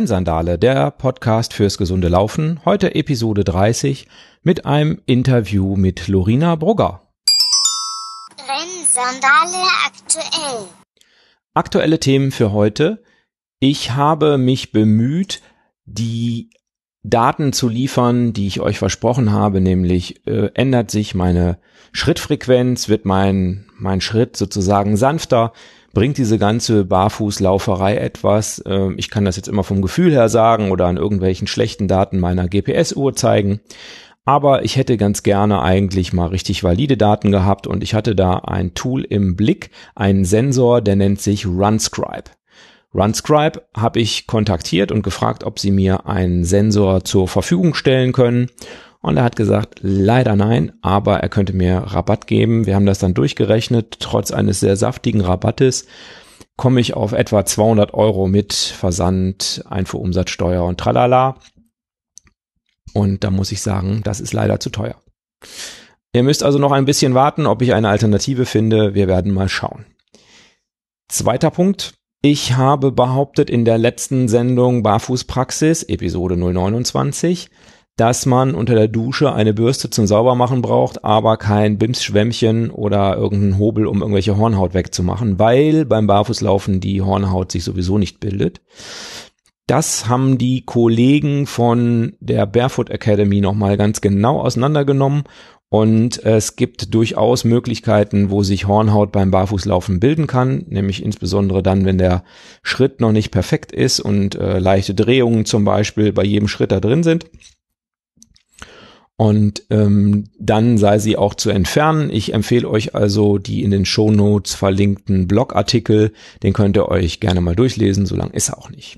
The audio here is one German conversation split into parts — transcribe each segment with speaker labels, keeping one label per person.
Speaker 1: Rennsandale, der Podcast fürs gesunde Laufen. Heute Episode 30 mit einem Interview mit Lorina Brugger.
Speaker 2: Rennsandale aktuell.
Speaker 1: Aktuelle Themen für heute. Ich habe mich bemüht, die Daten zu liefern, die ich euch versprochen habe, nämlich äh, ändert sich meine Schrittfrequenz, wird mein, mein Schritt sozusagen sanfter, bringt diese ganze Barfußlauferei etwas. Ähm, ich kann das jetzt immer vom Gefühl her sagen oder an irgendwelchen schlechten Daten meiner GPS-Uhr zeigen. Aber ich hätte ganz gerne eigentlich mal richtig valide Daten gehabt und ich hatte da ein Tool im Blick, einen Sensor, der nennt sich RunScribe. RunScribe habe ich kontaktiert und gefragt, ob sie mir einen Sensor zur Verfügung stellen können. Und er hat gesagt, leider nein, aber er könnte mir Rabatt geben. Wir haben das dann durchgerechnet. Trotz eines sehr saftigen Rabattes komme ich auf etwa 200 Euro mit Versand, Einfuhrumsatzsteuer und tralala. Und da muss ich sagen, das ist leider zu teuer. Ihr müsst also noch ein bisschen warten, ob ich eine Alternative finde. Wir werden mal schauen. Zweiter Punkt. Ich habe behauptet in der letzten Sendung Barfußpraxis, Episode 029, dass man unter der Dusche eine Bürste zum Saubermachen braucht, aber kein Bimsschwämmchen oder irgendeinen Hobel, um irgendwelche Hornhaut wegzumachen, weil beim Barfußlaufen die Hornhaut sich sowieso nicht bildet. Das haben die Kollegen von der Barefoot Academy nochmal ganz genau auseinandergenommen und es gibt durchaus Möglichkeiten, wo sich Hornhaut beim Barfußlaufen bilden kann, nämlich insbesondere dann, wenn der Schritt noch nicht perfekt ist und äh, leichte Drehungen zum Beispiel bei jedem Schritt da drin sind. Und ähm, dann sei sie auch zu entfernen. Ich empfehle euch also die in den Show Notes verlinkten Blogartikel. Den könnt ihr euch gerne mal durchlesen, so lang ist er auch nicht.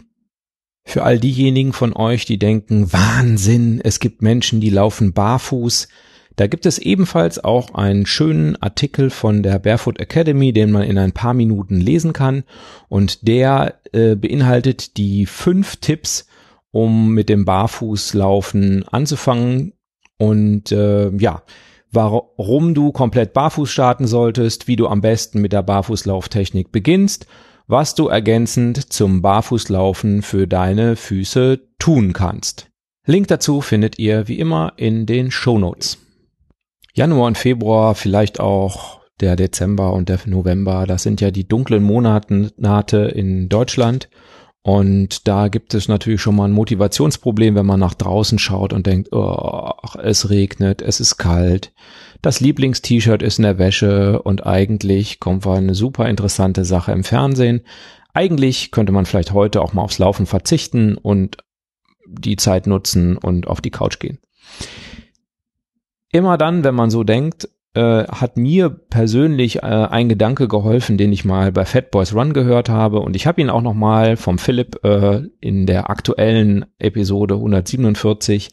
Speaker 1: Für all diejenigen von euch, die denken, Wahnsinn, es gibt Menschen, die laufen barfuß. Da gibt es ebenfalls auch einen schönen Artikel von der Barefoot Academy, den man in ein paar Minuten lesen kann. Und der äh, beinhaltet die fünf Tipps, um mit dem Barfußlaufen anzufangen und äh, ja, warum du komplett barfuß starten solltest, wie du am besten mit der Barfußlauftechnik beginnst, was du ergänzend zum Barfußlaufen für deine Füße tun kannst. Link dazu findet ihr wie immer in den Show Notes. Januar und Februar, vielleicht auch der Dezember und der November, das sind ja die dunklen Monate in Deutschland und da gibt es natürlich schon mal ein Motivationsproblem, wenn man nach draußen schaut und denkt, oh, es regnet, es ist kalt, das Lieblingst-T-Shirt ist in der Wäsche und eigentlich kommt war eine super interessante Sache im Fernsehen. Eigentlich könnte man vielleicht heute auch mal aufs Laufen verzichten und die Zeit nutzen und auf die Couch gehen. Immer dann, wenn man so denkt, äh, hat mir persönlich äh, ein Gedanke geholfen, den ich mal bei Fat Boys Run gehört habe und ich habe ihn auch noch mal vom Philipp äh, in der aktuellen Episode 147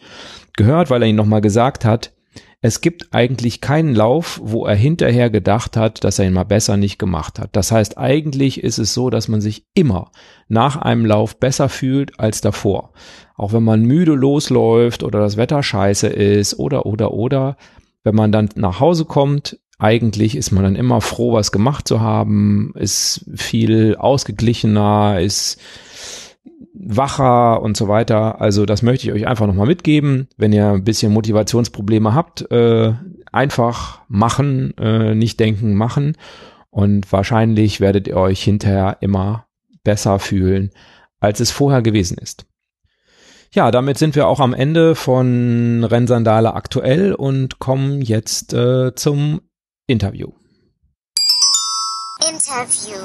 Speaker 1: gehört, weil er ihn noch mal gesagt hat, es gibt eigentlich keinen Lauf, wo er hinterher gedacht hat, dass er ihn mal besser nicht gemacht hat. Das heißt, eigentlich ist es so, dass man sich immer nach einem Lauf besser fühlt als davor. Auch wenn man müde losläuft oder das Wetter scheiße ist oder, oder, oder, wenn man dann nach Hause kommt, eigentlich ist man dann immer froh, was gemacht zu haben, ist viel ausgeglichener, ist wacher und so weiter. Also das möchte ich euch einfach nochmal mitgeben. Wenn ihr ein bisschen Motivationsprobleme habt, äh, einfach machen, äh, nicht denken, machen. Und wahrscheinlich werdet ihr euch hinterher immer besser fühlen, als es vorher gewesen ist. Ja, damit sind wir auch am Ende von Rennsandale aktuell und kommen jetzt äh, zum Interview.
Speaker 2: Interview.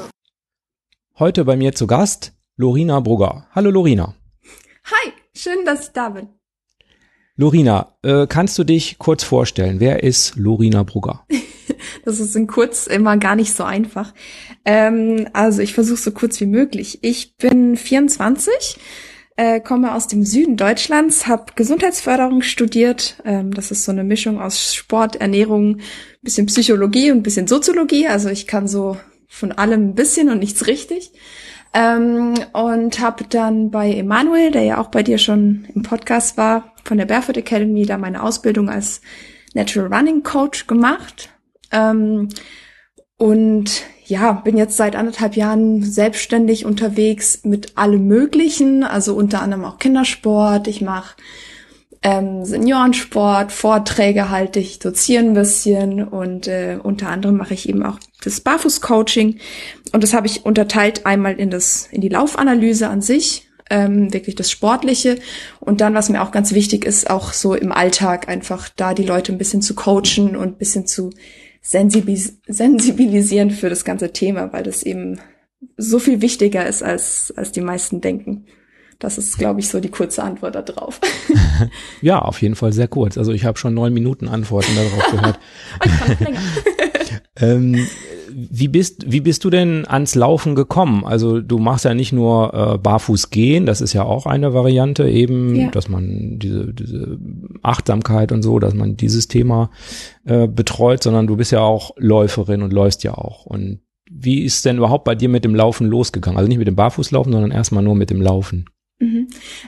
Speaker 1: Heute bei mir zu Gast Lorina Brugger. Hallo Lorina.
Speaker 3: Hi, schön, dass ich da bin.
Speaker 1: Lorina, äh, kannst du dich kurz vorstellen? Wer ist Lorina Brugger?
Speaker 3: das ist in kurz immer gar nicht so einfach. Ähm, also ich versuche so kurz wie möglich. Ich bin 24, äh, komme aus dem Süden Deutschlands, habe Gesundheitsförderung studiert. Ähm, das ist so eine Mischung aus Sport, Ernährung, bisschen Psychologie und bisschen Soziologie. Also ich kann so von allem ein bisschen und nichts richtig. Ähm, und habe dann bei Emanuel, der ja auch bei dir schon im Podcast war, von der Barefoot Academy, da meine Ausbildung als Natural Running Coach gemacht. Ähm, Und ja, bin jetzt seit anderthalb Jahren selbstständig unterwegs mit allem Möglichen, also unter anderem auch Kindersport. Ich mache ähm, Seniorensport, Vorträge halte ich, doziere ein bisschen und äh, unter anderem mache ich eben auch das Barfuß-Coaching. Und das habe ich unterteilt einmal in das in die Laufanalyse an sich, ähm, wirklich das Sportliche und dann, was mir auch ganz wichtig ist, auch so im Alltag einfach da die Leute ein bisschen zu coachen und ein bisschen zu sensibilis sensibilisieren für das ganze Thema, weil das eben so viel wichtiger ist, als, als die meisten denken. Das ist, glaube ich, so die kurze Antwort darauf.
Speaker 1: ja, auf jeden Fall sehr kurz. Also ich habe schon neun Minuten Antworten darauf gehört. ähm, wie bist wie bist du denn ans Laufen gekommen? Also du machst ja nicht nur äh, barfuß gehen, das ist ja auch eine Variante eben, ja. dass man diese diese Achtsamkeit und so, dass man dieses Thema äh, betreut, sondern du bist ja auch Läuferin und läufst ja auch. Und wie ist denn überhaupt bei dir mit dem Laufen losgegangen? Also nicht mit dem Barfußlaufen, sondern erstmal nur mit dem Laufen.
Speaker 3: Mhm.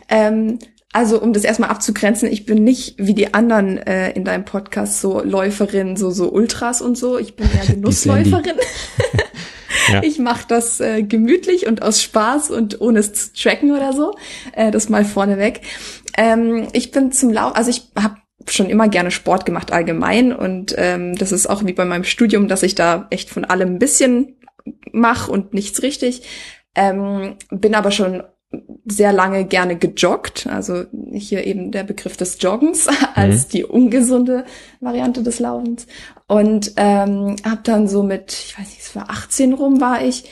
Speaker 3: Ähm, also um das erstmal abzugrenzen, ich bin nicht wie die anderen äh, in deinem Podcast so Läuferin, so so Ultras und so. Ich bin eher Genussläuferin. ja. Ich mache das äh, gemütlich und aus Spaß und ohne es zu tracken oder so. Äh, das mal vorneweg. Ähm, ich bin zum Lauf, also ich habe schon immer gerne Sport gemacht allgemein und ähm, das ist auch wie bei meinem Studium, dass ich da echt von allem ein bisschen mache und nichts richtig. Ähm, bin aber schon sehr lange gerne gejoggt, also hier eben der Begriff des Joggens als mhm. die ungesunde Variante des Laufens. Und ähm, habe dann so mit, ich weiß nicht, es war 18 rum war ich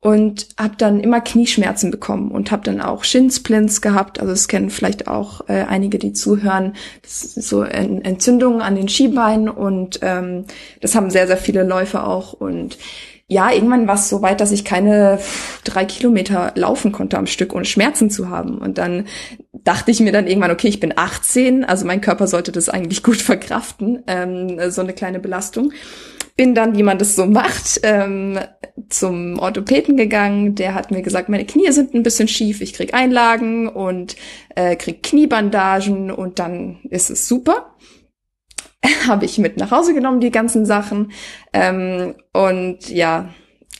Speaker 3: und habe dann immer Knieschmerzen bekommen und habe dann auch Shinsplints gehabt, also es kennen vielleicht auch äh, einige, die zuhören, so Entzündungen an den Skibeinen und ähm, das haben sehr, sehr viele Läufer auch. Und ja, irgendwann war es so weit, dass ich keine drei Kilometer laufen konnte am Stück, ohne Schmerzen zu haben. Und dann dachte ich mir dann irgendwann, okay, ich bin 18, also mein Körper sollte das eigentlich gut verkraften, ähm, so eine kleine Belastung. Bin dann, wie man das so macht, ähm, zum Orthopäden gegangen. Der hat mir gesagt, meine Knie sind ein bisschen schief, ich krieg Einlagen und äh, krieg Kniebandagen und dann ist es super. habe ich mit nach Hause genommen, die ganzen Sachen. Ähm, und ja,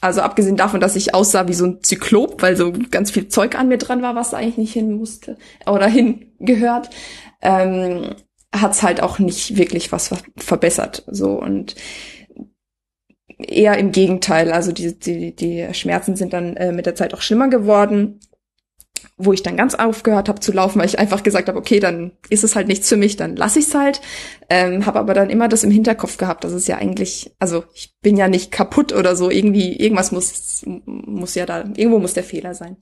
Speaker 3: also abgesehen davon, dass ich aussah wie so ein Zyklop, weil so ganz viel Zeug an mir dran war, was eigentlich nicht hin musste oder hingehört, ähm, hat's halt auch nicht wirklich was verbessert. So und eher im Gegenteil. Also die, die, die Schmerzen sind dann äh, mit der Zeit auch schlimmer geworden wo ich dann ganz aufgehört habe zu laufen, weil ich einfach gesagt habe, okay, dann ist es halt nichts für mich, dann lass ich's halt. Ähm, habe aber dann immer das im Hinterkopf gehabt, dass es ja eigentlich, also ich bin ja nicht kaputt oder so, irgendwie, irgendwas muss, muss ja da, irgendwo muss der Fehler sein.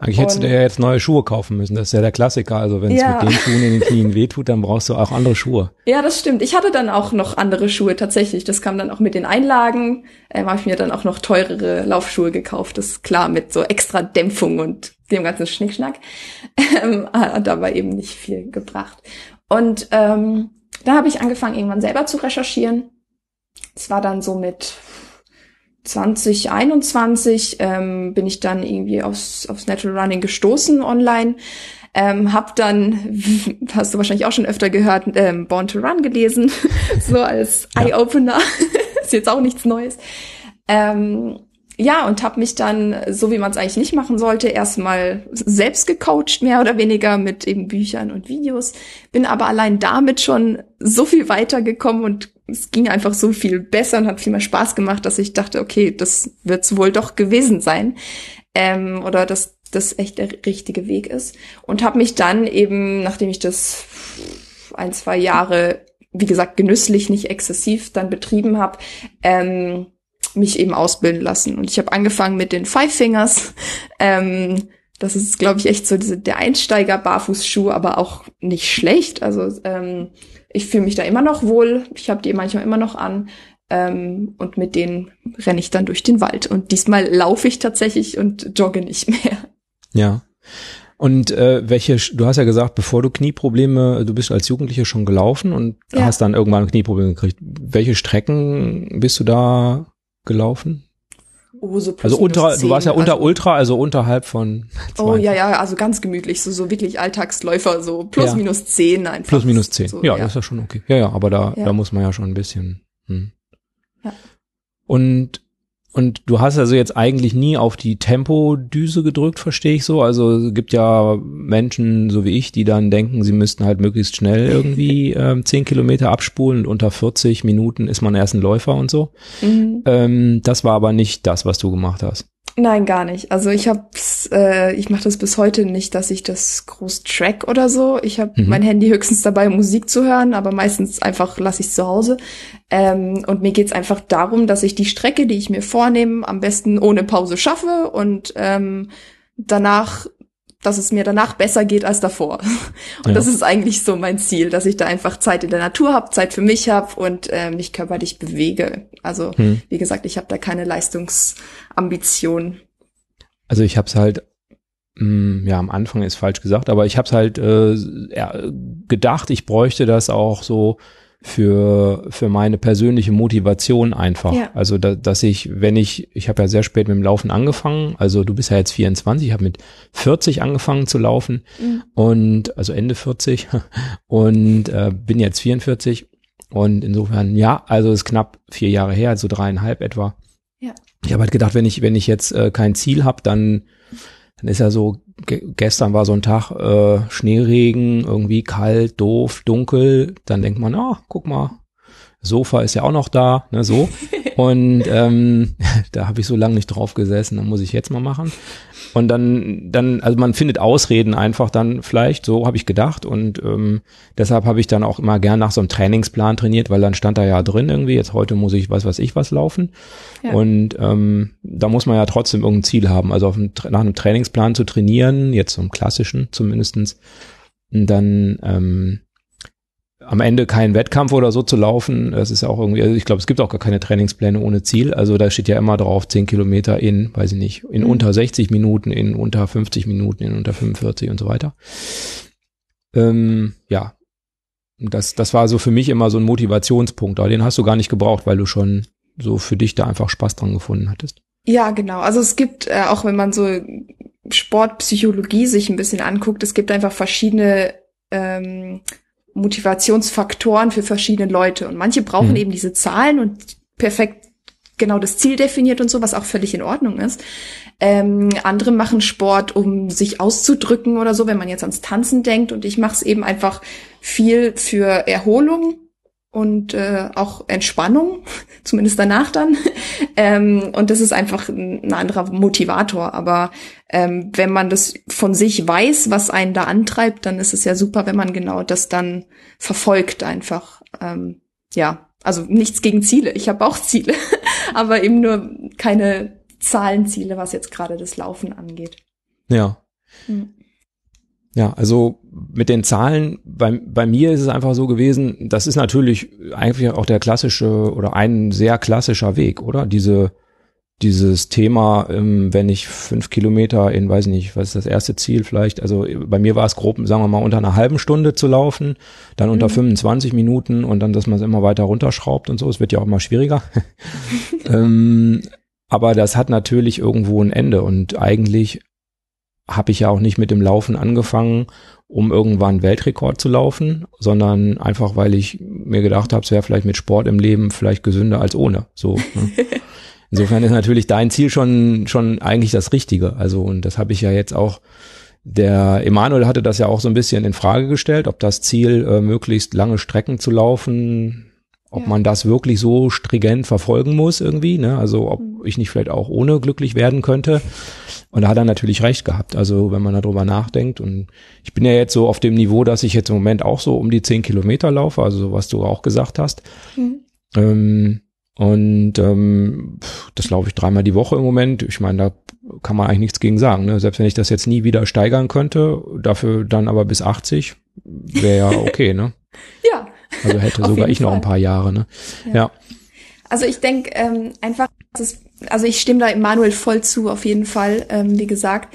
Speaker 1: Eigentlich hättest du dir ja jetzt neue Schuhe kaufen müssen. Das ist ja der Klassiker. Also wenn es ja. mit den Schuhen in den Knien wehtut, dann brauchst du auch andere Schuhe.
Speaker 3: Ja, das stimmt. Ich hatte dann auch noch andere Schuhe tatsächlich. Das kam dann auch mit den Einlagen. Ähm, habe ich mir dann auch noch teurere Laufschuhe gekauft. Das ist klar mit so extra Dämpfung und dem ganzen Schnickschnack. Ähm, hat aber eben nicht viel gebracht. Und ähm, da habe ich angefangen, irgendwann selber zu recherchieren. Es war dann so mit 2021 ähm, bin ich dann irgendwie aufs, aufs Natural Running gestoßen online. Ähm, hab dann, hast du wahrscheinlich auch schon öfter gehört, ähm, Born to Run gelesen, so als ja. Eye-Opener. ist jetzt auch nichts Neues. Ähm, ja, und habe mich dann, so wie man es eigentlich nicht machen sollte, erstmal selbst gecoacht, mehr oder weniger mit eben Büchern und Videos. Bin aber allein damit schon so viel weitergekommen und es ging einfach so viel besser und hat viel mehr Spaß gemacht, dass ich dachte, okay, das wird's wohl doch gewesen sein. Ähm, oder dass das echt der richtige Weg ist. Und habe mich dann eben, nachdem ich das ein, zwei Jahre, wie gesagt, genüsslich, nicht exzessiv dann betrieben habe, ähm, mich eben ausbilden lassen. Und ich habe angefangen mit den Five Fingers. Ähm, das ist, glaube ich, echt so diese, der Einsteiger-Barfußschuh, aber auch nicht schlecht. Also ähm, ich fühle mich da immer noch wohl. Ich habe die manchmal immer noch an. Ähm, und mit denen renne ich dann durch den Wald. Und diesmal laufe ich tatsächlich und jogge nicht mehr.
Speaker 1: Ja. Und äh, welche, du hast ja gesagt, bevor du Knieprobleme, du bist als Jugendliche schon gelaufen und ja. hast dann irgendwann Knieprobleme gekriegt. Welche Strecken bist du da gelaufen? Oh, so also unter, 10, du warst ja unter also, Ultra, also unterhalb von.
Speaker 3: 20. Oh ja, ja, also ganz gemütlich, so, so wirklich Alltagsläufer, so plus ja. minus zehn einfach.
Speaker 1: Plus minus zehn, so, ja, ja, das ist ja schon okay. Ja, ja, aber da, ja. da muss man ja schon ein bisschen. Hm. Ja. Und und du hast also jetzt eigentlich nie auf die Tempodüse gedrückt, verstehe ich so. Also es gibt ja Menschen, so wie ich, die dann denken, sie müssten halt möglichst schnell irgendwie ähm, 10 Kilometer abspulen und unter 40 Minuten ist man erst ein Läufer und so. Mhm. Ähm, das war aber nicht das, was du gemacht hast.
Speaker 3: Nein, gar nicht. Also ich hab's, äh, ich mache das bis heute nicht, dass ich das groß track oder so. Ich habe mhm. mein Handy höchstens dabei, Musik zu hören, aber meistens einfach lasse ich zu Hause. Ähm, und mir geht's einfach darum, dass ich die Strecke, die ich mir vornehme, am besten ohne Pause schaffe und ähm, danach dass es mir danach besser geht als davor. Und ja. das ist eigentlich so mein Ziel, dass ich da einfach Zeit in der Natur habe, Zeit für mich habe und äh, mich körperlich bewege. Also hm. wie gesagt, ich habe da keine Leistungsambition.
Speaker 1: Also ich habe es halt mh, hm, ja, am Anfang ist falsch gesagt, aber ich habe es halt äh, gedacht, ich bräuchte das auch so für, für meine persönliche Motivation einfach. Ja. Also, da, dass ich, wenn ich, ich habe ja sehr spät mit dem Laufen angefangen, also du bist ja jetzt 24, ich habe mit 40 angefangen zu laufen mhm. und also Ende 40 und äh, bin jetzt 44 und insofern, ja, also ist knapp vier Jahre her, also dreieinhalb etwa. Ja. Ich habe halt gedacht, wenn ich, wenn ich jetzt äh, kein Ziel habe, dann dann ist ja so, gestern war so ein Tag äh, Schneeregen, irgendwie kalt, doof, dunkel. Dann denkt man, ah, guck mal, Sofa ist ja auch noch da, ne, so. Und ähm, da habe ich so lange nicht drauf gesessen, dann muss ich jetzt mal machen. Und dann, dann, also man findet Ausreden einfach dann vielleicht, so habe ich gedacht. Und ähm, deshalb habe ich dann auch immer gern nach so einem Trainingsplan trainiert, weil dann stand da ja drin irgendwie, jetzt heute muss ich was weiß ich was laufen. Ja. Und ähm, da muss man ja trotzdem irgendein Ziel haben. Also auf einem, nach einem Trainingsplan zu trainieren, jetzt so einem klassischen zumindestens, dann ähm, am Ende keinen Wettkampf oder so zu laufen, das ist ja auch irgendwie, also ich glaube, es gibt auch gar keine Trainingspläne ohne Ziel. Also da steht ja immer drauf, 10 Kilometer in, weiß ich nicht, in mhm. unter 60 Minuten, in unter 50 Minuten, in unter 45 und so weiter. Ähm, ja, das, das war so für mich immer so ein Motivationspunkt, aber den hast du gar nicht gebraucht, weil du schon so für dich da einfach Spaß dran gefunden hattest.
Speaker 3: Ja, genau. Also es gibt, äh, auch wenn man so Sportpsychologie sich ein bisschen anguckt, es gibt einfach verschiedene ähm, Motivationsfaktoren für verschiedene Leute. Und manche brauchen mhm. eben diese Zahlen und perfekt genau das Ziel definiert und so, was auch völlig in Ordnung ist. Ähm, andere machen Sport, um sich auszudrücken oder so, wenn man jetzt ans Tanzen denkt. Und ich mache es eben einfach viel für Erholung und äh, auch Entspannung, zumindest danach dann. ähm, und das ist einfach ein anderer Motivator. Aber ähm, wenn man das von sich weiß, was einen da antreibt, dann ist es ja super, wenn man genau das dann verfolgt einfach. Ähm, ja, also nichts gegen Ziele. Ich habe auch Ziele, aber eben nur keine Zahlenziele, was jetzt gerade das Laufen angeht.
Speaker 1: Ja. Hm. Ja, also mit den Zahlen, bei, bei mir ist es einfach so gewesen, das ist natürlich eigentlich auch der klassische oder ein sehr klassischer Weg, oder? Diese, dieses Thema, ähm, wenn ich fünf Kilometer in, weiß nicht, was ist das erste Ziel vielleicht, also bei mir war es grob, sagen wir mal, unter einer halben Stunde zu laufen, dann unter mhm. 25 Minuten und dann, dass man es immer weiter runterschraubt und so, es wird ja auch immer schwieriger. ähm, aber das hat natürlich irgendwo ein Ende und eigentlich habe ich ja auch nicht mit dem Laufen angefangen, um irgendwann Weltrekord zu laufen, sondern einfach, weil ich mir gedacht habe, es wäre vielleicht mit Sport im Leben vielleicht gesünder als ohne. So. Ne? Insofern ist natürlich dein Ziel schon schon eigentlich das Richtige. Also und das habe ich ja jetzt auch. Der Emanuel hatte das ja auch so ein bisschen in Frage gestellt, ob das Ziel äh, möglichst lange Strecken zu laufen, ob ja. man das wirklich so stringent verfolgen muss irgendwie. Ne? Also ob mhm. ich nicht vielleicht auch ohne glücklich werden könnte. Und da hat er natürlich recht gehabt. Also wenn man darüber nachdenkt und ich bin ja jetzt so auf dem Niveau, dass ich jetzt im Moment auch so um die zehn Kilometer laufe, also was du auch gesagt hast. Mhm. Ähm, und ähm, das laufe ich dreimal die Woche im Moment. Ich meine, da kann man eigentlich nichts gegen sagen. Ne? Selbst wenn ich das jetzt nie wieder steigern könnte, dafür dann aber bis 80, wäre ja okay, ne?
Speaker 3: ja.
Speaker 1: Also hätte sogar ich Fall. noch ein paar Jahre, ne? Ja. ja.
Speaker 3: Also ich denke ähm, einfach, dass also ich stimme da Emanuel voll zu, auf jeden Fall, ähm, wie gesagt.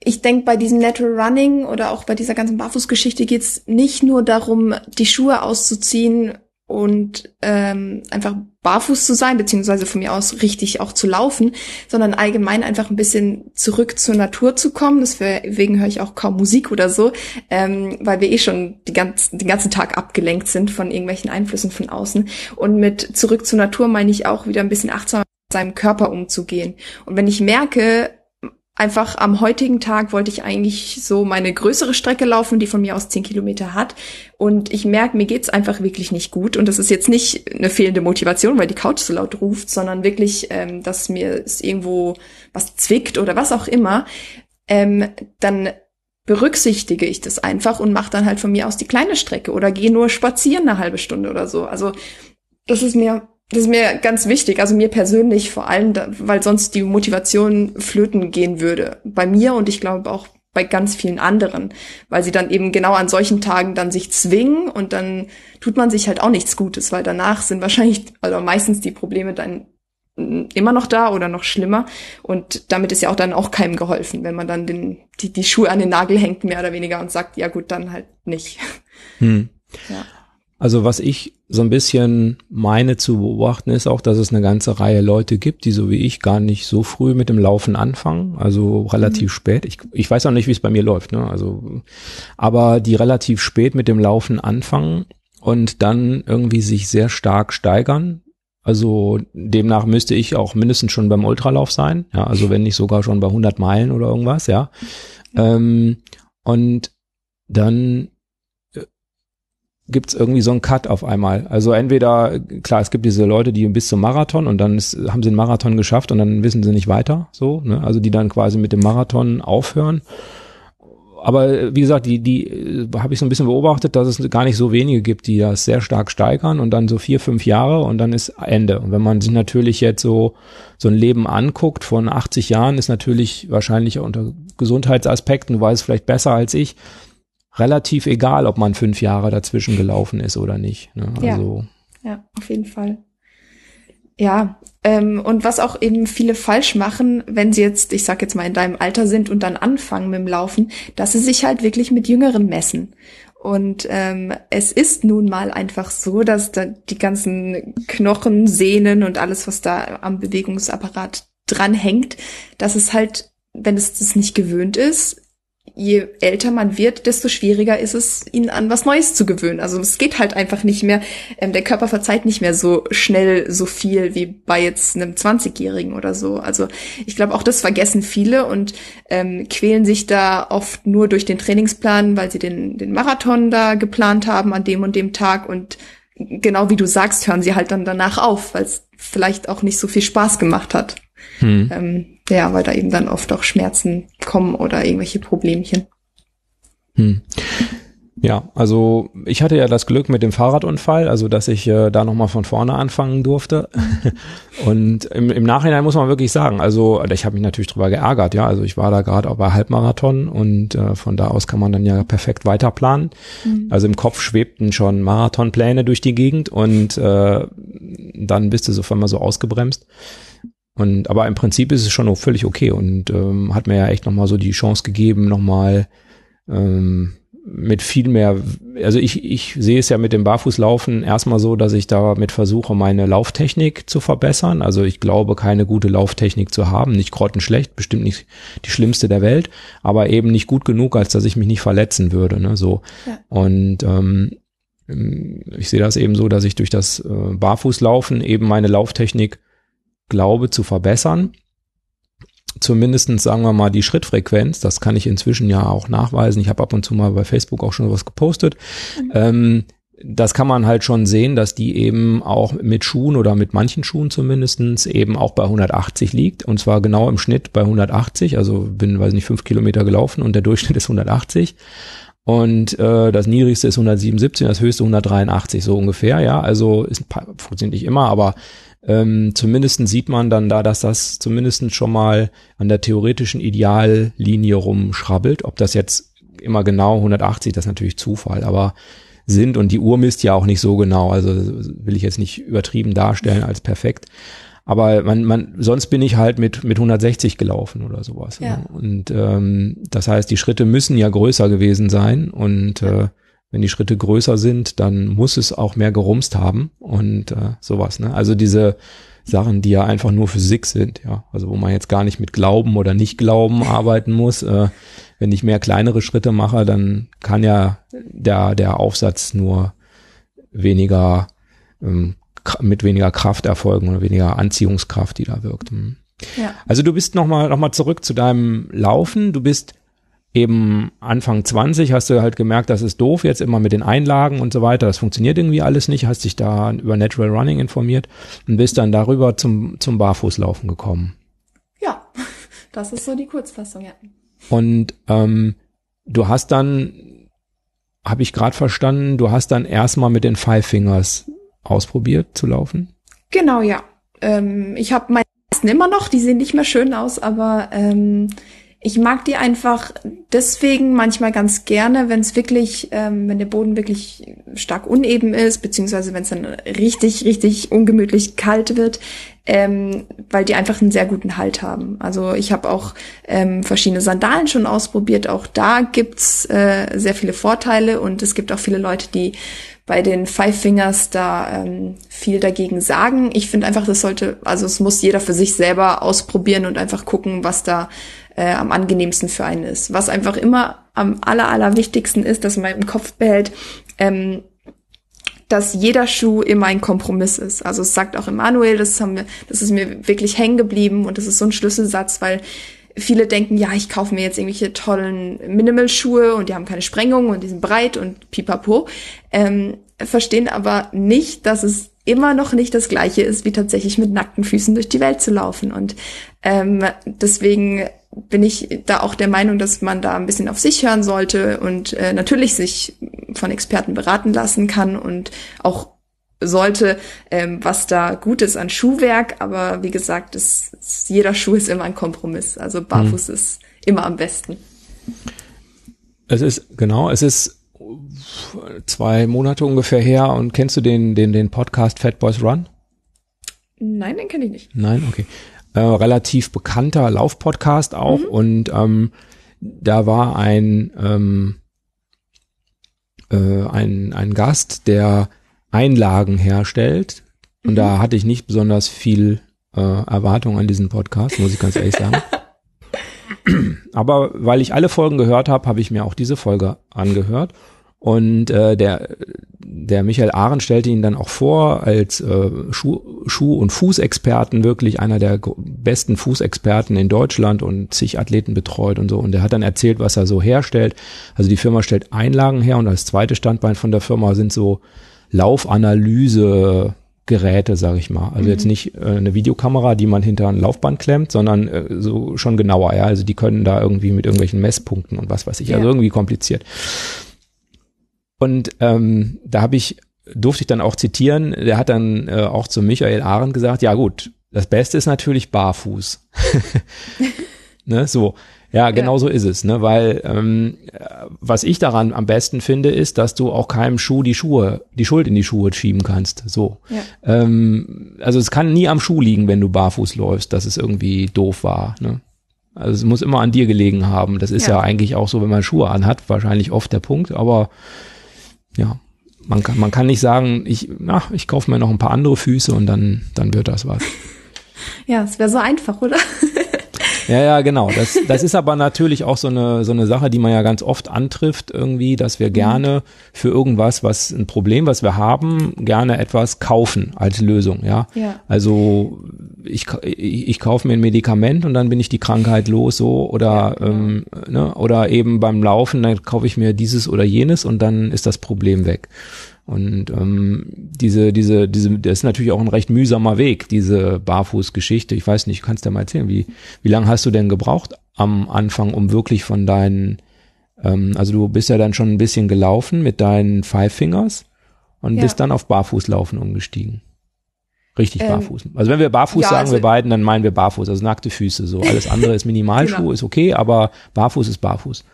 Speaker 3: Ich denke, bei diesem Natural Running oder auch bei dieser ganzen Barfußgeschichte geht es nicht nur darum, die Schuhe auszuziehen und ähm, einfach barfuß zu sein, beziehungsweise von mir aus richtig auch zu laufen, sondern allgemein einfach ein bisschen zurück zur Natur zu kommen. Deswegen höre ich auch kaum Musik oder so, ähm, weil wir eh schon die ganz, den ganzen Tag abgelenkt sind von irgendwelchen Einflüssen von außen. Und mit zurück zur Natur meine ich auch wieder ein bisschen achtsam mit seinem Körper umzugehen. Und wenn ich merke, einfach am heutigen Tag wollte ich eigentlich so meine größere Strecke laufen, die von mir aus zehn Kilometer hat. Und ich merke, mir geht's einfach wirklich nicht gut. Und das ist jetzt nicht eine fehlende Motivation, weil die Couch so laut ruft, sondern wirklich, ähm, dass mir es irgendwo was zwickt oder was auch immer. Ähm, dann berücksichtige ich das einfach und mache dann halt von mir aus die kleine Strecke oder gehe nur spazieren eine halbe Stunde oder so. Also das ist mir das ist mir ganz wichtig, also mir persönlich vor allem, weil sonst die Motivation flöten gehen würde. Bei mir und ich glaube auch bei ganz vielen anderen, weil sie dann eben genau an solchen Tagen dann sich zwingen und dann tut man sich halt auch nichts Gutes, weil danach sind wahrscheinlich, also meistens die Probleme dann immer noch da oder noch schlimmer und damit ist ja auch dann auch keinem geholfen, wenn man dann den, die, die Schuhe an den Nagel hängt, mehr oder weniger und sagt, ja gut, dann halt nicht.
Speaker 1: Hm. Ja. Also was ich so ein bisschen meine zu beobachten ist auch, dass es eine ganze Reihe Leute gibt, die so wie ich gar nicht so früh mit dem Laufen anfangen, also relativ mhm. spät. Ich, ich weiß auch nicht, wie es bei mir läuft, ne? Also, aber die relativ spät mit dem Laufen anfangen und dann irgendwie sich sehr stark steigern. Also demnach müsste ich auch mindestens schon beim Ultralauf sein, ja, also wenn nicht sogar schon bei 100 Meilen oder irgendwas, ja. Mhm. Ähm, und dann gibt's irgendwie so einen Cut auf einmal. Also entweder, klar, es gibt diese Leute, die bis zum Marathon und dann ist, haben sie den Marathon geschafft und dann wissen sie nicht weiter, so, ne? Also die dann quasi mit dem Marathon aufhören. Aber wie gesagt, die, die äh, habe ich so ein bisschen beobachtet, dass es gar nicht so wenige gibt, die das sehr stark steigern und dann so vier, fünf Jahre und dann ist Ende. Und wenn man sich natürlich jetzt so, so ein Leben anguckt von 80 Jahren, ist natürlich wahrscheinlich unter Gesundheitsaspekten, du weißt vielleicht besser als ich, relativ egal, ob man fünf Jahre dazwischen gelaufen ist oder nicht. Ne?
Speaker 3: Also, ja, ja, auf jeden Fall. Ja, ähm, und was auch eben viele falsch machen, wenn sie jetzt, ich sag jetzt mal, in deinem Alter sind und dann anfangen mit dem Laufen, dass sie sich halt wirklich mit Jüngeren messen. Und ähm, es ist nun mal einfach so, dass da die ganzen Knochen, Sehnen und alles, was da am Bewegungsapparat dran hängt, dass es halt, wenn es das nicht gewöhnt ist, je älter man wird, desto schwieriger ist es, ihn an was Neues zu gewöhnen. Also es geht halt einfach nicht mehr, ähm, der Körper verzeiht nicht mehr so schnell so viel wie bei jetzt einem 20-Jährigen oder so. Also ich glaube, auch das vergessen viele und ähm, quälen sich da oft nur durch den Trainingsplan, weil sie den, den Marathon da geplant haben an dem und dem Tag und genau wie du sagst, hören sie halt dann danach auf, weil es vielleicht auch nicht so viel Spaß gemacht hat. Hm. Ähm, ja, weil da eben dann oft auch Schmerzen kommen oder irgendwelche Problemchen.
Speaker 1: Hm. Ja, also ich hatte ja das Glück mit dem Fahrradunfall, also dass ich äh, da nochmal von vorne anfangen durfte. und im, im Nachhinein muss man wirklich sagen, also ich habe mich natürlich drüber geärgert, ja. Also ich war da gerade auch bei Halbmarathon und äh, von da aus kann man dann ja perfekt weiterplanen. Mhm. Also im Kopf schwebten schon Marathonpläne durch die Gegend und äh, dann bist du so einmal so ausgebremst. Und aber im Prinzip ist es schon völlig okay und ähm, hat mir ja echt nochmal so die Chance gegeben, nochmal ähm, mit viel mehr, also ich, ich sehe es ja mit dem Barfußlaufen erstmal so, dass ich damit versuche, meine Lauftechnik zu verbessern. Also ich glaube, keine gute Lauftechnik zu haben, nicht grottenschlecht, bestimmt nicht die schlimmste der Welt, aber eben nicht gut genug, als dass ich mich nicht verletzen würde. Ne? So. Ja. Und ähm, ich sehe das eben so, dass ich durch das äh, Barfußlaufen eben meine Lauftechnik glaube zu verbessern. Zumindestens sagen wir mal die Schrittfrequenz, das kann ich inzwischen ja auch nachweisen. Ich habe ab und zu mal bei Facebook auch schon was gepostet. Mhm. Ähm, das kann man halt schon sehen, dass die eben auch mit Schuhen oder mit manchen Schuhen zumindestens eben auch bei 180 liegt und zwar genau im Schnitt bei 180. Also bin, weiß nicht, fünf Kilometer gelaufen und der Durchschnitt ist 180 und äh, das niedrigste ist 177, das höchste 183 so ungefähr. Ja, also ist funktioniert nicht immer, aber ähm, zumindest sieht man dann da, dass das zumindest schon mal an der theoretischen Ideallinie rumschrabbelt. Ob das jetzt immer genau 180, das ist natürlich Zufall, aber sind und die Uhr misst ja auch nicht so genau, also will ich jetzt nicht übertrieben darstellen als perfekt. Aber man, man, sonst bin ich halt mit, mit 160 gelaufen oder sowas. Ja. Und ähm, das heißt, die Schritte müssen ja größer gewesen sein und äh, wenn die Schritte größer sind, dann muss es auch mehr gerumst haben und äh, sowas. Ne? Also diese Sachen, die ja einfach nur Physik sind, ja, also wo man jetzt gar nicht mit Glauben oder nicht Glauben arbeiten muss. Äh, wenn ich mehr kleinere Schritte mache, dann kann ja der der Aufsatz nur weniger ähm, mit weniger Kraft erfolgen oder weniger Anziehungskraft, die da wirkt. Hm. Ja. Also du bist noch mal noch mal zurück zu deinem Laufen. Du bist eben Anfang 20 hast du halt gemerkt, das ist doof jetzt immer mit den Einlagen und so weiter. Das funktioniert irgendwie alles nicht. Hast dich da über Natural Running informiert und bist dann darüber zum, zum Barfußlaufen gekommen.
Speaker 3: Ja, das ist so die Kurzfassung, ja.
Speaker 1: Und ähm, du hast dann, habe ich gerade verstanden, du hast dann erstmal mit den Five Fingers ausprobiert zu laufen?
Speaker 3: Genau, ja. Ähm, ich habe meine immer noch, die sehen nicht mehr schön aus, aber ähm, ich mag die einfach deswegen manchmal ganz gerne, wenn es wirklich, ähm, wenn der Boden wirklich stark uneben ist, beziehungsweise wenn es dann richtig, richtig ungemütlich kalt wird, ähm, weil die einfach einen sehr guten Halt haben. Also ich habe auch ähm, verschiedene Sandalen schon ausprobiert. Auch da gibt's äh, sehr viele Vorteile und es gibt auch viele Leute, die bei den Five Fingers da ähm, viel dagegen sagen. Ich finde einfach, das sollte, also es muss jeder für sich selber ausprobieren und einfach gucken, was da äh, am angenehmsten für einen ist. Was einfach immer am aller, aller wichtigsten ist, dass man im Kopf behält, ähm, dass jeder Schuh immer ein Kompromiss ist. Also es sagt auch Emanuel, das haben wir, das ist mir wirklich hängen geblieben und das ist so ein Schlüsselsatz, weil viele denken, ja, ich kaufe mir jetzt irgendwelche tollen Minimal-Schuhe und die haben keine Sprengung und die sind breit und pipapo, ähm, verstehen aber nicht, dass es immer noch nicht das gleiche ist, wie tatsächlich mit nackten Füßen durch die Welt zu laufen. Und ähm, deswegen bin ich da auch der Meinung, dass man da ein bisschen auf sich hören sollte und äh, natürlich sich von Experten beraten lassen kann und auch sollte, ähm, was da gut ist an Schuhwerk. Aber wie gesagt, es, es, jeder Schuh ist immer ein Kompromiss. Also barfuß hm. ist immer am besten.
Speaker 1: Es ist, genau, es ist zwei Monate ungefähr her und kennst du den, den, den Podcast Fat Boys Run?
Speaker 3: Nein, den kenne ich nicht.
Speaker 1: Nein, okay äh, relativ bekannter Laufpodcast auch mhm. und ähm, da war ein ähm, äh, ein ein Gast, der Einlagen herstellt und mhm. da hatte ich nicht besonders viel äh, Erwartung an diesen Podcast, muss ich ganz ehrlich sagen. Aber weil ich alle Folgen gehört habe, habe ich mir auch diese Folge angehört und äh, der, der Michael Ahren stellte ihn dann auch vor als äh, Schuh-, Schuh und Fußexperten, wirklich einer der besten Fußexperten in Deutschland und zig Athleten betreut und so. Und er hat dann erzählt, was er so herstellt. Also die Firma stellt Einlagen her und als zweites Standbein von der Firma sind so Laufanalyse Geräte, sage ich mal. Also mhm. jetzt nicht äh, eine Videokamera, die man hinter ein Laufband klemmt, sondern äh, so schon genauer. Ja, also die können da irgendwie mit irgendwelchen Messpunkten und was weiß ich. Also ja. Also irgendwie kompliziert. Und ähm, da habe ich, durfte ich dann auch zitieren, der hat dann äh, auch zu Michael Arendt gesagt, ja gut, das Beste ist natürlich barfuß. ne, so. Ja, genau ja. so ist es, ne? Weil ähm, was ich daran am besten finde, ist, dass du auch keinem Schuh die Schuhe, die Schuld in die Schuhe schieben kannst. So. Ja. Ähm, also es kann nie am Schuh liegen, wenn du barfuß läufst, dass es irgendwie doof war. Ne? Also es muss immer an dir gelegen haben. Das ist ja, ja eigentlich auch so, wenn man Schuhe anhat, wahrscheinlich oft der Punkt, aber ja, man kann, man kann nicht sagen, ich, ach, ich kaufe mir noch ein paar andere Füße und dann, dann wird das was.
Speaker 3: Ja, es wäre so einfach, oder?
Speaker 1: Ja, ja, genau. Das, das ist aber natürlich auch so eine, so eine Sache, die man ja ganz oft antrifft, irgendwie, dass wir mhm. gerne für irgendwas, was ein Problem, was wir haben, gerne etwas kaufen als Lösung, ja. ja. Also ich, ich, ich kaufe mir ein Medikament und dann bin ich die Krankheit los, so, oder, ja, genau. ähm, ne, oder eben beim Laufen, dann kaufe ich mir dieses oder jenes und dann ist das Problem weg. Und ähm, diese, diese, diese, das ist natürlich auch ein recht mühsamer Weg, diese Barfußgeschichte. Ich weiß nicht, kannst du mal erzählen, wie, wie lange hast du denn gebraucht am Anfang, um wirklich von deinen, ähm, also du bist ja dann schon ein bisschen gelaufen mit deinen Five Fingers und ja. bist dann auf Barfußlaufen umgestiegen. Richtig ähm, barfuß. Also wenn wir barfuß ja, sagen, also, wir beiden, dann meinen wir barfuß, also nackte Füße. So alles andere ist Minimalschuh, genau. ist okay, aber barfuß ist barfuß.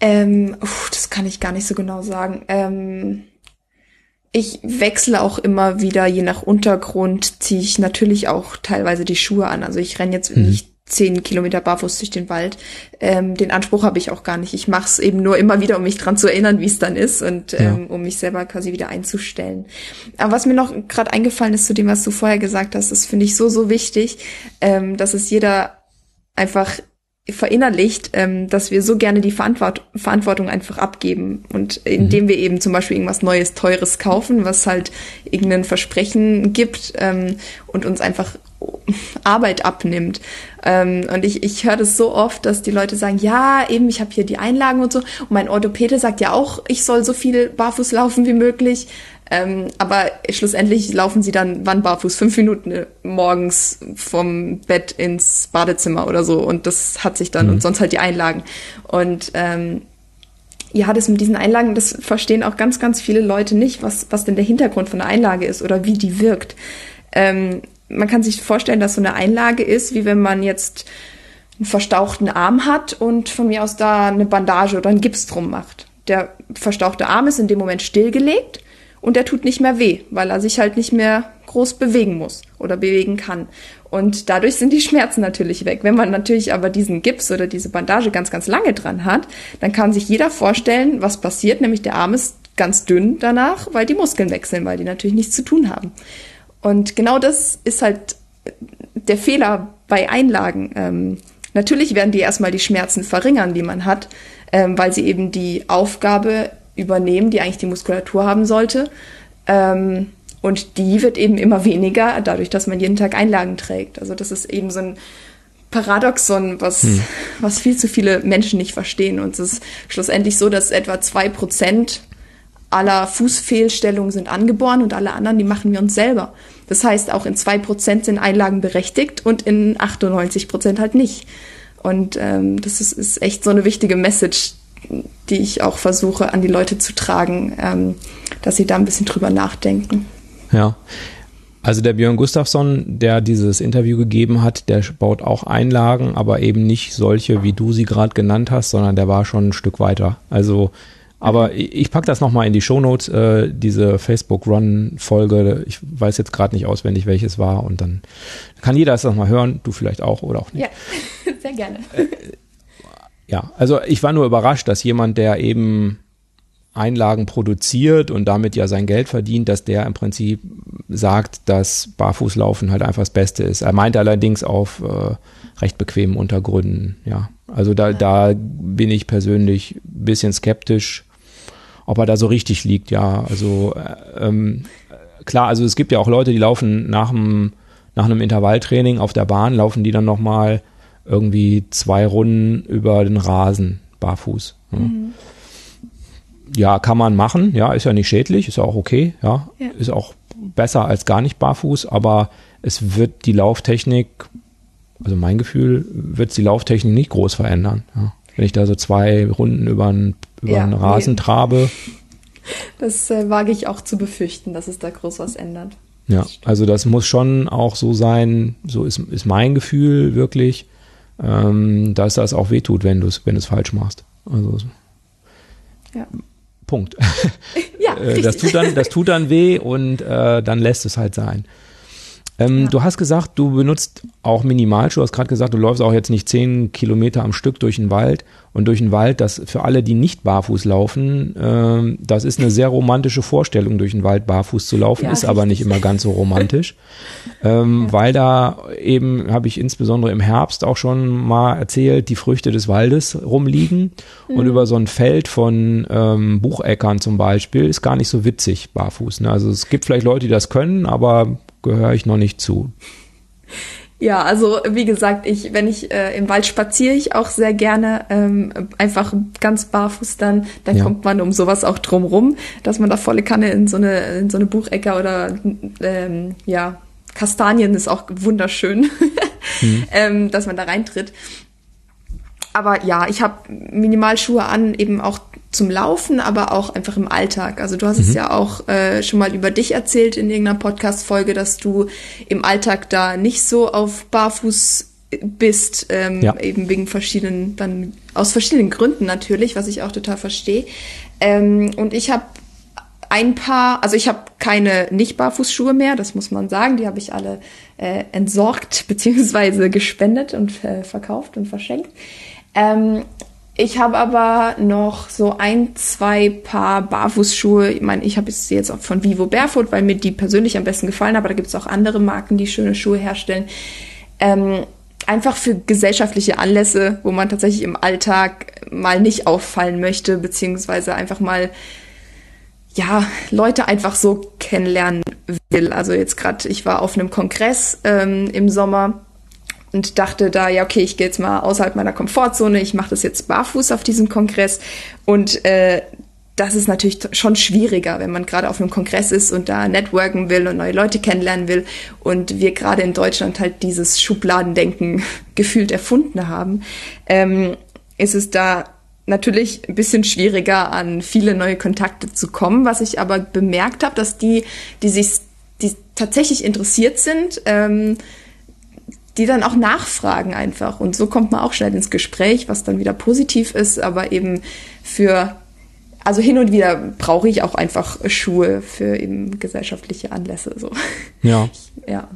Speaker 3: Ähm, uff, das kann ich gar nicht so genau sagen. Ähm, ich wechsle auch immer wieder, je nach Untergrund ziehe ich natürlich auch teilweise die Schuhe an. Also ich renne jetzt mhm. nicht zehn Kilometer barfuß durch den Wald. Ähm, den Anspruch habe ich auch gar nicht. Ich mache es eben nur immer wieder, um mich dran zu erinnern, wie es dann ist und ähm, ja. um mich selber quasi wieder einzustellen. Aber was mir noch gerade eingefallen ist zu dem, was du vorher gesagt hast, das finde ich so, so wichtig, ähm, dass es jeder einfach verinnerlicht, ähm, dass wir so gerne die Verantwort Verantwortung einfach abgeben. Und indem mhm. wir eben zum Beispiel irgendwas Neues, Teures kaufen, was halt irgendein Versprechen gibt ähm, und uns einfach Arbeit abnimmt. Ähm, und ich, ich höre das so oft, dass die Leute sagen, ja, eben, ich habe hier die Einlagen und so. Und mein Orthopäde sagt ja auch, ich soll so viel barfuß laufen wie möglich. Ähm, aber schlussendlich laufen sie dann wann barfuß? Fünf Minuten äh, morgens vom Bett ins Badezimmer oder so. Und das hat sich dann, mhm. und sonst halt die Einlagen. Und ähm, ja, das mit diesen Einlagen, das verstehen auch ganz, ganz viele Leute nicht, was, was denn der Hintergrund von der Einlage ist oder wie die wirkt. Ähm, man kann sich vorstellen, dass so eine Einlage ist, wie wenn man jetzt einen verstauchten Arm hat und von mir aus da eine Bandage oder einen Gips drum macht. Der verstauchte Arm ist in dem Moment stillgelegt und der tut nicht mehr weh, weil er sich halt nicht mehr groß bewegen muss oder bewegen kann. Und dadurch sind die Schmerzen natürlich weg. Wenn man natürlich aber diesen Gips oder diese Bandage ganz, ganz lange dran hat, dann kann sich jeder vorstellen, was passiert, nämlich der Arm ist ganz dünn danach, weil die Muskeln wechseln, weil die natürlich nichts zu tun haben. Und genau das ist halt der Fehler bei Einlagen. Ähm, natürlich werden die erstmal die Schmerzen verringern, die man hat, ähm, weil sie eben die Aufgabe übernehmen, die eigentlich die Muskulatur haben sollte. Ähm, und die wird eben immer weniger, dadurch, dass man jeden Tag Einlagen trägt. Also das ist eben so ein Paradoxon, was, hm. was viel zu viele Menschen nicht verstehen. Und es ist schlussendlich so, dass etwa zwei Prozent aller Fußfehlstellungen sind angeboren und alle anderen, die machen wir uns selber. Das heißt, auch in zwei Prozent sind Einlagen berechtigt und in 98 Prozent halt nicht. Und ähm, das ist, ist echt so eine wichtige Message, die ich auch versuche an die Leute zu tragen, ähm, dass sie da ein bisschen drüber nachdenken.
Speaker 1: Ja. Also der Björn Gustafsson, der dieses Interview gegeben hat, der baut auch Einlagen, aber eben nicht solche, wie du sie gerade genannt hast, sondern der war schon ein Stück weiter. Also, aber ich, ich pack das nochmal in die Shownotes, äh, diese Facebook-Run-Folge. Ich weiß jetzt gerade nicht auswendig, welches war und dann kann jeder es nochmal hören, du vielleicht auch oder auch nicht.
Speaker 3: Ja, sehr gerne.
Speaker 1: Äh, ja, also ich war nur überrascht, dass jemand, der eben Einlagen produziert und damit ja sein Geld verdient, dass der im Prinzip sagt, dass Barfußlaufen halt einfach das Beste ist. Er meint allerdings auf äh, recht bequemen Untergründen, ja. Also da, da bin ich persönlich ein bisschen skeptisch, ob er da so richtig liegt, ja. Also äh, ähm, klar, also es gibt ja auch Leute, die laufen nach einem, nach einem Intervalltraining auf der Bahn, laufen die dann nochmal irgendwie zwei Runden über den Rasen barfuß. Ja. Mhm ja, kann man machen, ja, ist ja nicht schädlich, ist ja auch okay, ja, ja. ist auch besser als gar nicht barfuß, aber es wird die Lauftechnik, also mein Gefühl, wird die Lauftechnik nicht groß verändern. Ja. Wenn ich da so zwei Runden über einen, über einen Rasen nee. trabe.
Speaker 3: Das äh, wage ich auch zu befürchten, dass es da groß was ändert.
Speaker 1: Ja, also das muss schon auch so sein, so ist, ist mein Gefühl wirklich, ähm, dass das auch wehtut, wenn du es wenn falsch machst. Also ja. Punkt. Ja, äh, das tut dann, das tut dann weh und äh, dann lässt es halt sein. Ähm, ja. Du hast gesagt, du benutzt auch Minimalschuhe. Du hast gerade gesagt, du läufst auch jetzt nicht zehn Kilometer am Stück durch den Wald. Und durch den Wald, das für alle, die nicht barfuß laufen, äh, das ist eine sehr romantische Vorstellung, durch den Wald barfuß zu laufen, ja, ist richtig. aber nicht immer ganz so romantisch. ähm, ja. Weil da eben, habe ich insbesondere im Herbst auch schon mal erzählt, die Früchte des Waldes rumliegen. Mhm. Und über so ein Feld von ähm, Bucheckern zum Beispiel ist gar nicht so witzig barfuß. Ne? Also es gibt vielleicht Leute, die das können, aber gehöre ich noch nicht zu.
Speaker 3: Ja, also wie gesagt, ich, wenn ich äh, im Wald spaziere, ich auch sehr gerne ähm, einfach ganz barfuß dann, dann ja. kommt man um sowas auch drumrum, dass man da volle Kanne in so eine in so eine Buchecker oder ähm, ja Kastanien ist auch wunderschön, mhm. ähm, dass man da reintritt. Aber ja, ich habe Minimalschuhe an, eben auch zum Laufen, aber auch einfach im Alltag. Also du hast mhm. es ja auch äh, schon mal über dich erzählt in irgendeiner Podcast-Folge, dass du im Alltag da nicht so auf Barfuß bist, ähm, ja. eben wegen verschiedenen, dann aus verschiedenen Gründen natürlich, was ich auch total verstehe. Ähm, und ich habe ein paar, also ich habe keine nicht-Barfußschuhe mehr, das muss man sagen. Die habe ich alle äh, entsorgt beziehungsweise gespendet und äh, verkauft und verschenkt. Ähm, ich habe aber noch so ein, zwei Paar Barfußschuhe. Ich meine, ich habe jetzt jetzt auch von Vivo Barefoot, weil mir die persönlich am besten gefallen, aber da gibt es auch andere Marken, die schöne Schuhe herstellen. Ähm, einfach für gesellschaftliche Anlässe, wo man tatsächlich im Alltag mal nicht auffallen möchte, beziehungsweise einfach mal ja, Leute einfach so kennenlernen will. Also jetzt gerade, ich war auf einem Kongress ähm, im Sommer und dachte da, ja, okay, ich gehe jetzt mal außerhalb meiner Komfortzone, ich mache das jetzt barfuß auf diesem Kongress und äh, das ist natürlich schon schwieriger, wenn man gerade auf einem Kongress ist und da networken will und neue Leute kennenlernen will und wir gerade in Deutschland halt dieses Schubladendenken gefühlt erfunden haben, ähm, ist es da natürlich ein bisschen schwieriger, an viele neue Kontakte zu kommen. Was ich aber bemerkt habe, dass die, die sich, die tatsächlich interessiert sind, ähm, die dann auch nachfragen einfach. Und so kommt man auch schnell ins Gespräch, was dann wieder positiv ist, aber eben für, also hin und wieder brauche ich auch einfach Schuhe für eben gesellschaftliche Anlässe. So.
Speaker 1: Ja.
Speaker 3: ja.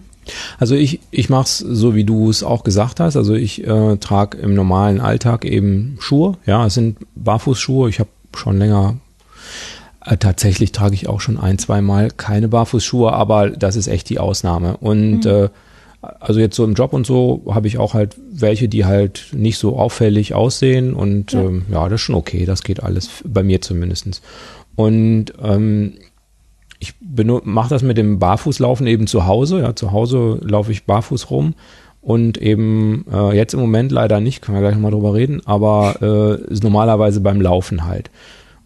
Speaker 1: Also ich, ich mache es so, wie du es auch gesagt hast. Also ich äh, trage im normalen Alltag eben Schuhe. Ja, es sind Barfußschuhe. Ich habe schon länger, äh, tatsächlich trage ich auch schon ein, zwei Mal keine Barfußschuhe, aber das ist echt die Ausnahme. Und mhm. äh, also jetzt so im Job und so habe ich auch halt welche, die halt nicht so auffällig aussehen und ja, ähm, ja das ist schon okay, das geht alles, bei mir zumindestens. Und ähm, ich mache das mit dem Barfußlaufen eben zu Hause. Ja, zu Hause laufe ich barfuß rum und eben äh, jetzt im Moment leider nicht, können wir gleich nochmal drüber reden, aber äh, ist normalerweise beim Laufen halt.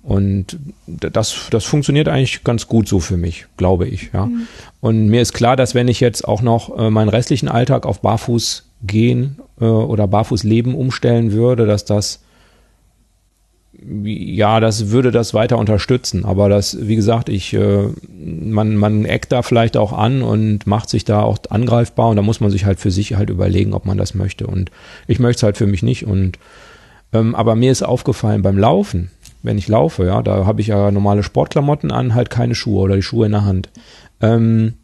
Speaker 1: Und das, das funktioniert eigentlich ganz gut so für mich, glaube ich. Ja. Mhm. Und mir ist klar, dass wenn ich jetzt auch noch äh, meinen restlichen Alltag auf Barfuß gehen äh, oder Barfuß leben umstellen würde, dass das ja, das würde das weiter unterstützen. Aber das, wie gesagt, ich, äh, man, man eckt da vielleicht auch an und macht sich da auch angreifbar und da muss man sich halt für sich halt überlegen, ob man das möchte. Und ich möchte es halt für mich nicht. Und ähm, aber mir ist aufgefallen beim Laufen, wenn ich laufe, ja, da habe ich ja normale Sportklamotten an, halt keine Schuhe oder die Schuhe in der Hand. Ähm,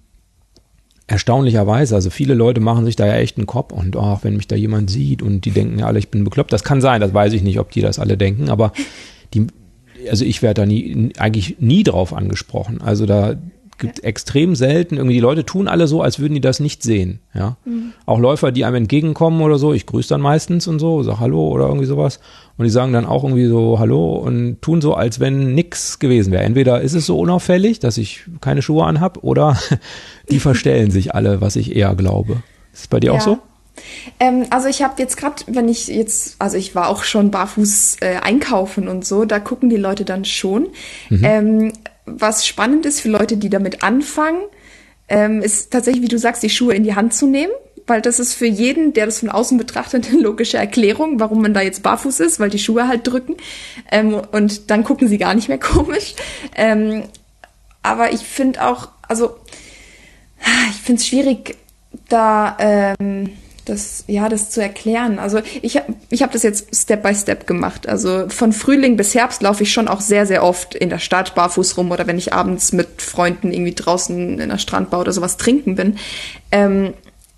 Speaker 1: erstaunlicherweise, also viele Leute machen sich da ja echt einen Kopf und ach, wenn mich da jemand sieht und die denken ja alle, ich bin bekloppt, das kann sein, das weiß ich nicht, ob die das alle denken, aber die, also ich werde da nie, eigentlich nie drauf angesprochen. Also da gibt ja. extrem selten, irgendwie die Leute tun alle so, als würden die das nicht sehen, ja. Mhm. Auch Läufer, die einem entgegenkommen oder so, ich grüße dann meistens und so, sag Hallo oder irgendwie sowas und die sagen dann auch irgendwie so Hallo und tun so, als wenn nix gewesen wäre. Entweder ist es so unauffällig, dass ich keine Schuhe anhab oder die verstellen sich alle, was ich eher glaube. Ist es bei dir ja. auch so?
Speaker 3: Ähm, also ich habe jetzt gerade, wenn ich jetzt, also ich war auch schon barfuß äh, einkaufen und so, da gucken die Leute dann schon. Mhm. Ähm, was spannend ist für Leute, die damit anfangen, ähm, ist tatsächlich, wie du sagst, die Schuhe in die Hand zu nehmen weil das ist für jeden, der das von außen betrachtet, eine logische Erklärung, warum man da jetzt barfuß ist, weil die Schuhe halt drücken. Ähm, und dann gucken sie gar nicht mehr komisch. Ähm, aber ich finde auch, also ich finde es schwierig, da ähm, das ja das zu erklären. Also ich habe ich habe das jetzt Step by Step gemacht. Also von Frühling bis Herbst laufe ich schon auch sehr sehr oft in der Stadt barfuß rum oder wenn ich abends mit Freunden irgendwie draußen in der Strandbau oder sowas trinken bin. Ähm,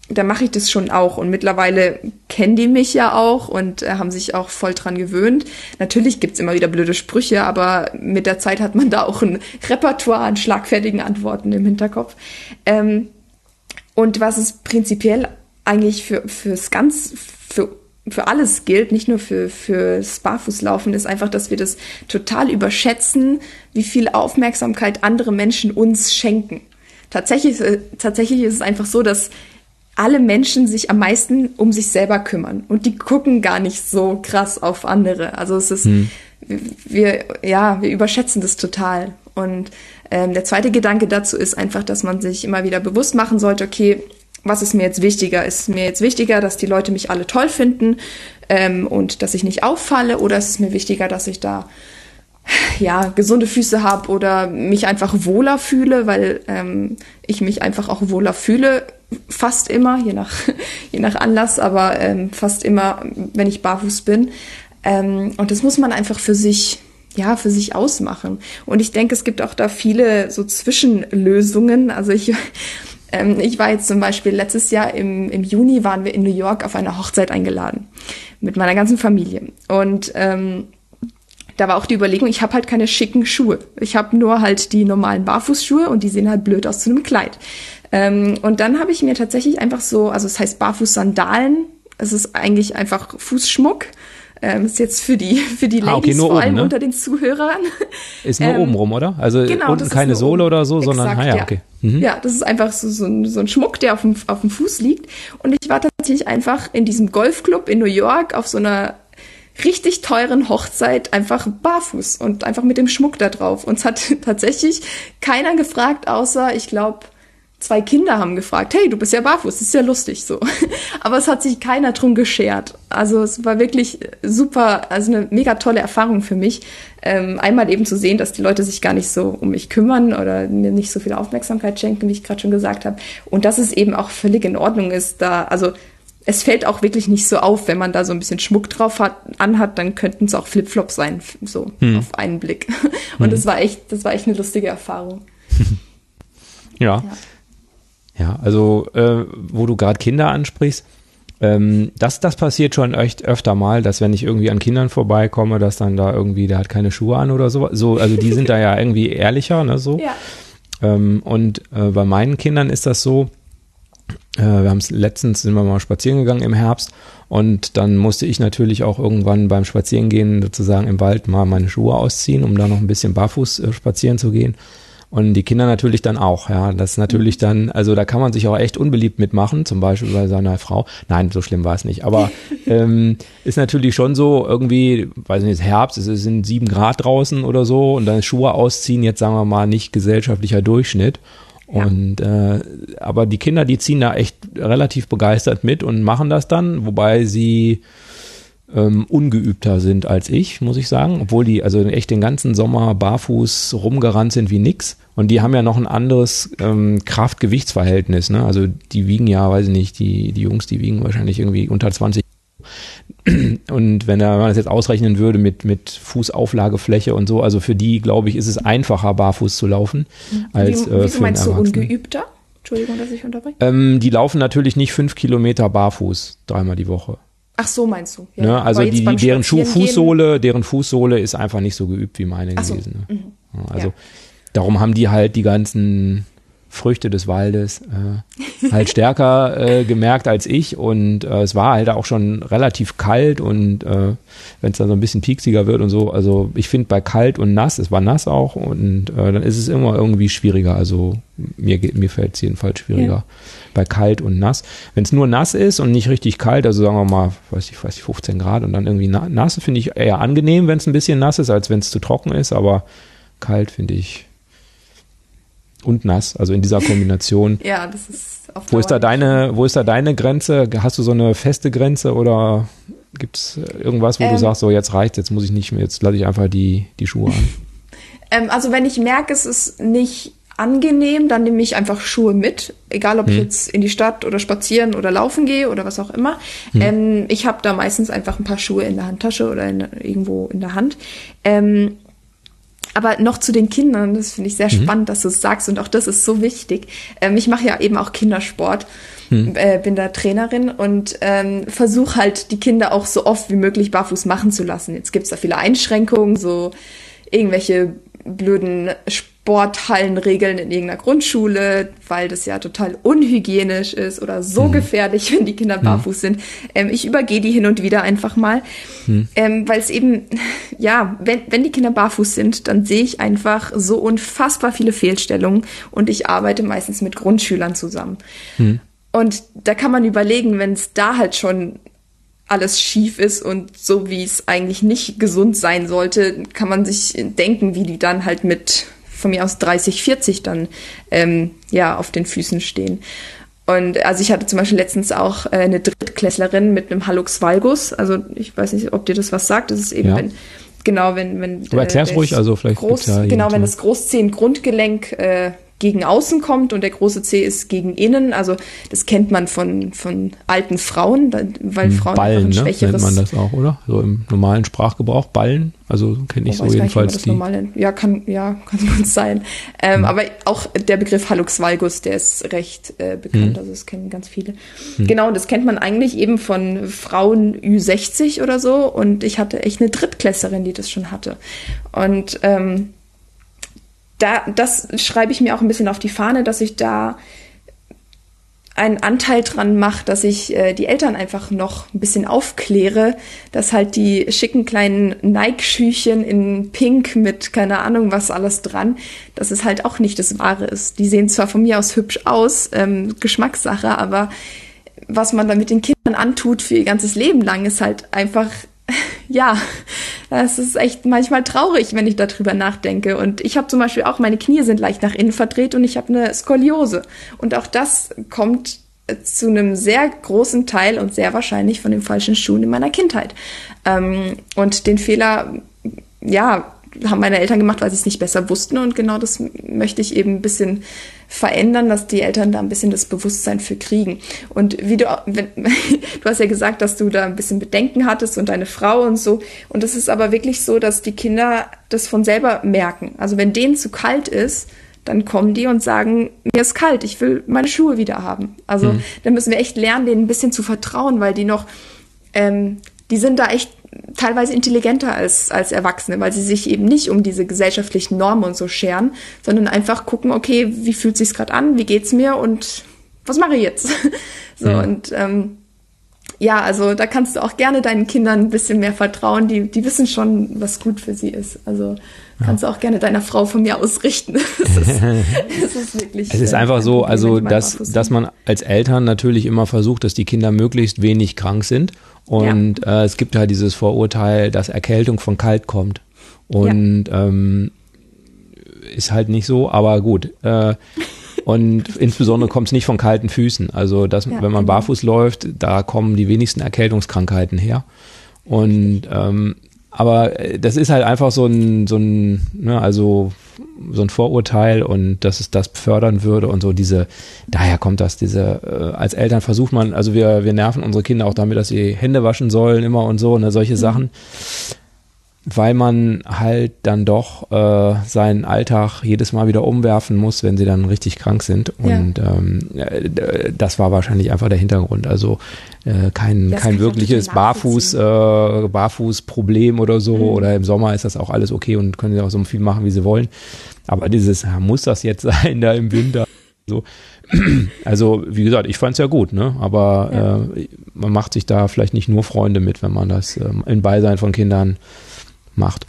Speaker 3: da mache ich das schon auch und mittlerweile kennen die mich ja auch und äh, haben sich auch voll dran gewöhnt. Natürlich gibt's immer wieder blöde Sprüche, aber mit der Zeit hat man da auch ein Repertoire an schlagfertigen Antworten im Hinterkopf. Ähm, und was es prinzipiell eigentlich für fürs ganz für für alles gilt, nicht nur für fürs Barfußlaufen, ist einfach, dass wir das total überschätzen, wie viel Aufmerksamkeit andere Menschen uns schenken. Tatsächlich, äh, tatsächlich ist es einfach so, dass alle Menschen sich am meisten um sich selber kümmern und die gucken gar nicht so krass auf andere. Also es ist, hm. wir, ja, wir überschätzen das total. Und ähm, der zweite Gedanke dazu ist einfach, dass man sich immer wieder bewusst machen sollte, okay, was ist mir jetzt wichtiger? Ist mir jetzt wichtiger, dass die Leute mich alle toll finden ähm, und dass ich nicht auffalle oder ist es mir wichtiger, dass ich da ja, gesunde Füße habe oder mich einfach wohler fühle, weil ähm, ich mich einfach auch wohler fühle, fast immer, je nach, je nach Anlass, aber ähm, fast immer, wenn ich barfuß bin. Ähm, und das muss man einfach für sich ja, für sich ausmachen. Und ich denke, es gibt auch da viele so Zwischenlösungen. Also ich, ähm, ich war jetzt zum Beispiel letztes Jahr im, im Juni waren wir in New York auf eine Hochzeit eingeladen mit meiner ganzen Familie. Und ähm, da war auch die Überlegung, ich habe halt keine schicken Schuhe. Ich habe nur halt die normalen Barfußschuhe und die sehen halt blöd aus zu einem Kleid. Ähm, und dann habe ich mir tatsächlich einfach so, also es heißt Barfußsandalen. Es ist eigentlich einfach Fußschmuck. Ähm, ist jetzt für die für die Ladies
Speaker 1: Ah, okay,
Speaker 3: vor
Speaker 1: oben,
Speaker 3: allem
Speaker 1: ne?
Speaker 3: unter den Zuhörern.
Speaker 1: Ist nur
Speaker 3: Ähm,
Speaker 1: oben rum, oder? Also
Speaker 3: Genau,
Speaker 1: unten keine Sohle oder so, sondern,
Speaker 3: Exakt,
Speaker 1: ah ja,
Speaker 3: ja.
Speaker 1: okay. Mhm.
Speaker 3: Ja, das ist einfach so, so, ein, so ein Schmuck, der auf dem, auf dem Fuß liegt. Und ich war tatsächlich einfach in diesem Golfclub in New York auf so einer richtig teuren Hochzeit einfach barfuß und einfach mit dem Schmuck da drauf. Uns hat tatsächlich keiner gefragt, außer ich glaube zwei Kinder haben gefragt, hey, du bist ja barfuß, ist ja lustig so. Aber es hat sich keiner drum geschert. Also es war wirklich super, also eine mega tolle Erfahrung für mich. Ähm, einmal eben zu sehen, dass die Leute sich gar nicht so um mich kümmern oder mir nicht so viel Aufmerksamkeit schenken, wie ich gerade schon gesagt habe. Und dass es eben auch völlig in Ordnung ist, da, also es fällt auch wirklich nicht so auf, wenn man da so ein bisschen Schmuck drauf hat, anhat, dann könnten es auch Flipflops sein, so auf einen Blick. Und das war echt, das war echt eine lustige Erfahrung.
Speaker 1: Ja. Ja, also äh, wo du gerade Kinder ansprichst, ähm, das, das passiert schon echt öfter mal, dass wenn ich irgendwie an Kindern vorbeikomme, dass dann da irgendwie, der hat keine Schuhe an oder so. so also die sind da ja irgendwie ehrlicher, ne, so.
Speaker 3: Ja.
Speaker 1: Ähm, und äh, bei meinen Kindern ist das so, wir haben es letztens sind wir mal spazieren gegangen im Herbst und dann musste ich natürlich auch irgendwann beim Spazierengehen sozusagen im Wald mal meine Schuhe ausziehen, um da noch ein bisschen barfuß äh, spazieren zu gehen. Und die Kinder natürlich dann auch, ja. Das ist natürlich dann, also da kann man sich auch echt unbeliebt mitmachen, zum Beispiel bei seiner Frau. Nein, so schlimm war es nicht. Aber ähm, ist natürlich schon so, irgendwie, weiß nicht, Herbst, es sind sieben Grad draußen oder so und dann Schuhe ausziehen, jetzt sagen wir mal nicht gesellschaftlicher Durchschnitt. Und äh, aber die Kinder, die ziehen da echt relativ begeistert mit und machen das dann, wobei sie ähm, ungeübter sind als ich, muss ich sagen, obwohl die also echt den ganzen Sommer barfuß rumgerannt sind wie nix. Und die haben ja noch ein anderes ähm, Kraft-Gewichtsverhältnis. Ne? Also die wiegen ja, weiß ich nicht, die, die Jungs, die wiegen wahrscheinlich irgendwie unter 20. Und wenn er man das jetzt ausrechnen würde mit, mit Fußauflagefläche und so, also für die, glaube ich, ist es einfacher, barfuß zu laufen, als
Speaker 3: wie,
Speaker 1: äh, einen
Speaker 3: meinst du ungeübter? Entschuldigung, dass ich unterbreche.
Speaker 1: Ähm, die laufen natürlich nicht fünf Kilometer barfuß dreimal die Woche.
Speaker 3: Ach so, meinst du? Ja,
Speaker 1: Ne? Also die, deren Schuh, Fußsohle, deren Fußsohle ist einfach nicht so geübt wie meine
Speaker 3: so,
Speaker 1: gewesen. Ne? Ja, Also
Speaker 3: Ja.
Speaker 1: darum haben die halt die ganzen Früchte des Waldes äh, halt stärker äh, gemerkt als ich und äh, es war halt auch schon relativ kalt und äh, wenn es dann so ein bisschen pieksiger wird und so, also ich finde bei kalt und nass, es war nass auch und äh, dann ist es immer irgendwie schwieriger, also mir mir fällt es jedenfalls schwieriger
Speaker 3: Ja.
Speaker 1: bei kalt und nass. Wenn es nur nass ist und nicht richtig kalt, also sagen wir mal, weiß ich, weiß ich 15 Grad und dann irgendwie na- nass, finde ich eher angenehm, wenn es ein bisschen nass ist, als wenn es zu trocken ist, aber kalt finde ich und nass, also in dieser Kombination.
Speaker 3: Ja, das ist auf
Speaker 1: Wo ist da deine, wo ist da deine Grenze? Hast du so eine feste Grenze oder gibt es irgendwas, wo du
Speaker 3: Ähm.
Speaker 1: sagst, so jetzt reicht, jetzt muss ich nicht mehr, jetzt lasse ich einfach die, die Schuhe an?
Speaker 3: Ähm, also wenn ich merke, es ist nicht angenehm, dann nehme ich einfach Schuhe mit, egal ob ich jetzt in die Stadt oder spazieren oder laufen gehe oder was auch immer. Ähm, ich habe da meistens einfach ein paar Schuhe in der Handtasche oder in, irgendwo in der Hand. Ähm, aber noch zu den Kindern, das finde ich sehr spannend, dass du es sagst und auch das ist so wichtig. Ähm, ich mache ja eben auch Kindersport, äh, bin da Trainerin und ähm, versuche halt die Kinder auch so oft wie möglich barfuß machen zu lassen. Jetzt gibt's da viele Einschränkungen, so irgendwelche blöden Sporthallenregeln in irgendeiner Grundschule, weil das ja total unhygienisch ist oder so gefährlich, wenn die Kinder barfuß sind. Ähm, ich übergehe die hin und wieder einfach mal, ähm, weil es eben, ja, wenn, wenn die Kinder barfuß sind, dann sehe ich einfach so unfassbar viele Fehlstellungen und ich arbeite meistens mit Grundschülern zusammen. Und da kann man überlegen, wenn es da halt schon alles schief ist und so wie es eigentlich nicht gesund sein sollte, kann man sich denken, wie die dann halt mit von mir aus 30, 40 dann ähm, ja auf den Füßen stehen. Und also ich hatte zum Beispiel letztens auch äh, eine Drittklässlerin mit einem Hallux valgus. Also ich weiß nicht, ob dir das was sagt. Das ist eben,
Speaker 1: Ja.
Speaker 3: wenn, genau, wenn, wenn
Speaker 1: Aber erklär's
Speaker 3: das
Speaker 1: ruhig, also vielleicht
Speaker 3: groß,
Speaker 1: ja
Speaker 3: genau, wenn das Großzehen-Grundgelenk äh, gegen außen kommt und der große C ist gegen innen. Also das kennt man von, von alten Frauen, weil Frauen
Speaker 1: Ballen,
Speaker 3: ein
Speaker 1: ne?
Speaker 3: schwächeres...
Speaker 1: nennt man das auch, oder? So im normalen Sprachgebrauch, Ballen. Also kenne ich
Speaker 3: Oh,
Speaker 1: so
Speaker 3: nicht,
Speaker 1: jedenfalls
Speaker 3: das
Speaker 1: die.
Speaker 3: normal nennt. Ja, kann, ja, kann gut sein. Ähm,
Speaker 1: Hm.
Speaker 3: Aber auch der Begriff Hallux valgus, der ist recht äh, bekannt.
Speaker 1: Hm.
Speaker 3: Also das kennen ganz viele. Genau, und das kennt man eigentlich eben von Frauen Ü60 oder so. Und ich hatte echt eine Drittklässlerin, die das schon hatte. Und ähm, da, das schreibe ich mir auch ein bisschen auf die Fahne, dass ich da einen Anteil dran mache, dass ich äh, die Eltern einfach noch ein bisschen aufkläre, dass halt die schicken kleinen Nike-Schüchen in Pink mit keine Ahnung was alles dran, dass es halt auch nicht das Wahre ist. Die sehen zwar von mir aus hübsch aus, ähm, Geschmackssache, aber was man dann mit den Kindern antut für ihr ganzes Leben lang, ist halt einfach, ja, das ist echt manchmal traurig, wenn ich darüber nachdenke. Und ich habe zum Beispiel auch, meine Knie sind leicht nach innen verdreht und ich habe eine Skoliose. Und auch das kommt äh, zu einem sehr großen Teil und sehr wahrscheinlich von den falschen Schuhen in meiner Kindheit. Ähm, und den Fehler, ja, haben meine Eltern gemacht, weil sie es nicht besser wussten. Und genau das möchte ich eben ein bisschen verändern, dass die Eltern da ein bisschen das Bewusstsein für kriegen. Und wie du, wenn, du hast ja gesagt, dass du da ein bisschen Bedenken hattest und deine Frau und so. Und es ist aber wirklich so, dass die Kinder das von selber merken. Also wenn denen zu kalt ist, dann kommen die und sagen, mir ist kalt, ich will meine Schuhe wieder haben. Also mhm. dann müssen wir echt lernen, denen ein bisschen zu vertrauen, weil die noch, ähm, die sind da echt teilweise intelligenter als, als Erwachsene, weil sie sich eben nicht um diese gesellschaftlichen Normen und so scheren, sondern einfach gucken, okay, wie fühlt sich's gerade an, wie geht's mir und was mache ich jetzt? so ja. und ähm, ja, also da kannst du auch gerne deinen Kindern ein bisschen mehr vertrauen. Die, die wissen schon, was gut für sie ist. Also kannst du auch gerne deiner Frau von mir ausrichten. es, ist,
Speaker 1: es ist wirklich. Es ist einfach so, also dass, dass man als Eltern natürlich immer versucht, dass die Kinder möglichst wenig krank sind. Und ja. äh, es gibt halt dieses Vorurteil, dass Erkältung von kalt kommt. Und ja. ähm, ist halt nicht so, aber gut. Äh, und insbesondere kommt es nicht von kalten Füßen. Also, dass, wenn man genau. barfuß läuft, da kommen die wenigsten Erkältungskrankheiten her. Und ähm, aber das ist halt einfach so ein, so ein, ne, also so ein Vorurteil und dass es das fördern würde und so diese, daher kommt das, diese, äh, als Eltern versucht man, also wir, wir nerven unsere Kinder auch damit, dass sie Hände waschen sollen immer und so, ne, solche mhm. Sachen weil man halt dann doch äh, seinen Alltag jedes Mal wieder umwerfen muss, wenn sie dann richtig krank sind. Und ja. ähm, das war wahrscheinlich einfach der Hintergrund. Also äh, kein, das kein wirkliches Barfuß, äh, Barfuß-Problem oder so. Mhm. Oder im Sommer ist das auch alles okay und können sie auch so viel machen, wie sie wollen. Aber dieses, muss das jetzt sein, da im Winter? So. Also, wie gesagt, ich fand es ja gut, ne? Aber ja. äh, man macht sich da vielleicht nicht nur Freunde mit, wenn man das ähm, in Beisein von Kindern macht.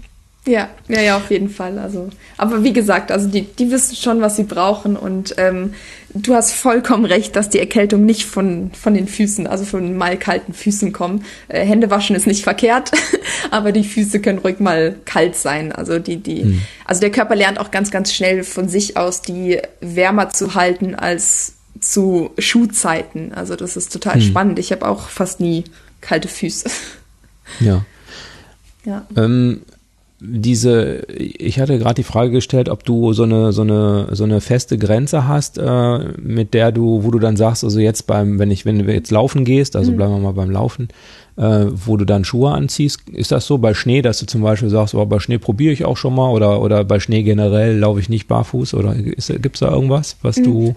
Speaker 3: Ja, ja, ja, auf jeden Fall. Also, aber wie gesagt, also die, die wissen schon, was sie brauchen und ähm, du hast vollkommen recht, dass die Erkältung nicht von von den Füßen, also von mal kalten Füßen kommen. Äh, Hände waschen ist nicht verkehrt, aber die Füße können ruhig mal kalt sein. Also die die, hm. also der Körper lernt auch ganz ganz schnell von sich aus die wärmer zu halten als zu Schuhzeiten. Also das ist total hm. spannend. Ich habe auch fast nie kalte Füße.
Speaker 1: Ja.
Speaker 3: Ja.
Speaker 1: Ähm, diese, ich hatte gerade die Frage gestellt, ob du so eine so eine so eine feste Grenze hast, äh, mit der du, wo du dann sagst, also jetzt beim, wenn ich, wenn du jetzt laufen gehst, also mhm. bleiben wir mal beim Laufen, äh, wo du dann Schuhe anziehst, ist das so bei Schnee, dass du zum Beispiel sagst, oh, bei Schnee probiere ich auch schon mal oder oder bei Schnee generell laufe ich nicht barfuß oder gibt es da irgendwas, was mhm. du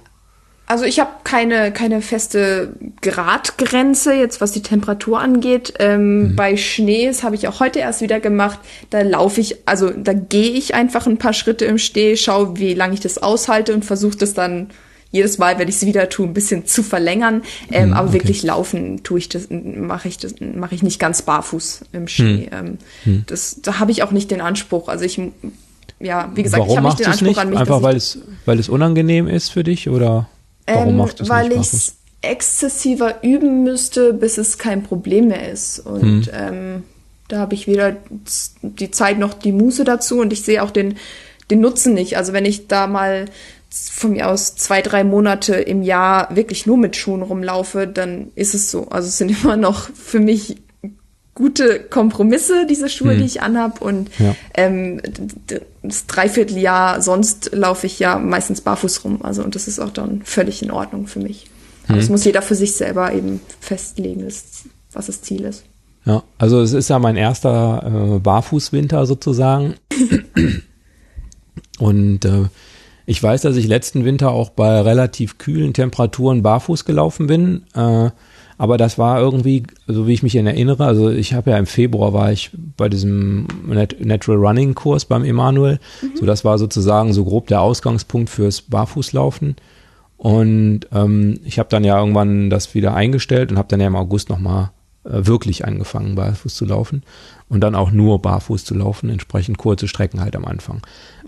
Speaker 3: also ich habe keine, keine feste Gradgrenze, jetzt was die Temperatur angeht. Ähm, mhm. Bei Schnees habe ich auch heute erst wieder gemacht. Da laufe ich, also da gehe ich einfach ein paar Schritte im Steh, schaue, wie lange ich das aushalte und versuche das dann jedes Mal, wenn ich es wieder tue, ein bisschen zu verlängern. Ähm, mhm, aber okay. wirklich laufen tue ich das, mache ich das, mache ich nicht ganz barfuß im Schnee. Mhm. Ähm, das, da habe ich auch nicht den Anspruch. Also ich, ja, wie gesagt,
Speaker 1: Warum
Speaker 3: ich habe nicht den Anspruch
Speaker 1: nicht?
Speaker 3: an mich.
Speaker 1: Einfach weil es, weil es unangenehm ist für dich oder? Warum
Speaker 3: ähm,
Speaker 1: macht das
Speaker 3: weil ich es exzessiver üben müsste, bis es kein Problem mehr ist. Und
Speaker 1: Hm.
Speaker 3: ähm, da habe ich weder die Zeit noch die Muße dazu und ich sehe auch den, den Nutzen nicht. Also wenn ich da mal von mir aus zwei, drei Monate im Jahr wirklich nur mit Schuhen rumlaufe, dann ist es so. Also es sind immer noch für mich gute Kompromisse, diese Schuhe,
Speaker 1: Hm.
Speaker 3: die ich anhab. Und
Speaker 1: Ja.
Speaker 3: ähm, das Dreivierteljahr, sonst laufe ich ja meistens barfuß rum. Also und das ist auch dann völlig in Ordnung für mich. Aber
Speaker 1: Hm.
Speaker 3: das muss jeder für sich selber eben festlegen, was das Ziel ist.
Speaker 1: Ja, also es ist ja mein erster äh, Barfußwinter sozusagen. Und äh, ich weiß, dass ich letzten Winter auch bei relativ kühlen Temperaturen barfuß gelaufen bin. Äh, aber das war irgendwie, so wie ich mich erinnere, also ich habe ja im Februar war ich bei diesem Nat Natural Running Kurs beim Emanuel. So, das war sozusagen so grob der Ausgangspunkt fürs Barfußlaufen. Und ähm, ich habe dann ja irgendwann das wieder eingestellt und habe dann ja im August nochmal äh, wirklich angefangen, barfuß zu laufen und dann auch nur barfuß zu laufen, entsprechend kurze Strecken halt am Anfang.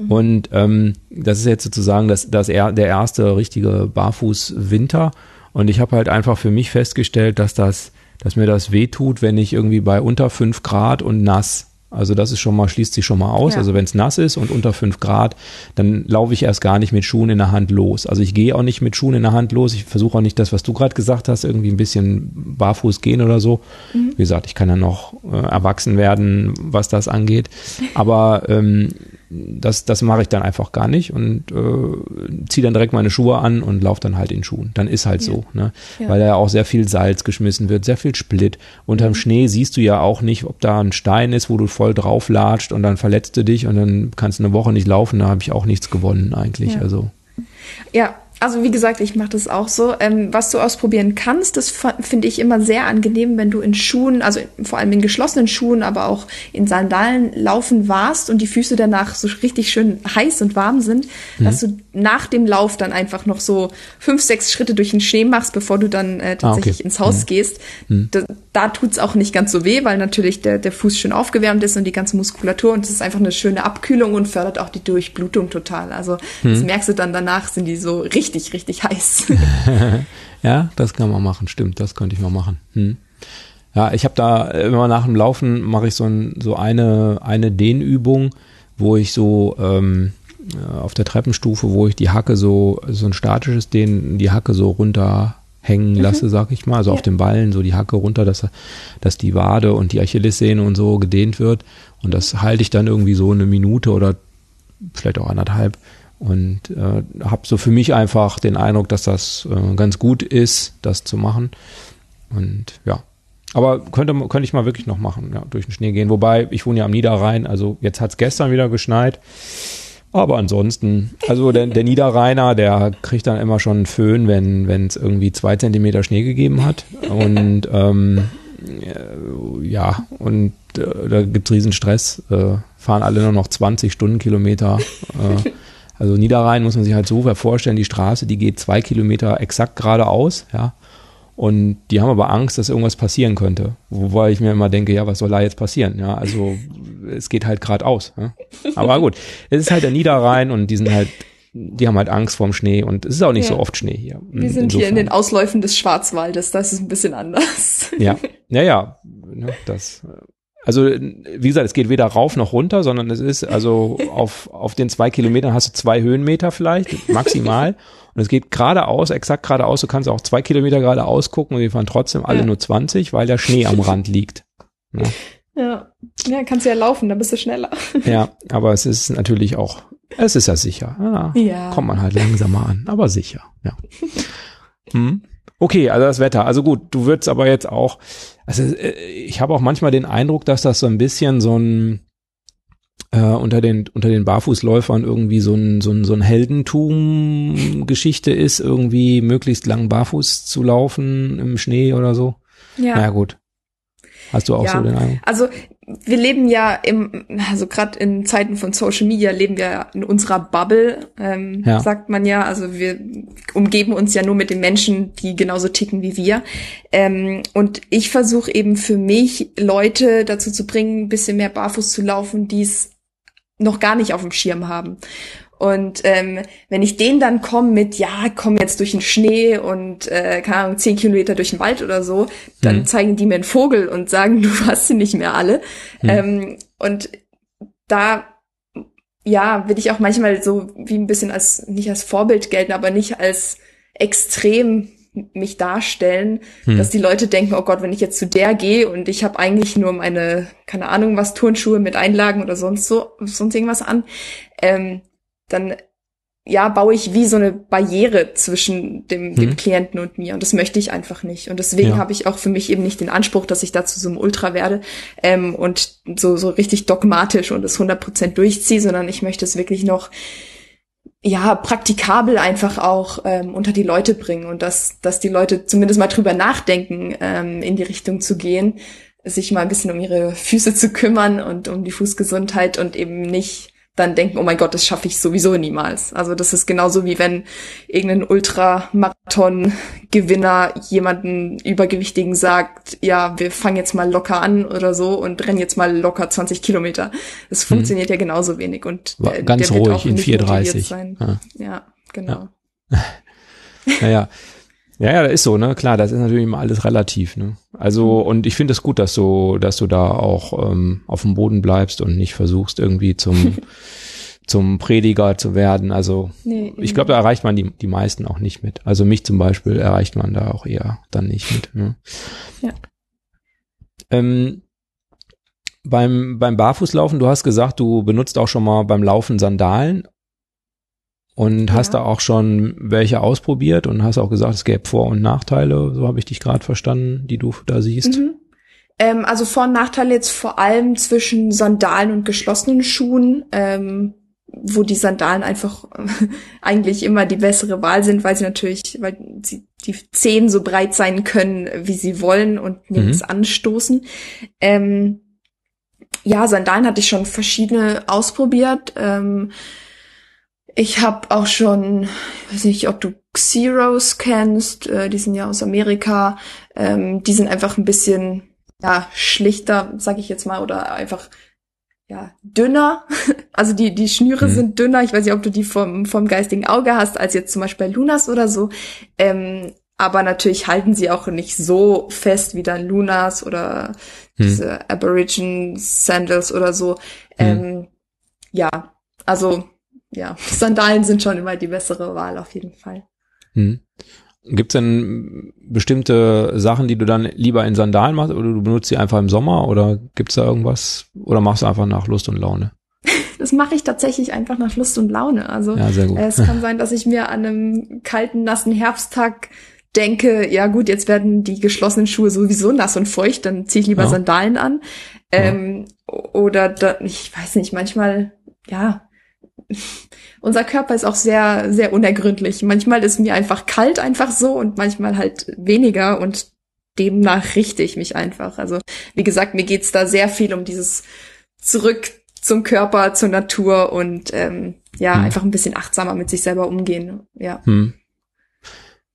Speaker 1: Und ähm, das ist jetzt sozusagen das, das er, der erste richtige Barfuß-Winter. Und ich habe halt einfach für mich festgestellt, dass das, dass mir das wehtut, wenn ich irgendwie bei unter fünf Grad und nass also das ist schon mal, schließt sich schon mal aus.
Speaker 3: Ja.
Speaker 1: Also wenn es nass ist und unter fünf Grad, dann laufe ich erst gar nicht mit Schuhen in der Hand los. Also ich gehe auch nicht mit Schuhen in der Hand los. Ich versuche auch nicht das, was du gerade gesagt hast, irgendwie ein bisschen barfuß gehen oder so. Wie gesagt, ich kann ja noch äh, erwachsen werden, was das angeht. Aber ähm, das, das mache ich dann einfach gar nicht und äh, ziehe dann direkt meine Schuhe an und laufe dann halt in Schuhen. Dann ist halt so, ne?
Speaker 3: Ja.
Speaker 1: Weil da ja auch sehr viel Salz geschmissen wird, sehr viel Split. Unterm Schnee siehst du ja auch nicht, ob da ein Stein ist, wo du voll drauf latscht und dann verletzt du dich und dann kannst du eine Woche nicht laufen. Da habe ich auch nichts gewonnen eigentlich.
Speaker 3: Ja.
Speaker 1: Also
Speaker 3: Ja, also wie gesagt, ich mache das auch so. Ähm, was du ausprobieren kannst, das finde ich immer sehr angenehm, wenn du in Schuhen, also vor allem in geschlossenen Schuhen, aber auch in Sandalen laufen warst und die Füße danach so richtig schön heiß und warm sind, dass du nach dem Lauf dann einfach noch so fünf, sechs Schritte durch den Schnee machst, bevor du dann äh, tatsächlich
Speaker 1: okay.
Speaker 3: ins Haus gehst. Da, da tut's auch nicht ganz so weh, weil natürlich der, der Fuß schön aufgewärmt ist und die ganze Muskulatur und es ist einfach eine schöne Abkühlung und fördert auch die Durchblutung total. Also das merkst du dann danach, sind die so richtig, richtig heiß.
Speaker 1: Ja, das kann man machen, stimmt, das könnte ich mal machen. Hm. Ja, ich habe da immer nach dem Laufen mache ich so, ein, so eine, eine Dehnübung, wo ich so ähm, äh, auf der Treppenstufe, wo ich die Hacke so, so ein statisches Dehnen, die Hacke so runterhängen lasse, sag ich mal, also auf
Speaker 3: Ja.
Speaker 1: den Ballen, so die Hacke runter, dass, dass die Wade und die Achillessehne und so gedehnt wird. Und das halte ich dann irgendwie so eine Minute oder vielleicht auch anderthalb und äh, habe so für mich einfach den Eindruck, dass das äh, ganz gut ist, das zu machen. Und ja, aber könnte, könnte ich mal wirklich noch machen, ja, durch den Schnee gehen. Wobei, ich wohne ja am Niederrhein, also jetzt hat's gestern wieder geschneit. Aber ansonsten, also der, der Niederrheiner, der kriegt dann immer schon einen Föhn, wenn es irgendwie zwei Zentimeter Schnee gegeben hat. Und ähm, äh, ja, und äh, da gibt's riesen Stress. Äh, fahren alle nur noch 20 Stundenkilometer. Äh, also Niederrhein muss man sich halt so vorstellen, die Straße, die geht zwei Kilometer exakt geradeaus, ja. Und die haben aber Angst, dass irgendwas passieren könnte. Wobei ich mir immer denke, ja, was soll da jetzt passieren? Ja, also es geht halt geradeaus. Ja? Aber gut, es ist halt der Niederrhein und die sind halt, die haben halt Angst vorm Schnee und es ist auch nicht
Speaker 3: Ja.
Speaker 1: so oft Schnee hier.
Speaker 3: Wir sind hier in
Speaker 1: Insofern.
Speaker 3: den Ausläufen des Schwarzwaldes, das ist ein bisschen anders.
Speaker 1: Ja, ja, ja. Ne, das, also, wie gesagt, es geht weder rauf noch runter, sondern es ist, also auf, auf den zwei Kilometern hast du zwei Höhenmeter vielleicht, maximal. Und es geht geradeaus, exakt geradeaus. Du kannst auch zwei Kilometer geradeaus gucken und die fahren trotzdem alle
Speaker 3: Ja.
Speaker 1: nur 20, weil der Schnee am Rand liegt.
Speaker 3: Ja. Ja, kannst du ja laufen, dann bist du schneller.
Speaker 1: Ja, aber es ist natürlich auch, es ist ja sicher. Ja,
Speaker 3: Ja.
Speaker 1: Kommt man halt langsamer an, aber sicher, ja. Hm. Okay, also das Wetter. Also gut, du würdest aber jetzt auch, also äh, ich habe auch manchmal den Eindruck, dass das so ein bisschen so ein äh, unter den unter den Barfußläufern irgendwie so ein so ein so ein Heldentum-Geschichte ist, irgendwie möglichst lang barfuß zu laufen im Schnee oder so.
Speaker 3: Ja.
Speaker 1: Na ja, gut. Hast du auch
Speaker 3: Ja.
Speaker 1: so den Eindruck?
Speaker 3: Also wir leben ja im, also gerade in Zeiten von Social Media leben wir ja in unserer Bubble, ähm,
Speaker 1: Ja.
Speaker 3: sagt man ja. Also wir umgeben uns ja nur mit den Menschen, die genauso ticken wie wir. Ähm, und ich versuche eben für mich Leute dazu zu bringen, ein bisschen mehr barfuß zu laufen, die es noch gar nicht auf dem Schirm haben. Und ähm, wenn ich denen dann komme mit, ja, komm jetzt durch den Schnee und äh, keine Ahnung, zehn Kilometer durch den Wald oder so, dann
Speaker 1: Mhm.
Speaker 3: zeigen die mir einen Vogel und sagen, du hast sie nicht mehr alle. Ähm, und da, ja, will ich auch manchmal so wie ein bisschen als, nicht als Vorbild gelten, aber nicht als extrem mich darstellen, hm. dass die Leute denken, oh Gott, wenn ich jetzt zu der gehe und ich habe eigentlich nur meine, keine Ahnung was, Turnschuhe mit Einlagen oder sonst so, sonst irgendwas an, ähm, dann ja, baue ich wie so eine Barriere zwischen dem, dem mhm. Klienten und mir. Und das möchte ich einfach nicht. Und deswegen ja. habe ich auch für mich eben nicht den Anspruch, dass ich dazu so ein Ultra werde ähm, und so, so richtig dogmatisch und es 100% durchziehe, sondern ich möchte es wirklich noch ja, praktikabel einfach auch ähm, unter die Leute bringen und dass, dass die Leute zumindest mal drüber nachdenken, ähm, in die Richtung zu gehen, sich mal ein bisschen um ihre Füße zu kümmern und um die Fußgesundheit und eben nicht dann denken, oh mein Gott, das schaffe ich sowieso niemals. Also das ist genauso wie wenn irgendein Ultramarathon-Gewinner jemanden Übergewichtigen sagt, ja, wir fangen jetzt mal locker an oder so und rennen jetzt mal locker 20 Kilometer. Das hm. funktioniert hm. ja genauso wenig und
Speaker 1: der, ganz der ruhig in 4,30.
Speaker 3: Ja. ja, genau.
Speaker 1: Ja. naja. Ja, ja, das ist so, ne? Klar, das ist natürlich immer alles relativ, ne? Also, mhm. und ich finde es das gut, dass du, dass du da auch ähm, auf dem Boden bleibst und nicht versuchst, irgendwie zum, zum Prediger zu werden. Also nee, ich glaube, da erreicht man die, die meisten auch nicht mit. Also mich zum Beispiel erreicht man da auch eher dann nicht mit. Ne? Ja. Ähm, beim, beim Barfußlaufen, du hast gesagt, du benutzt auch schon mal beim Laufen Sandalen. Und ja. hast da auch schon welche ausprobiert und hast auch gesagt, es gäbe Vor- und Nachteile, so habe ich dich gerade verstanden, die du da siehst. Mhm.
Speaker 3: Ähm, also Vor- und Nachteile jetzt vor allem zwischen Sandalen und geschlossenen Schuhen, ähm, wo die Sandalen einfach eigentlich immer die bessere Wahl sind, weil sie natürlich, weil sie die Zehen so breit sein können, wie sie wollen und nichts mhm. anstoßen. Ähm, ja, Sandalen hatte ich schon verschiedene ausprobiert. Ähm, ich habe auch schon, ich weiß nicht, ob du Xeros kennst, äh, die sind ja aus Amerika. Ähm, die sind einfach ein bisschen ja schlichter, sag ich jetzt mal, oder einfach ja dünner. Also die die Schnüre mhm. sind dünner. Ich weiß nicht, ob du die vom vom geistigen Auge hast, als jetzt zum Beispiel Lunas oder so. Ähm, aber natürlich halten sie auch nicht so fest wie dann Lunas oder hm. diese Aborigine Sandals oder so. Hm. Ähm, ja, also ja, Sandalen sind schon immer die bessere Wahl auf jeden Fall.
Speaker 1: Hm. Gibt es denn bestimmte Sachen, die du dann lieber in Sandalen machst oder du benutzt sie einfach im Sommer oder gibt es da irgendwas oder machst du einfach nach Lust und Laune?
Speaker 3: Das mache ich tatsächlich einfach nach Lust und Laune. Also ja, äh, es kann sein, dass ich mir an einem kalten, nassen Herbsttag denke, ja gut, jetzt werden die geschlossenen Schuhe sowieso nass und feucht, dann ziehe ich lieber ja. Sandalen an. Ähm, ja. Oder da, ich weiß nicht, manchmal, ja, unser Körper ist auch sehr, sehr unergründlich. Manchmal ist mir einfach kalt einfach so und manchmal halt weniger und demnach richte ich mich einfach. Also, wie gesagt, mir geht's da sehr viel um dieses zurück zum Körper, zur Natur und ähm, ja, hm. einfach ein bisschen achtsamer mit sich selber umgehen. Ja. Hm.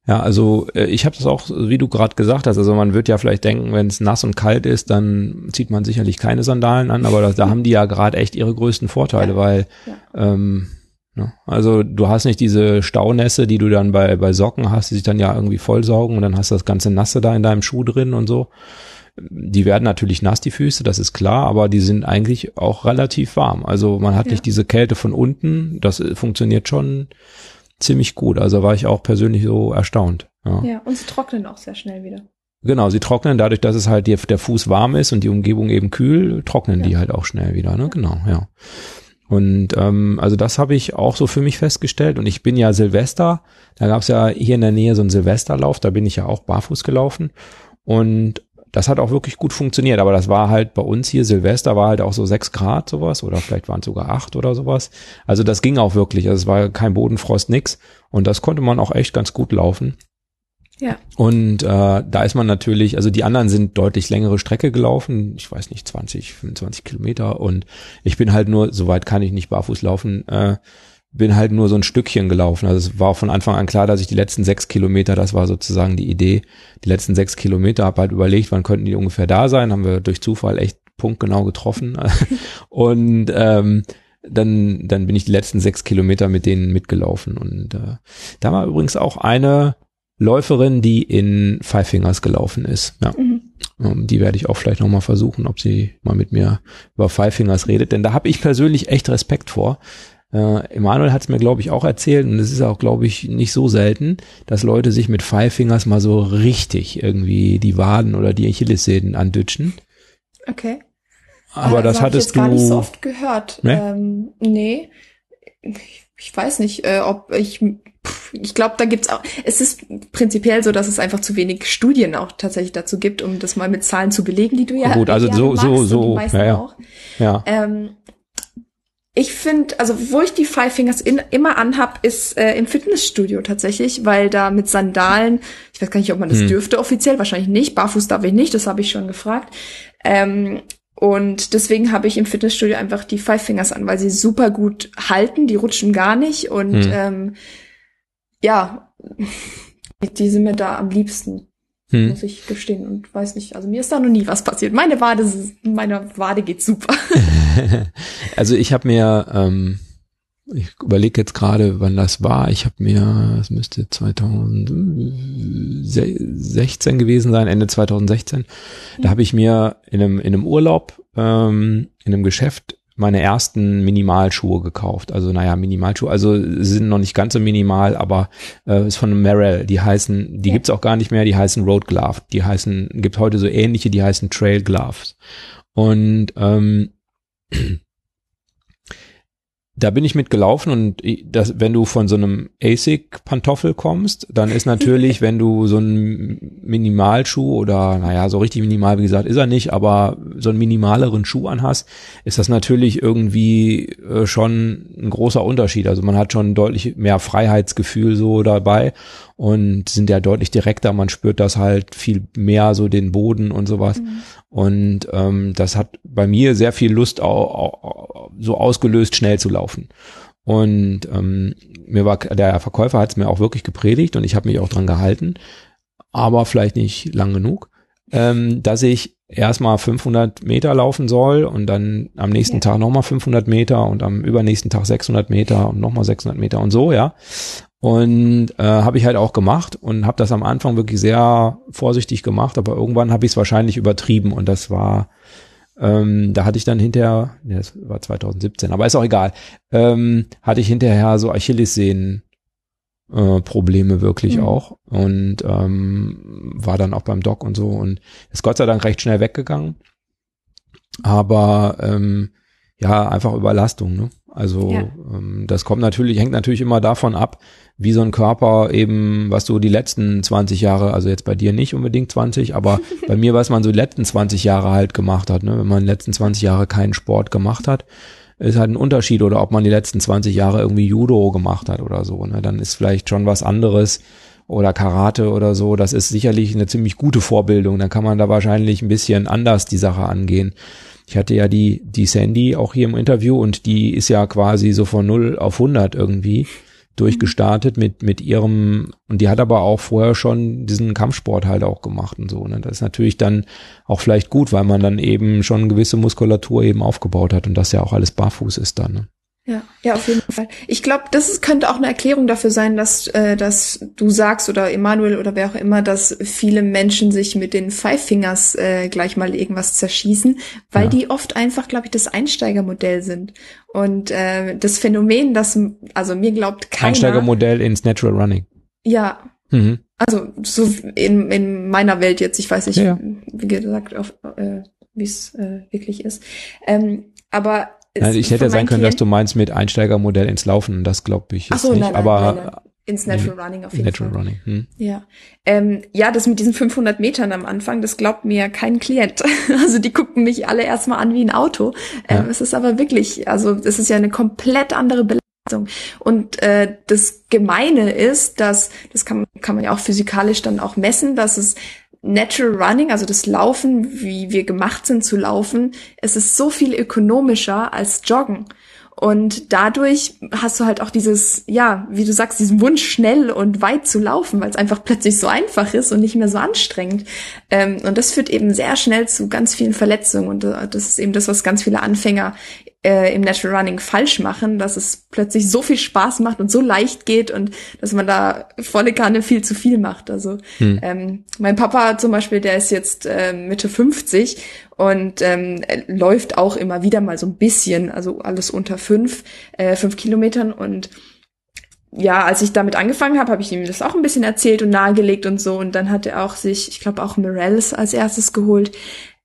Speaker 1: Ja, also äh, ich habe das auch, wie du gerade gesagt hast, also man wird ja vielleicht denken, wenn es nass und kalt ist, dann zieht man sicherlich keine Sandalen an, aber da, da haben die ja gerade echt ihre größten Vorteile, ja. weil ja. Ähm, ne, also du hast nicht diese Staunässe, die du dann bei, bei Socken hast, die sich dann ja irgendwie vollsaugen und dann hast du das ganze Nasse da in deinem Schuh drin und so. Die werden natürlich nass, die Füße, das ist klar, aber die sind eigentlich auch relativ warm. Also man hat ja. nicht diese Kälte von unten, das äh, funktioniert schon ziemlich gut. Also war ich auch persönlich so erstaunt.
Speaker 3: Ja, ja und sie trocknen auch sehr schnell wieder.
Speaker 1: Genau, sie trocknen dadurch, dass es halt der Fuß warm ist und die Umgebung eben kühl, trocknen ja. die halt auch schnell wieder. Ne? Ja. Genau, ja. Und ähm, also das habe ich auch so für mich festgestellt. Und ich bin ja Silvester, da gab es ja hier in der Nähe so einen Silvesterlauf, da bin ich ja auch barfuß gelaufen. Und das hat auch wirklich gut funktioniert, aber das war halt bei uns hier Silvester war halt auch so sechs Grad sowas oder vielleicht waren es sogar acht oder sowas. Also das ging auch wirklich. Also es war kein Bodenfrost, nix. Und das konnte man auch echt ganz gut laufen. Ja. Und äh, da ist man natürlich, also die anderen sind deutlich längere Strecke gelaufen, ich weiß nicht, 20, 25 Kilometer und ich bin halt nur, soweit kann ich nicht barfuß laufen, äh, bin halt nur so ein Stückchen gelaufen. Also es war von Anfang an klar, dass ich die letzten sechs Kilometer, das war sozusagen die Idee, die letzten sechs Kilometer, habe halt überlegt, wann könnten die ungefähr da sein, haben wir durch Zufall echt punktgenau getroffen. und ähm, dann, dann bin ich die letzten sechs Kilometer mit denen mitgelaufen. Und äh, da war übrigens auch eine Läuferin, die in Five Fingers gelaufen ist. Ja. Mhm. Um, ähm, die werde ich auch vielleicht nochmal versuchen, ob sie mal mit mir über Five Fingers redet. Denn da habe ich persönlich echt Respekt vor Äh, Emanuel hat es mir, glaube ich, auch erzählt und es ist auch, glaube ich, nicht so selten, dass Leute sich mit Five Fingers mal so richtig irgendwie die Waden oder die Achillessehnen andütschen.
Speaker 3: Okay.
Speaker 1: Aber
Speaker 3: also
Speaker 1: das
Speaker 3: hab
Speaker 1: hattest
Speaker 3: ich jetzt gar nicht so
Speaker 1: du.
Speaker 3: oft gehört.
Speaker 1: Nee?
Speaker 3: Ähm, nee. Ich, ich weiß nicht, äh, ob ich. Ich glaube, da gibt's auch. Es ist prinzipiell so, dass es einfach zu wenig Studien auch tatsächlich dazu gibt, um das mal mit Zahlen zu belegen, die du ja.
Speaker 1: Gut, also so- so- so, ja. Ja.
Speaker 3: Ähm, ich finde, also wo ich die Five Fingers in, immer anhab, ist äh, im Fitnessstudio tatsächlich, weil da mit Sandalen, ich weiß gar nicht, ob man das
Speaker 1: Hm.
Speaker 3: dürfte offiziell, wahrscheinlich nicht, barfuß darf ich nicht, das habe ich schon gefragt. Ähm, und deswegen habe ich im Fitnessstudio einfach die Five Fingers an, weil sie super gut halten, die rutschen gar nicht und
Speaker 1: Hm.
Speaker 3: ähm, ja, die sind mir da am liebsten
Speaker 1: Hm.
Speaker 3: muss ich gestehen und weiß nicht, also mir ist da noch nie was passiert. Meine Wade, meine Wade geht super.
Speaker 1: Also ich habe mir, ähm, ich überlege jetzt gerade, wann das war. Ich habe mir, es müsste 2016 gewesen sein, Ende 2016. Da habe ich mir in einem, in einem Urlaub, ähm, in einem Geschäft meine ersten Minimalschuhe gekauft. Also naja, Minimalschuhe, also sind noch nicht ganz so minimal, aber äh, ist von Merrell. Die heißen, die
Speaker 3: Ja.
Speaker 1: gibt's auch gar nicht mehr, die heißen Road Glove. Die heißen, gibt heute so ähnliche, die heißen Trail Gloves. Und ähm, da bin ich mitgelaufen und das, wenn du von so einem ASIC-Pantoffel kommst, dann ist natürlich, wenn du so einen Minimalschuh oder, naja, so richtig minimal, wie gesagt, ist er nicht, aber so einen minimaleren Schuh anhast, ist das natürlich irgendwie äh, schon ein großer Unterschied. Also man hat schon deutlich mehr Freiheitsgefühl so dabei und sind ja deutlich direkter. Man spürt das halt viel mehr so den Boden und sowas. Und ähm, das hat bei mir sehr viel Lust au, au, so ausgelöst, schnell zu laufen. Und ähm, mir war der Verkäufer hat es mir auch wirklich gepredigt und ich habe mich auch dran gehalten, aber vielleicht nicht lang genug, ähm, dass ich erstmal 500 Meter laufen soll und dann am nächsten
Speaker 3: Ja.
Speaker 1: Tag nochmal 500 Meter und am übernächsten Tag 600 Meter und nochmal 600 Meter und so, ja. Und äh, habe ich halt auch gemacht und habe das am Anfang wirklich sehr vorsichtig gemacht, aber irgendwann habe ich es wahrscheinlich übertrieben und das war, ähm, da hatte ich dann hinterher, ne, das war 2017, aber ist auch egal, ähm, hatte ich hinterher so Achillessehnen äh, Probleme wirklich
Speaker 3: Mhm.
Speaker 1: auch und ähm, war dann auch beim Doc und so und ist Gott sei Dank recht schnell weggegangen, aber ähm, ja einfach Überlastung, ne? Also
Speaker 3: Ja.
Speaker 1: ähm, das kommt natürlich, hängt natürlich immer davon ab, wie so ein Körper eben, was du die letzten 20 Jahre, also jetzt bei dir nicht unbedingt 20, aber bei mir, was man so die letzten 20 Jahre halt gemacht hat, ne? wenn man die letzten 20 Jahre keinen Sport gemacht hat, ist halt ein Unterschied oder ob man die letzten 20 Jahre irgendwie Judo gemacht hat oder so, ne? dann ist vielleicht schon was anderes oder Karate oder so, das ist sicherlich eine ziemlich gute Vorbildung, dann kann man da wahrscheinlich ein bisschen anders die Sache angehen. Ich hatte ja die, die Sandy auch hier im Interview und die ist ja quasi so von 0 auf 100 irgendwie durchgestartet mit, mit ihrem, und die hat aber auch vorher schon diesen Kampfsport halt auch gemacht und so. Ne? Das ist natürlich dann auch vielleicht gut, weil man dann eben schon gewisse Muskulatur eben aufgebaut hat und das ja auch alles barfuß ist dann. Ne?
Speaker 3: Ja, ja, auf jeden Fall. Ich glaube, das ist, könnte auch eine Erklärung dafür sein, dass, äh, dass du sagst oder Emanuel oder wer auch immer, dass viele Menschen sich mit den Five Fingers äh, gleich mal irgendwas zerschießen, weil
Speaker 1: Ja.
Speaker 3: die oft einfach, glaube ich, das Einsteigermodell sind. Und äh, das Phänomen, dass also mir glaubt keiner.
Speaker 1: Einsteigermodell ins Natural Running.
Speaker 3: Ja,
Speaker 1: Mhm.
Speaker 3: also so in, in meiner Welt jetzt, ich weiß nicht,
Speaker 1: Ja, ja.
Speaker 3: wie gesagt, auf, äh, wie es äh, wirklich ist. Ähm, aber es-
Speaker 1: Also ich hätte ja sein können, dass du meinst mit Einsteigermodell ins Laufen. Das glaube ich jetzt
Speaker 3: so,
Speaker 1: nicht,
Speaker 3: nein, nein,
Speaker 1: aber
Speaker 3: nein, nein. ins Natural Running auf jeden
Speaker 1: Natural
Speaker 3: Fall.
Speaker 1: Running. Hm.
Speaker 3: Ja, ähm, ja, das mit diesen 500 Metern am Anfang, das glaubt mir kein Klient. Also die gucken mich alle erstmal an wie ein Auto. Ähm,
Speaker 1: Ja.
Speaker 3: Es ist aber wirklich, also es ist ja eine komplett andere Belastung. Und äh, das Gemeine ist, dass das kann, kann man ja auch physikalisch dann auch messen, dass es Natural Running, also das Laufen, wie wir gemacht sind zu laufen, es ist so viel ökonomischer als Joggen. Und dadurch hast du halt auch dieses, ja, wie du sagst, diesen Wunsch, schnell und weit zu laufen, weil es einfach plötzlich so einfach ist und nicht mehr so anstrengend. Ähm, und das führt eben sehr schnell zu ganz vielen Verletzungen. Und äh, das ist eben das, was ganz viele Anfänger äh, im Natural Running falsch machen, dass es plötzlich so viel Spaß macht und so leicht geht und dass man da volle Kanne viel zu viel macht. Also hm. ähm, mein Papa zum Beispiel, der ist jetzt äh, Mitte 50 und ähm, läuft auch immer wieder mal so ein bisschen, also alles unter fünf, äh, fünf Kilometern und ja, als ich damit angefangen habe, habe ich ihm das auch ein bisschen erzählt und nahegelegt und so. Und dann hat er auch sich, ich glaube auch Morales als erstes geholt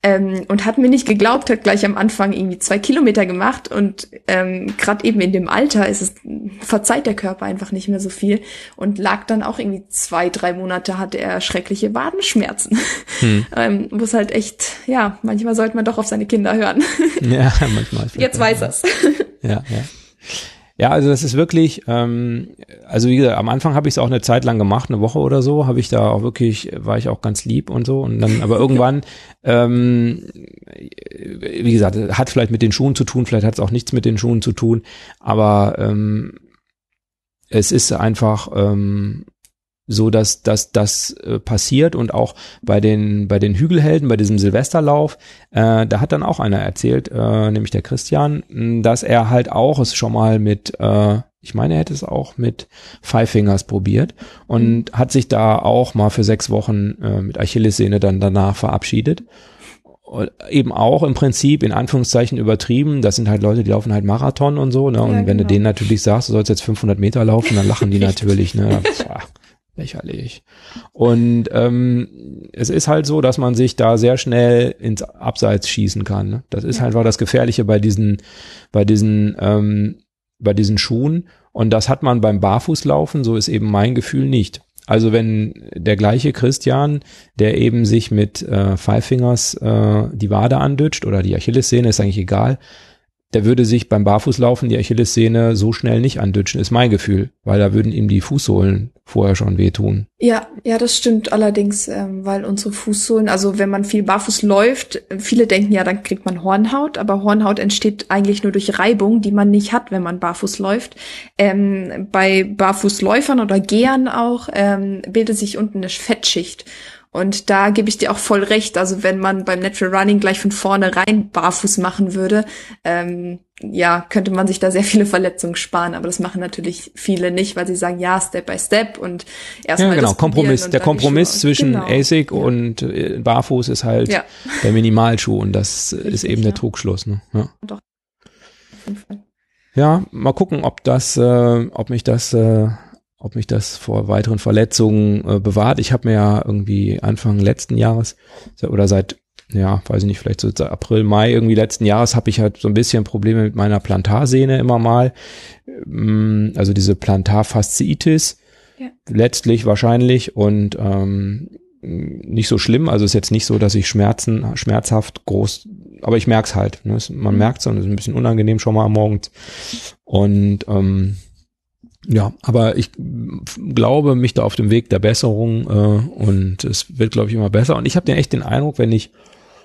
Speaker 3: ähm, und hat mir nicht geglaubt, hat gleich am Anfang irgendwie zwei Kilometer gemacht und ähm, gerade eben in dem Alter ist es verzeiht der Körper einfach nicht mehr so viel und lag dann auch irgendwie zwei drei Monate hatte er schreckliche Wadenschmerzen, hm. ähm, wo es halt echt ja manchmal sollte man doch auf seine Kinder hören.
Speaker 1: Ja, manchmal.
Speaker 3: Jetzt weiß er's.
Speaker 1: Ja, ja. Ja, also das ist wirklich, ähm, also wie gesagt, am Anfang habe ich es auch eine Zeit lang gemacht, eine Woche oder so, habe ich da auch wirklich, war ich auch ganz lieb und so. Und dann, aber irgendwann, ähm, wie gesagt, hat vielleicht mit den Schuhen zu tun, vielleicht hat es auch nichts mit den Schuhen zu tun, aber ähm, es ist einfach ähm, so dass dass das äh, passiert und auch bei den bei den Hügelhelden bei diesem Silvesterlauf äh, da hat dann auch einer erzählt äh, nämlich der Christian dass er halt auch es schon mal mit äh, ich meine er hätte es auch mit Five Fingers probiert und mhm. hat sich da auch mal für sechs Wochen äh, mit Achillessehne dann danach verabschiedet eben auch im Prinzip in Anführungszeichen übertrieben. Das sind halt Leute, die laufen halt Marathon und so. Ne? Und ja, wenn genau. du denen natürlich sagst, du sollst jetzt 500 Meter laufen, dann lachen die natürlich. Ne? Tja, lächerlich. Und ähm, es ist halt so, dass man sich da sehr schnell ins Abseits schießen kann. Ne? Das ist ja. halt das Gefährliche bei diesen, bei diesen, ähm, bei diesen Schuhen. Und das hat man beim Barfußlaufen, so ist eben mein Gefühl nicht. Also wenn der gleiche Christian, der eben sich mit äh, Five Fingers äh, die Wade andütscht oder die Achillessehne, ist eigentlich egal, der würde sich beim Barfußlaufen die Achillessehne so schnell nicht andütschen, ist mein Gefühl, weil da würden ihm die Fußsohlen vorher schon wehtun.
Speaker 3: Ja, ja, das stimmt allerdings, ähm, weil unsere Fußsohlen, also wenn man viel barfuß läuft, viele denken ja, dann kriegt man Hornhaut, aber Hornhaut entsteht eigentlich nur durch Reibung, die man nicht hat, wenn man barfuß läuft. Ähm, bei Barfußläufern oder Gehern auch ähm, bildet sich unten eine Fettschicht. Und da gebe ich dir auch voll recht. Also wenn man beim Natural Running gleich von vorne rein barfuß machen würde, ähm, ja, könnte man sich da sehr viele Verletzungen sparen. Aber das machen natürlich viele nicht, weil sie sagen, ja, Step by Step und erstmal.
Speaker 1: Ja, genau, Kompromiss. Der Kompromiss zwischen genau. ASIC ja. und äh, Barfuß ist halt ja. der Minimalschuh und das Richtig, ist eben der Trugschluss. Ne? Ja. Doch. Ja, mal gucken, ob das, äh, ob mich das äh, ob mich das vor weiteren Verletzungen äh, bewahrt. Ich habe mir ja irgendwie Anfang letzten Jahres oder seit, ja, weiß ich nicht, vielleicht so seit April, Mai irgendwie letzten Jahres habe ich halt so ein bisschen Probleme mit meiner Plantarsehne immer mal. Ähm, also diese Plantarfasziitis. Ja. Letztlich wahrscheinlich und ähm, nicht so schlimm. Also ist jetzt nicht so, dass ich Schmerzen, schmerzhaft groß, aber ich merk's halt. Ne? Man mhm. merkt es und es ist ein bisschen unangenehm schon mal am Morgen. Und ähm, ja, aber ich glaube mich da auf dem Weg der Besserung äh, und es wird, glaube ich, immer besser. Und ich habe den echt den Eindruck, wenn ich,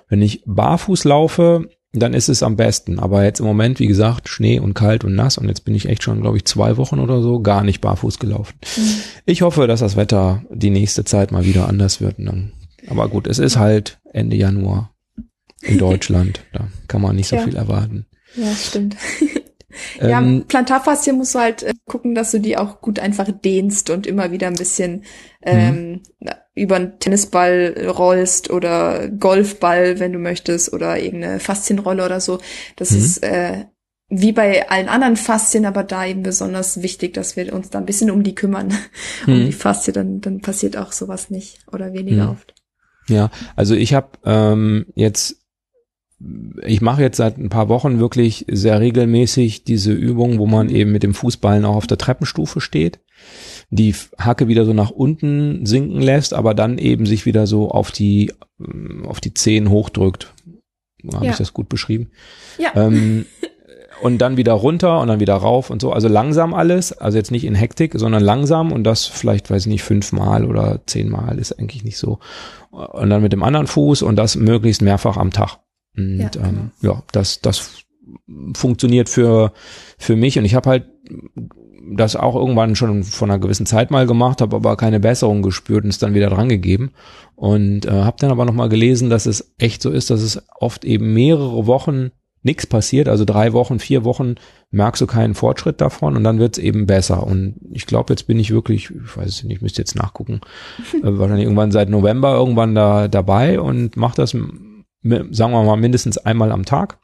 Speaker 1: wenn ich barfuß laufe, dann ist es am besten. Aber jetzt im Moment, wie gesagt, Schnee und kalt und nass und jetzt bin ich echt schon, glaube ich, zwei Wochen oder so gar nicht barfuß gelaufen. Mhm. Ich hoffe, dass das Wetter die nächste Zeit mal wieder anders wird. Dann, aber gut, es ist halt Ende Januar in Deutschland. da kann man nicht so ja. viel erwarten.
Speaker 3: Ja, stimmt. Ja, ähm, Plantarfaszien musst du halt äh, gucken, dass du die auch gut einfach dehnst und immer wieder ein bisschen ähm, mhm. über einen Tennisball rollst oder Golfball, wenn du möchtest, oder irgendeine Faszienrolle oder so. Das mhm. ist äh, wie bei allen anderen Faszien, aber da eben besonders wichtig, dass wir uns da ein bisschen um die kümmern, mhm. um die Faszie, dann, dann passiert auch sowas nicht oder weniger mhm. oft.
Speaker 1: Ja, also ich habe ähm, jetzt ich mache jetzt seit ein paar Wochen wirklich sehr regelmäßig diese Übung, wo man eben mit dem Fußballen auch auf der Treppenstufe steht, die Hacke wieder so nach unten sinken lässt, aber dann eben sich wieder so auf die auf die Zehen hochdrückt. Habe ja. ich das gut beschrieben?
Speaker 3: Ja.
Speaker 1: Ähm, und dann wieder runter und dann wieder rauf und so. Also langsam alles, also jetzt nicht in Hektik, sondern langsam und das vielleicht, weiß ich nicht, fünfmal oder zehnmal ist eigentlich nicht so. Und dann mit dem anderen Fuß und das möglichst mehrfach am Tag. Und ja, genau. ähm, ja das, das funktioniert für, für mich und ich habe halt das auch irgendwann schon von einer gewissen Zeit mal gemacht, habe aber keine Besserung gespürt und es dann wieder dran gegeben. Und äh, habe dann aber nochmal gelesen, dass es echt so ist, dass es oft eben mehrere Wochen nichts passiert, also drei Wochen, vier Wochen merkst du keinen Fortschritt davon und dann wird's eben besser. Und ich glaube, jetzt bin ich wirklich, ich weiß es nicht, ich müsste jetzt nachgucken, äh, wahrscheinlich irgendwann seit November irgendwann da dabei und mache das, sagen wir mal, mindestens einmal am Tag.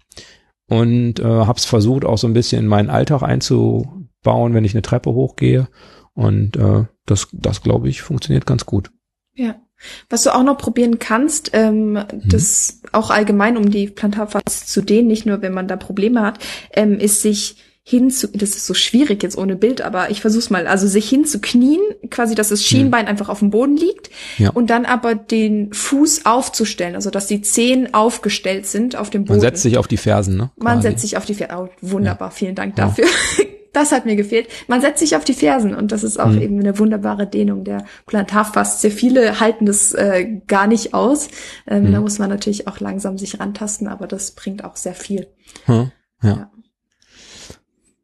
Speaker 1: Und äh, habe es versucht, auch so ein bisschen in meinen Alltag einzubauen, wenn ich eine Treppe hochgehe. Und äh, das, das glaube ich, funktioniert ganz gut.
Speaker 3: Ja. Was du auch noch probieren kannst, ähm, mhm. das auch allgemein, um die Plantarfaszie zu dehnen, nicht nur wenn man da Probleme hat, ähm, ist sich hinzu, das ist so schwierig jetzt ohne Bild, aber ich versuch's mal, also sich hinzuknien, quasi, dass das Schienbein mhm. einfach auf dem Boden liegt ja. und dann aber den Fuß aufzustellen, also dass die Zehen aufgestellt sind auf dem Boden.
Speaker 1: Man setzt sich auf die Fersen, ne?
Speaker 3: Man quasi. setzt sich auf die Fersen. Oh, wunderbar, ja. vielen Dank dafür. Ja. das hat mir gefehlt. Man setzt sich auf die Fersen und das ist auch mhm. eben eine wunderbare Dehnung der Plantarfaszie. Viele halten das äh, gar nicht aus. Ähm, mhm. Da muss man natürlich auch langsam sich rantasten, aber das bringt auch sehr viel.
Speaker 1: Hm. Ja.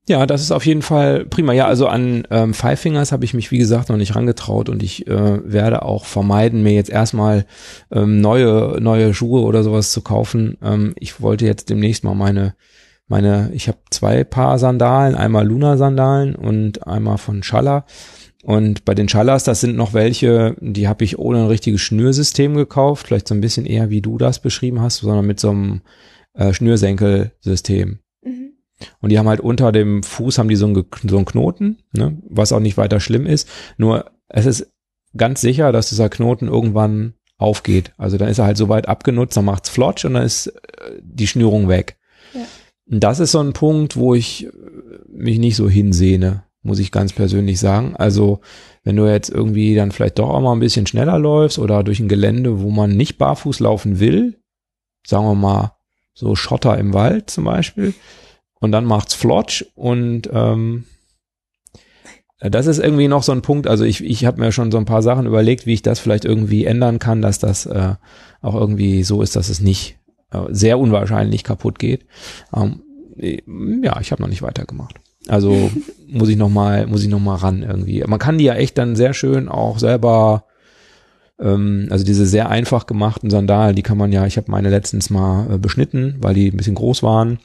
Speaker 1: Ja. Das ist auf jeden Fall prima. Ja, also an ähm, Five Fingers habe ich mich, wie gesagt, noch nicht rangetraut und ich äh, werde auch vermeiden, mir jetzt erstmal ähm, neue, neue Schuhe oder sowas zu kaufen. Ähm, ich wollte jetzt demnächst mal meine meine, ich habe zwei Paar Sandalen, einmal Luna-Sandalen und einmal von Schaller. Und bei den Schallers, das sind noch welche, die habe ich ohne ein richtiges Schnürsystem gekauft, vielleicht so ein bisschen eher wie du das beschrieben hast, sondern mit so einem äh, Schnürsenkelsystem. Und die haben halt unter dem Fuß haben die so einen, so einen Knoten, ne, was auch nicht weiter schlimm ist. Nur es ist ganz sicher, dass dieser Knoten irgendwann aufgeht. Also dann ist er halt so weit abgenutzt, dann macht's flotsch und dann ist äh, die Schnürung weg. Ja. Das ist so ein Punkt, wo ich äh, mich nicht so hinsehne, muss ich ganz persönlich sagen. Also, wenn du jetzt irgendwie dann vielleicht doch auch mal ein bisschen schneller läufst oder durch ein Gelände, wo man nicht barfuß laufen will, sagen wir mal so Schotter im Wald zum Beispiel, und dann macht's flotsch und ähm, das ist irgendwie noch so ein Punkt. Also ich, ich habe mir schon so ein paar Sachen überlegt, wie ich das vielleicht irgendwie ändern kann, dass das äh, auch irgendwie so ist, dass es nicht äh, sehr unwahrscheinlich kaputt geht. Ähm, ja, ich habe noch nicht weitergemacht. Also muss ich noch mal, muss ich noch mal ran irgendwie. Man kann die ja echt dann sehr schön auch selber, ähm, also diese sehr einfach gemachten Sandalen, die kann man ja, ich habe meine letztens mal äh, beschnitten, weil die ein bisschen groß waren.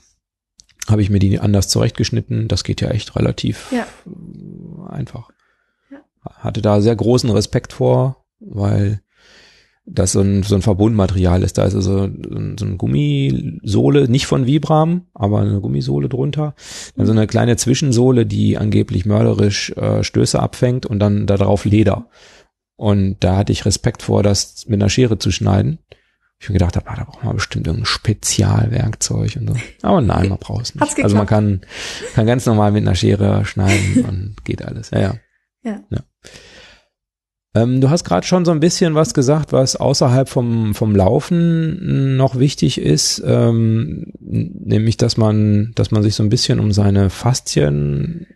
Speaker 1: Habe ich mir die anders zurechtgeschnitten. Das geht ja echt relativ ja. einfach. Ja. Hatte da sehr großen Respekt vor, weil das so ein, so ein Verbundmaterial ist. Da ist also so ein Gummisohle, nicht von Vibram, aber eine Gummisohle drunter. Dann so eine kleine Zwischensohle, die angeblich mörderisch äh, Stöße abfängt und dann da drauf Leder. Und da hatte ich Respekt vor, das mit einer Schere zu schneiden. Ich mir gedacht habe, ah, da braucht man bestimmt irgendein Spezialwerkzeug und so. Aber nein, man braucht es nicht. Also man kann, kann ganz normal mit einer Schere schneiden und geht alles. Ja, ja. ja. ja. Ähm, du hast gerade schon so ein bisschen was gesagt, was außerhalb vom, vom Laufen noch wichtig ist, ähm, nämlich, dass man, dass man sich so ein bisschen um seine Faszien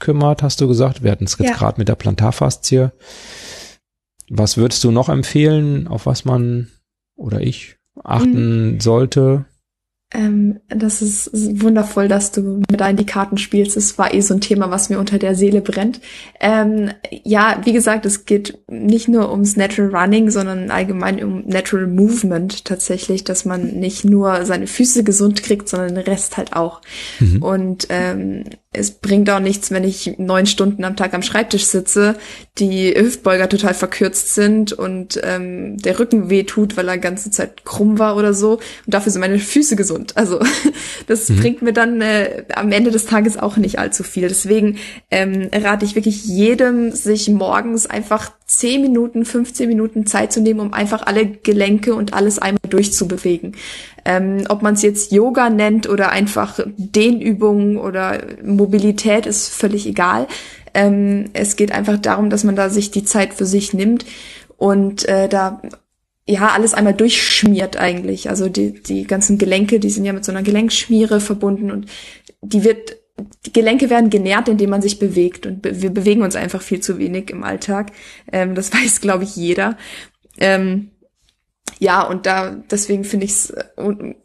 Speaker 1: kümmert, hast du gesagt. Wir hatten es jetzt ja. gerade mit der Plantarfaszie. Was würdest du noch empfehlen, auf was man oder ich achten mhm. sollte?
Speaker 3: Ähm, das ist wundervoll, dass du mit da in die Karten spielst. Es war eh so ein Thema, was mir unter der Seele brennt. Ähm, ja, wie gesagt, es geht nicht nur ums Natural Running, sondern allgemein um Natural Movement tatsächlich, dass man nicht nur seine Füße gesund kriegt, sondern den Rest halt auch. Mhm. Und ähm, es bringt auch nichts, wenn ich neun Stunden am Tag am Schreibtisch sitze, die Hüftbeuger total verkürzt sind und ähm, der Rücken weh tut, weil er ganze Zeit krumm war oder so. Und dafür sind meine Füße gesund. Also das mhm. bringt mir dann äh, am Ende des Tages auch nicht allzu viel. Deswegen ähm, rate ich wirklich jedem, sich morgens einfach 10 Minuten, 15 Minuten Zeit zu nehmen, um einfach alle Gelenke und alles einmal durchzubewegen. Ähm, ob man es jetzt Yoga nennt oder einfach Dehnübungen oder Mobilität, ist völlig egal. Ähm, es geht einfach darum, dass man da sich die Zeit für sich nimmt und äh, da ja alles einmal durchschmiert eigentlich. Also die, die ganzen Gelenke, die sind ja mit so einer Gelenkschmiere verbunden und die wird die Gelenke werden genährt, indem man sich bewegt. Und be wir bewegen uns einfach viel zu wenig im Alltag. Ähm, das weiß, glaube ich, jeder. Ähm, ja, und da deswegen finde ich es äh,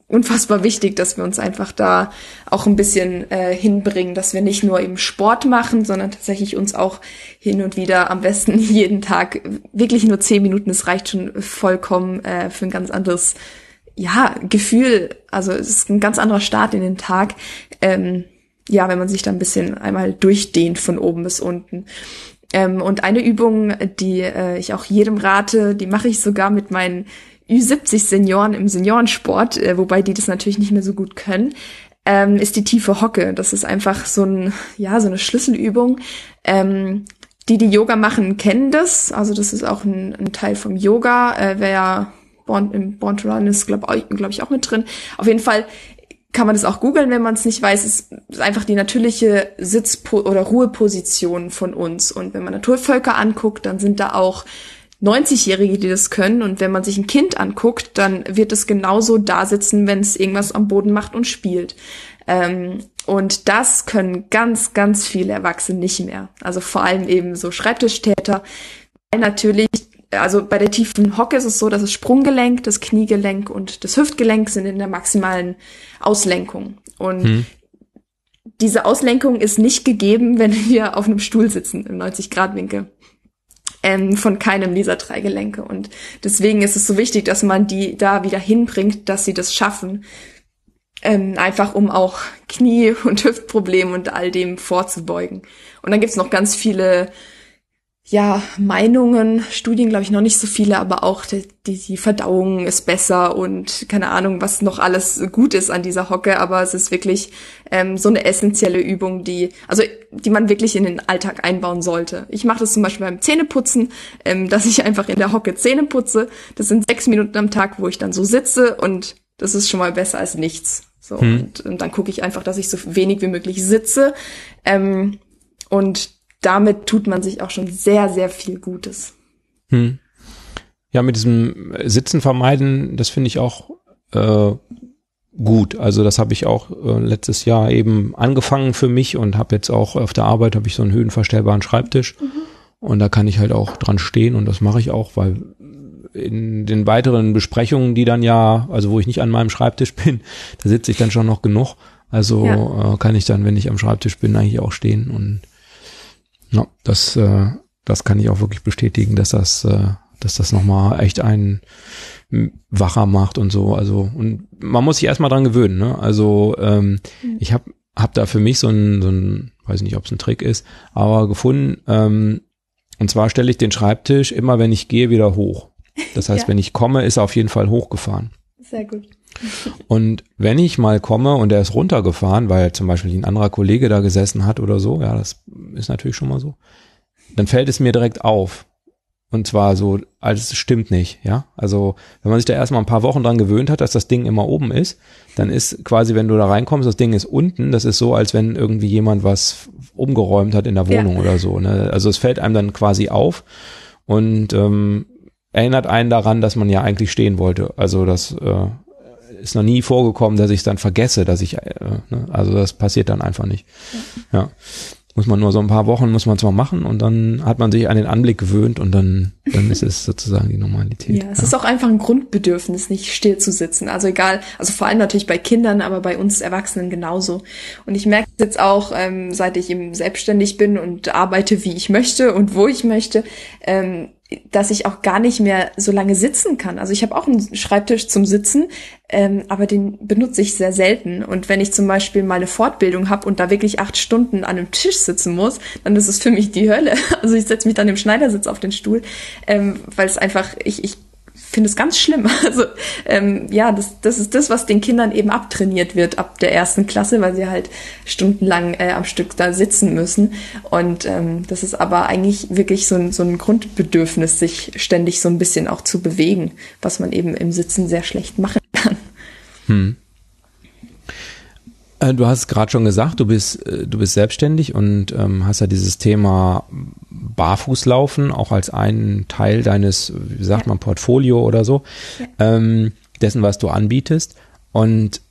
Speaker 3: unfassbar wichtig, dass wir uns einfach da auch ein bisschen äh, hinbringen, dass wir nicht nur eben Sport machen, sondern tatsächlich uns auch hin und wieder am besten jeden Tag wirklich nur zehn Minuten, es reicht schon vollkommen äh, für ein ganz anderes ja, Gefühl, also es ist ein ganz anderer Start in den Tag. Ähm, ja, wenn man sich da ein bisschen einmal durchdehnt von oben bis unten. Ähm, und eine Übung, die äh, ich auch jedem rate, die mache ich sogar mit meinen Ü70-Senioren im Seniorensport, äh, wobei die das natürlich nicht mehr so gut können, ähm, ist die tiefe Hocke. Das ist einfach so ein, ja, so eine Schlüsselübung. Ähm, die, die Yoga machen, kennen das. Also das ist auch ein, ein Teil vom Yoga. Äh, wer ja Born, im Born to Run ist, glaube glaub ich, auch mit drin. Auf jeden Fall kann man das auch googeln, wenn man es nicht weiß. Es ist einfach die natürliche Sitz- oder Ruheposition von uns. Und wenn man Naturvölker anguckt, dann sind da auch 90-Jährige, die das können. Und wenn man sich ein Kind anguckt, dann wird es genauso da sitzen, wenn es irgendwas am Boden macht und spielt. Ähm, und das können ganz, ganz viele Erwachsene nicht mehr. Also vor allem eben so Schreibtischtäter, weil natürlich also bei der tiefen Hocke ist es so, dass das Sprunggelenk, das Kniegelenk und das Hüftgelenk sind in der maximalen Auslenkung. Und hm. diese Auslenkung ist nicht gegeben, wenn wir auf einem Stuhl sitzen im 90-Grad-Winkel. Ähm, von keinem dieser drei Gelenke. Und deswegen ist es so wichtig, dass man die da wieder hinbringt, dass sie das schaffen. Ähm, einfach um auch Knie- und Hüftprobleme und all dem vorzubeugen. Und dann gibt's noch ganz viele ja, Meinungen, Studien glaube ich noch nicht so viele, aber auch die, die, Verdauung ist besser und keine Ahnung, was noch alles gut ist an dieser Hocke, aber es ist wirklich ähm, so eine essentielle Übung, die, also die man wirklich in den Alltag einbauen sollte. Ich mache das zum Beispiel beim Zähneputzen, ähm, dass ich einfach in der Hocke Zähne putze. Das sind sechs Minuten am Tag, wo ich dann so sitze und das ist schon mal besser als nichts. So, hm. und, und, dann gucke ich einfach, dass ich so wenig wie möglich sitze. Ähm, und damit tut man sich auch schon sehr, sehr viel Gutes. Hm.
Speaker 1: Ja, mit diesem Sitzen vermeiden, das finde ich auch äh, gut. Also das habe ich auch äh, letztes Jahr eben angefangen für mich und habe jetzt auch auf der Arbeit habe ich so einen höhenverstellbaren Schreibtisch mhm. und da kann ich halt auch dran stehen und das mache ich auch, weil in den weiteren Besprechungen, die dann ja, also wo ich nicht an meinem Schreibtisch bin, da sitze ich dann schon noch genug. Also ja. äh, kann ich dann, wenn ich am Schreibtisch bin, eigentlich auch stehen und ja, das, äh, das kann ich auch wirklich bestätigen, dass das, äh, dass das nochmal echt einen wacher macht und so. Also, und man muss sich erstmal dran gewöhnen, ne? Also, ähm, mhm. ich habe hab da für mich so ein, so ein, weiß nicht, ob es ein Trick ist, aber gefunden, ähm, und zwar stelle ich den Schreibtisch immer, wenn ich gehe, wieder hoch. Das heißt, ja. wenn ich komme, ist er auf jeden Fall hochgefahren.
Speaker 3: Sehr gut.
Speaker 1: Und wenn ich mal komme und er ist runtergefahren, weil zum Beispiel ein anderer Kollege da gesessen hat oder so, ja, das ist natürlich schon mal so, dann fällt es mir direkt auf. Und zwar so, als es stimmt nicht, ja. Also, wenn man sich da erstmal ein paar Wochen dran gewöhnt hat, dass das Ding immer oben ist, dann ist quasi, wenn du da reinkommst, das Ding ist unten, das ist so, als wenn irgendwie jemand was umgeräumt hat in der Wohnung ja. oder so. Ne? Also es fällt einem dann quasi auf und ähm, erinnert einen daran, dass man ja eigentlich stehen wollte. Also das äh, ist noch nie vorgekommen, dass ich es dann vergesse, dass ich, äh, ne? also das passiert dann einfach nicht. Ja. ja. Muss man nur so ein paar Wochen, muss man zwar machen und dann hat man sich an den Anblick gewöhnt und dann, dann ist es sozusagen die Normalität.
Speaker 3: Ja, es ja. ist auch einfach ein Grundbedürfnis, nicht still zu sitzen. Also egal, also vor allem natürlich bei Kindern, aber bei uns Erwachsenen genauso. Und ich merke jetzt auch, ähm, seit ich eben selbstständig bin und arbeite, wie ich möchte und wo ich möchte, ähm, dass ich auch gar nicht mehr so lange sitzen kann. Also ich habe auch einen Schreibtisch zum Sitzen, ähm, aber den benutze ich sehr selten. Und wenn ich zum Beispiel mal eine Fortbildung habe und da wirklich acht Stunden an einem Tisch sitzen muss, dann ist es für mich die Hölle. Also ich setze mich dann im Schneidersitz auf den Stuhl, ähm, weil es einfach, ich, ich finde es ganz schlimm. Also ähm, ja, das, das ist das, was den Kindern eben abtrainiert wird ab der ersten Klasse, weil sie halt stundenlang äh, am Stück da sitzen müssen. Und ähm, das ist aber eigentlich wirklich so ein, so ein Grundbedürfnis, sich ständig so ein bisschen auch zu bewegen, was man eben im Sitzen sehr schlecht machen kann. Hm.
Speaker 1: Äh, du hast gerade schon gesagt, du bist, äh, du bist selbstständig und ähm, hast ja dieses Thema Barfußlaufen auch als einen Teil deines, wie sagt ja. man, Portfolio oder so, ja. ähm, dessen, was du anbietest. Und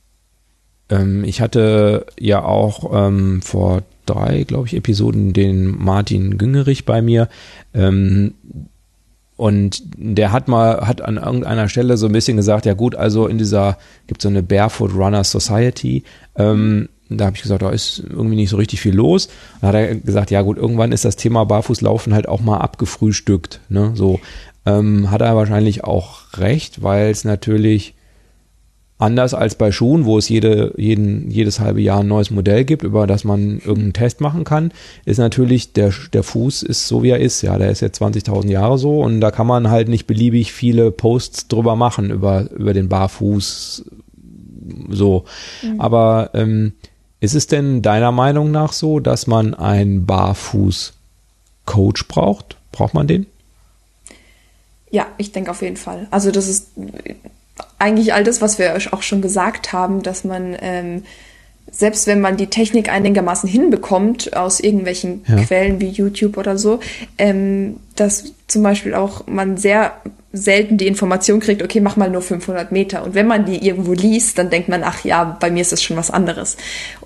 Speaker 1: ähm, ich hatte ja auch ähm, vor drei, glaube ich, Episoden den Martin Güngerich bei mir. Ähm, und der hat mal, hat an irgendeiner Stelle so ein bisschen gesagt, ja gut, also in dieser, gibt so eine Barefoot Runner Society, ähm, da habe ich gesagt, da ist irgendwie nicht so richtig viel los. Dann hat er gesagt, ja gut, irgendwann ist das Thema Barfußlaufen halt auch mal abgefrühstückt. Ne? So ähm, hat er wahrscheinlich auch recht, weil es natürlich Anders als bei Schuhen, wo es jede, jeden, jedes halbe Jahr ein neues Modell gibt, über das man irgendeinen Test machen kann, ist natürlich der, der Fuß ist so wie er ist. Ja, der ist jetzt 20.000 Jahre so und da kann man halt nicht beliebig viele Posts drüber machen über, über den Barfuß so. Mhm. Aber ähm, ist es denn deiner Meinung nach so, dass man einen Barfuß-Coach braucht? Braucht man den?
Speaker 3: Ja, ich denke auf jeden Fall. Also das ist eigentlich all das, was wir auch schon gesagt haben, dass man ähm, selbst wenn man die Technik einigermaßen hinbekommt aus irgendwelchen ja. Quellen wie YouTube oder so, ähm, dass zum Beispiel auch man sehr selten die Information kriegt, okay, mach mal nur 500 Meter. Und wenn man die irgendwo liest, dann denkt man, ach ja, bei mir ist das schon was anderes.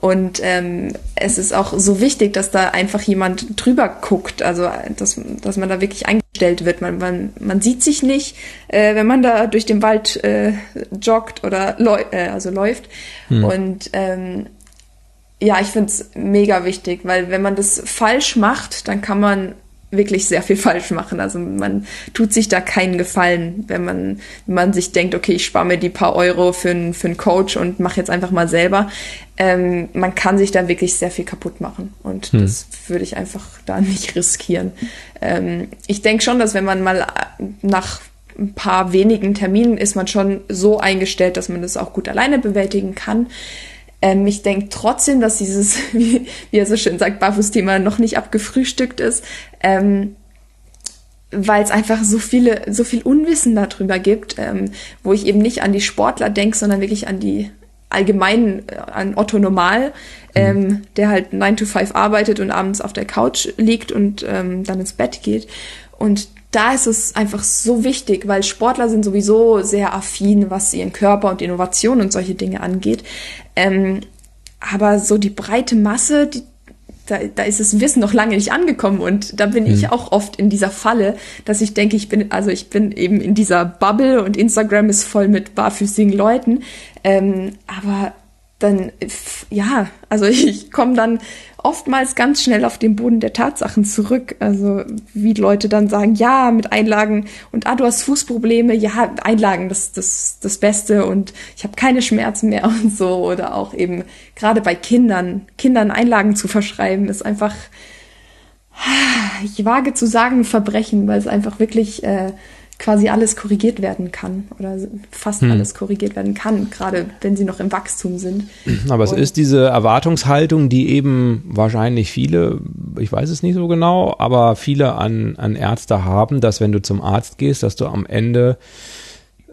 Speaker 3: Und ähm, es ist auch so wichtig, dass da einfach jemand drüber guckt, also dass, dass man da wirklich eingestellt wird. Man, man, man sieht sich nicht, äh, wenn man da durch den Wald äh, joggt oder läu äh, also läuft. Hm. Und ähm, ja, ich finde es mega wichtig, weil wenn man das falsch macht, dann kann man wirklich sehr viel falsch machen. Also man tut sich da keinen Gefallen, wenn man, wenn man sich denkt, okay, ich spare mir die paar Euro für einen für einen Coach und mache jetzt einfach mal selber. Ähm, man kann sich da wirklich sehr viel kaputt machen und hm. das würde ich einfach da nicht riskieren. Ähm, ich denke schon, dass wenn man mal nach ein paar wenigen Terminen ist man schon so eingestellt, dass man das auch gut alleine bewältigen kann. Ähm, ich denke trotzdem, dass dieses, wie, wie er so schön sagt, Barfuß-Thema noch nicht abgefrühstückt ist, ähm, weil es einfach so viele, so viel Unwissen darüber gibt, ähm, wo ich eben nicht an die Sportler denke, sondern wirklich an die allgemeinen, äh, an Otto Normal, mhm. ähm, der halt 9 to 5 arbeitet und abends auf der Couch liegt und ähm, dann ins Bett geht. Und da ist es einfach so wichtig, weil Sportler sind sowieso sehr affin, was ihren Körper und Innovation und solche Dinge angeht. Ähm, aber so die breite Masse, die, da, da ist das Wissen noch lange nicht angekommen und da bin mhm. ich auch oft in dieser Falle, dass ich denke, ich bin, also ich bin eben in dieser Bubble und Instagram ist voll mit barfüßigen Leuten, ähm, aber dann, ja, also ich komme dann oftmals ganz schnell auf den Boden der Tatsachen zurück. Also wie Leute dann sagen, ja, mit Einlagen und ah, du hast Fußprobleme, ja, Einlagen, das das das Beste und ich habe keine Schmerzen mehr und so. Oder auch eben gerade bei Kindern, Kindern Einlagen zu verschreiben, ist einfach, ich wage zu sagen, Verbrechen, weil es einfach wirklich äh, quasi alles korrigiert werden kann oder fast hm. alles korrigiert werden kann, gerade wenn sie noch im Wachstum sind.
Speaker 1: Aber es ist diese Erwartungshaltung, die eben wahrscheinlich viele, ich weiß es nicht so genau, aber viele an, an Ärzte haben, dass wenn du zum Arzt gehst, dass du am Ende,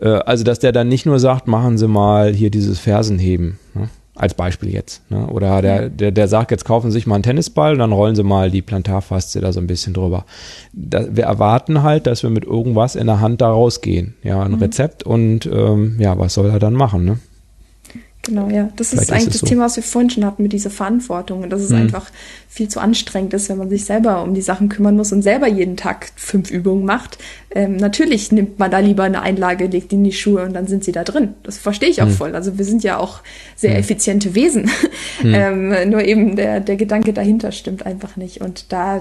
Speaker 1: äh, also dass der dann nicht nur sagt, machen Sie mal hier dieses Fersenheben. Ne? Als Beispiel jetzt. Ne? Oder der, der, der sagt, jetzt kaufen Sie sich mal einen Tennisball, dann rollen Sie mal die Plantarfaszie da so ein bisschen drüber. Da, wir erwarten halt, dass wir mit irgendwas in der Hand da rausgehen. Ja, ein mhm. Rezept und ähm, ja, was soll er dann machen? Ne?
Speaker 3: Genau, ja. Das Vielleicht ist eigentlich ist das so. Thema, was wir vorhin schon hatten mit dieser Verantwortung und dass es hm. einfach viel zu anstrengend ist, wenn man sich selber um die Sachen kümmern muss und selber jeden Tag fünf Übungen macht. Ähm, natürlich nimmt man da lieber eine Einlage, legt die in die Schuhe und dann sind sie da drin. Das verstehe ich auch hm. voll. Also wir sind ja auch sehr hm. effiziente Wesen. Hm. ähm, nur eben der, der Gedanke dahinter stimmt einfach nicht. Und da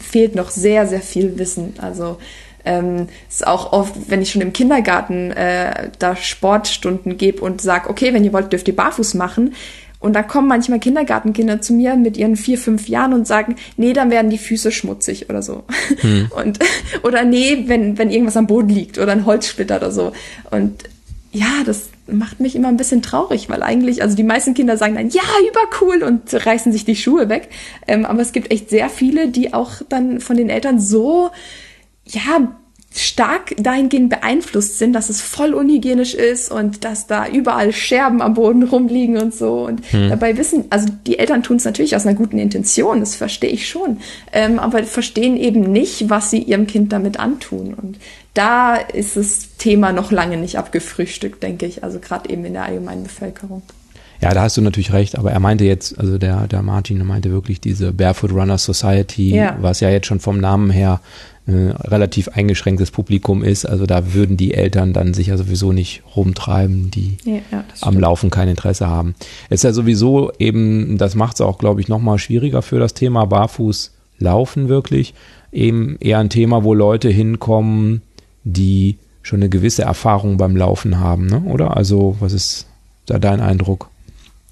Speaker 3: fehlt noch sehr, sehr viel Wissen. Also ähm, ist auch oft, wenn ich schon im Kindergarten äh, da Sportstunden gebe und sage, okay, wenn ihr wollt, dürft ihr barfuß machen. Und da kommen manchmal Kindergartenkinder zu mir mit ihren vier, fünf Jahren und sagen, nee, dann werden die Füße schmutzig oder so. Hm. Und, oder nee, wenn, wenn irgendwas am Boden liegt oder ein Holzsplitter oder so. Und ja, das macht mich immer ein bisschen traurig, weil eigentlich, also die meisten Kinder sagen dann, ja, übercool und reißen sich die Schuhe weg. Ähm, aber es gibt echt sehr viele, die auch dann von den Eltern so ja, stark dahingehend beeinflusst sind, dass es voll unhygienisch ist und dass da überall Scherben am Boden rumliegen und so. Und hm. dabei wissen, also die Eltern tun es natürlich aus einer guten Intention, das verstehe ich schon, ähm, aber verstehen eben nicht, was sie ihrem Kind damit antun. Und da ist das Thema noch lange nicht abgefrühstückt, denke ich, also gerade eben in der allgemeinen Bevölkerung.
Speaker 1: Ja, da hast du natürlich recht, aber er meinte jetzt, also der, der Martin meinte wirklich diese Barefoot Runner Society, ja. was ja jetzt schon vom Namen her äh, relativ eingeschränktes Publikum ist. Also da würden die Eltern dann sicher sowieso nicht rumtreiben, die ja, ja, am Laufen kein Interesse haben. Ist ja sowieso eben, das macht es auch, glaube ich, nochmal schwieriger für das Thema Barfuß laufen wirklich. Eben eher ein Thema, wo Leute hinkommen, die schon eine gewisse Erfahrung beim Laufen haben, ne? oder? Also was ist da dein Eindruck?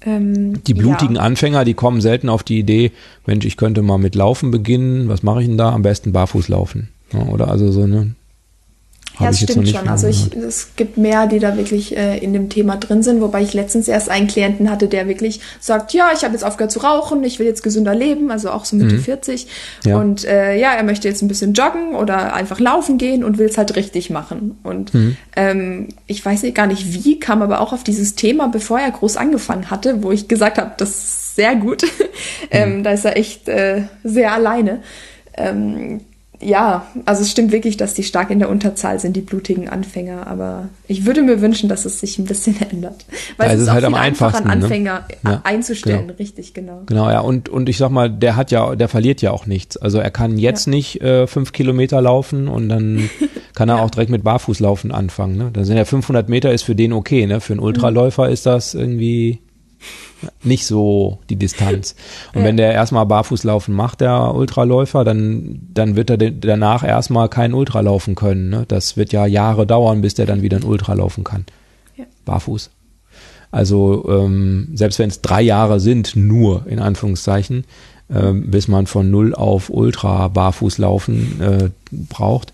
Speaker 3: Ähm,
Speaker 1: Die blutigen
Speaker 3: ja.
Speaker 1: Anfänger, die kommen selten auf die Idee, Mensch, ich könnte mal mit Laufen beginnen. Was mache ich denn da? Am besten barfuß laufen. Ja, oder also so eine.
Speaker 3: Ja, das stimmt schon. Also ich, es gibt mehr, die da wirklich äh, in dem Thema drin sind, wobei ich letztens erst einen Klienten hatte, der wirklich sagt, ja, ich habe jetzt aufgehört zu rauchen, ich will jetzt gesünder leben, also auch so Mitte 40.
Speaker 1: Mhm. Ja.
Speaker 3: Und äh, ja, er möchte jetzt ein bisschen joggen oder einfach laufen gehen und will es halt richtig machen. Und
Speaker 1: Mhm.
Speaker 3: ähm, ich weiß nicht, gar nicht wie, kam aber auch auf dieses Thema, bevor er groß angefangen hatte, wo ich gesagt habe, das ist sehr gut. ähm, da ist er echt äh, sehr alleine. Ähm, ja, also es stimmt wirklich, dass die stark in der Unterzahl sind, die blutigen Anfänger. Aber ich würde mir wünschen, dass es sich ein bisschen ändert. Weil
Speaker 1: Ja,
Speaker 3: es ist,
Speaker 1: ist halt am einfachsten,
Speaker 3: einen
Speaker 1: ne?
Speaker 3: Anfänger
Speaker 1: Ja,
Speaker 3: einzustellen.
Speaker 1: genau.
Speaker 3: Richtig, genau.
Speaker 1: Genau, ja, und, und ich sag mal, der hat ja, der verliert ja auch nichts. Also er kann jetzt
Speaker 3: Ja.
Speaker 1: nicht äh, fünf Kilometer laufen und dann kann er auch direkt mit Barfußlaufen anfangen. Ne? Da sind ja 500 Meter ist für den okay, ne? Für einen Ultraläufer ist das irgendwie nicht so die Distanz. Und
Speaker 3: Ja.
Speaker 1: wenn der erstmal Barfußlaufen macht, der Ultraläufer, dann, dann wird er danach erstmal kein Ultra laufen können. Ne? Das wird ja Jahre dauern, bis der dann wieder ein Ultra laufen kann.
Speaker 3: Ja.
Speaker 1: Barfuß. Also ähm, selbst wenn es drei Jahre sind, nur in Anführungszeichen, ähm, bis man von null auf Ultra barfuß laufen äh, braucht.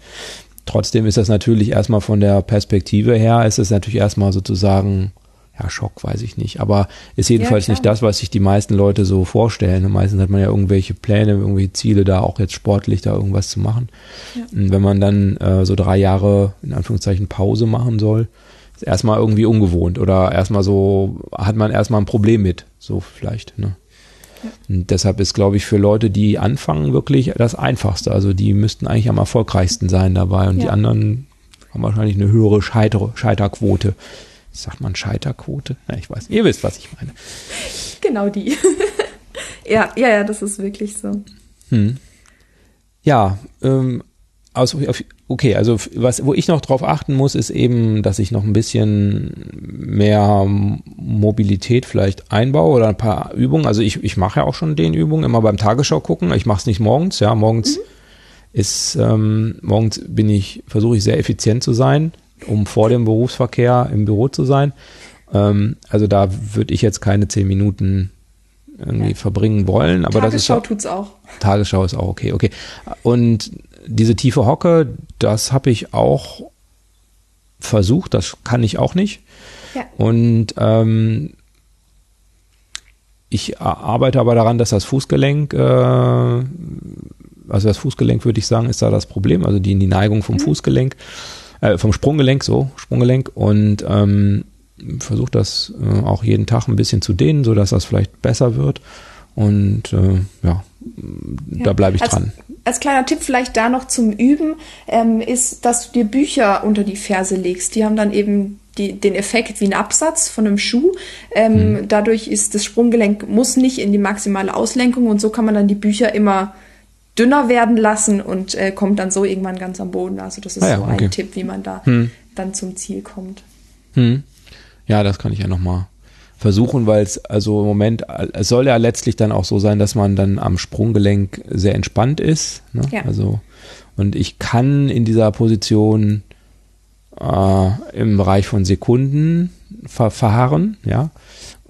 Speaker 1: Trotzdem ist das natürlich erstmal von der Perspektive her, ist es natürlich erstmal sozusagen, ja, Schock, weiß ich nicht, aber ist jedenfalls
Speaker 3: klar.
Speaker 1: nicht das, was sich die meisten Leute so vorstellen. Und meistens hat man ja irgendwelche Pläne, irgendwelche Ziele, da auch jetzt sportlich da irgendwas zu machen. Und wenn man dann äh, so drei Jahre in Anführungszeichen Pause machen soll, ist erstmal irgendwie ungewohnt oder erstmal so, hat man erstmal ein Problem mit, so vielleicht. Ne? Und deshalb ist, glaube ich, für Leute, die anfangen, wirklich das Einfachste. Also die müssten eigentlich am erfolgreichsten sein dabei und die
Speaker 3: Ja.
Speaker 1: anderen haben wahrscheinlich eine höhere Scheiter Scheiterquote. Sagt man Scheiterquote? Ja, ich weiß. Ihr wisst, was ich meine.
Speaker 3: Genau die. ja, ja, ja, das ist wirklich so.
Speaker 1: Hm. Ja, ähm, also, auf- okay, also was, wo ich noch drauf achten muss, ist eben, dass ich noch ein bisschen mehr Mobilität vielleicht einbaue oder ein paar Übungen. Also ich, ich mache ja auch schon den Übungen immer beim Tagesschau gucken. Ich mache es nicht morgens, ja, morgens ist, ähm, morgens bin ich, versuche ich sehr effizient zu sein, um vor dem Berufsverkehr im Büro zu sein. Ähm, also da würde ich jetzt keine zehn Minuten irgendwie
Speaker 3: Ja.
Speaker 1: verbringen wollen, aber das ist
Speaker 3: Tagesschau tut's auch.
Speaker 1: Tagesschau ist auch okay, okay. Und diese tiefe Hocke, das habe ich auch versucht, das kann ich auch nicht.
Speaker 3: Ja.
Speaker 1: Und ähm, ich arbeite aber daran, dass das Fußgelenk, äh, also das Fußgelenk würde ich sagen, ist da das Problem, also die, die Neigung vom Fußgelenk, äh, vom Sprunggelenk, so, Sprunggelenk und ähm, versuche das äh, auch jeden Tag ein bisschen zu dehnen, sodass das vielleicht besser wird. Und äh, ja, da
Speaker 3: Ja.
Speaker 1: bleibe ich
Speaker 3: als,
Speaker 1: dran.
Speaker 3: Als kleiner Tipp vielleicht da noch zum Üben, ähm, ist, dass du dir Bücher unter die Ferse legst. Die haben dann eben die, den Effekt wie ein Absatz von einem Schuh. Ähm,
Speaker 1: Mhm.
Speaker 3: Dadurch ist das Sprunggelenk muss nicht in die maximale Auslenkung und so kann man dann die Bücher immer dünner werden lassen und äh, kommt dann so irgendwann ganz am Boden. Also das ist
Speaker 1: Ah ja,
Speaker 3: so
Speaker 1: okay.
Speaker 3: ein Tipp, wie man da
Speaker 1: Hm.
Speaker 3: dann zum Ziel kommt.
Speaker 1: Hm. Ja, das kann ich ja nochmal versuchen, weil es also im Moment, es soll ja letztlich dann auch so sein, dass man dann am Sprunggelenk sehr entspannt ist. Ne?
Speaker 3: Ja.
Speaker 1: Also, und ich kann in dieser Position äh, im Bereich von Sekunden ver verharren, ja.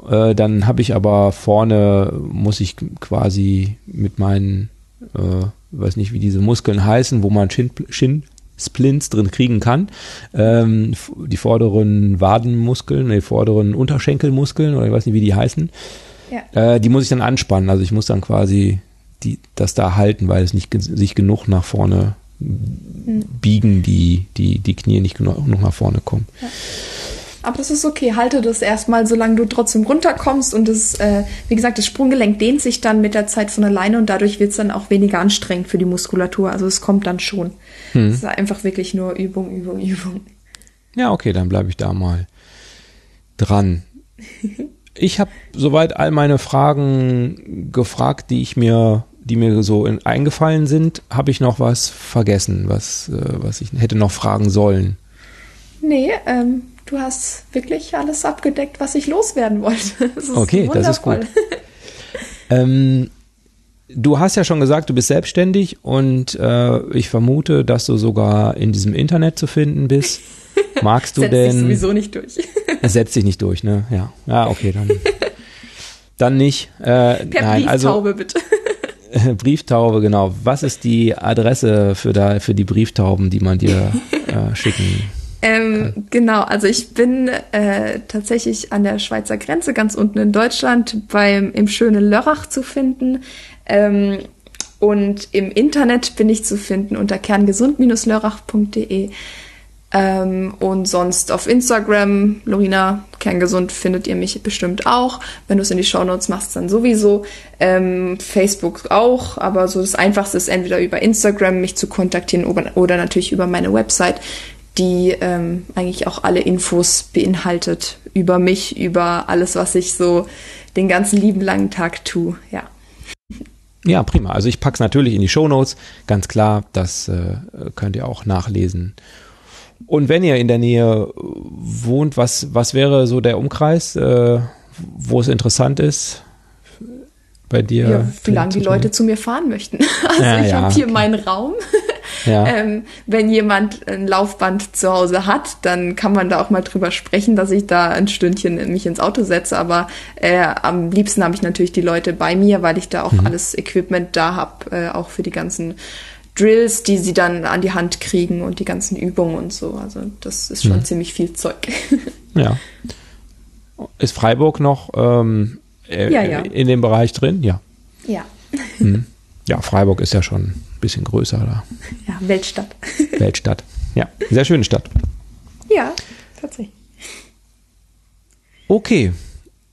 Speaker 1: Äh, dann habe ich aber vorne, muss ich quasi mit meinen, äh, weiß nicht, wie diese Muskeln heißen, wo man Shin, Shin Splints drin kriegen kann. Ähm, die vorderen Wadenmuskeln, die vorderen Unterschenkelmuskeln oder ich weiß nicht, wie die heißen.
Speaker 3: Ja.
Speaker 1: Äh, die muss ich dann anspannen. Also ich muss dann quasi die, das da halten, weil es nicht sich genug nach vorne biegen, die, die, die Knie nicht genug genug nach vorne kommen.
Speaker 3: Aber das ist okay, halte das erstmal, solange du trotzdem runterkommst und das, äh, wie gesagt, das Sprunggelenk dehnt sich dann mit der Zeit von alleine und dadurch wird es dann auch weniger anstrengend für die Muskulatur. Also es kommt dann schon. Es ist einfach wirklich nur Übung, Übung, Übung.
Speaker 1: Ja, okay, dann bleibe ich da mal dran. Ich habe soweit all meine Fragen gefragt, die ich mir, die mir so in, eingefallen sind. Habe ich noch was vergessen, was, äh, was ich hätte noch fragen sollen?
Speaker 3: Nee, ähm, du hast wirklich alles abgedeckt, was ich loswerden wollte. Das ist
Speaker 1: Okay, das ist gut. Ähm, du hast ja schon gesagt, du bist selbstständig und äh, ich vermute, dass du sogar in diesem Internet zu finden bist. Magst du
Speaker 3: Setzt sich
Speaker 1: denn?
Speaker 3: sowieso nicht durch.
Speaker 1: Es setzt sich nicht durch, ne? Ja. Ja, okay, dann. dann nicht. Äh,
Speaker 3: Per
Speaker 1: nein, also
Speaker 3: Brieftaube bitte.
Speaker 1: Brieftaube, genau. Was ist die Adresse für da für die Brieftauben, die man dir äh, schicken?
Speaker 3: Ähm, genau, also ich bin äh, tatsächlich an der Schweizer Grenze, ganz unten in Deutschland, beim im schönen Lörrach zu finden. Ähm, und im Internet bin ich zu finden unter kerngesund-lörrach.de. Ähm, und sonst auf Instagram, Lorina Kerngesund, findet ihr mich bestimmt auch. Wenn du es in die Shownotes machst, dann sowieso. Ähm, Facebook auch, aber so das Einfachste ist entweder über Instagram mich zu kontaktieren oder, oder natürlich über meine Website, die ähm, eigentlich auch alle Infos beinhaltet über mich, über alles, was ich so den ganzen lieben langen Tag tue. Ja.
Speaker 1: Ja, prima. Also ich pack's natürlich in die Shownotes, ganz klar. Das äh, könnt ihr auch nachlesen. Und wenn ihr in der Nähe wohnt, was, was wäre so der Umkreis, äh, wo es interessant ist? Bei dir?
Speaker 3: Ja, wie lange die Leute zu mir fahren möchten. Also
Speaker 1: Ja,
Speaker 3: ich
Speaker 1: ja,
Speaker 3: habe hier
Speaker 1: okay.
Speaker 3: meinen Raum.
Speaker 1: Ja.
Speaker 3: Ähm, wenn jemand ein Laufband zu Hause hat, dann kann man da auch mal drüber sprechen, dass ich da ein Stündchen mich ins Auto setze. Aber äh, am liebsten habe ich natürlich die Leute bei mir, weil ich da auch alles Equipment da habe, äh, auch für die ganzen Drills, die sie dann an die Hand kriegen und die ganzen Übungen und so. Also das ist schon ziemlich viel Zeug.
Speaker 1: Ja. Ist Freiburg noch ähm, äh,
Speaker 3: Ja, ja.
Speaker 1: in dem Bereich drin? Ja.
Speaker 3: ja.
Speaker 1: Ja, Freiburg ist ja schon ein bisschen größer da.
Speaker 3: Ja, Weltstadt.
Speaker 1: Weltstadt. Ja, sehr schöne Stadt.
Speaker 3: ja, tatsächlich.
Speaker 1: Okay.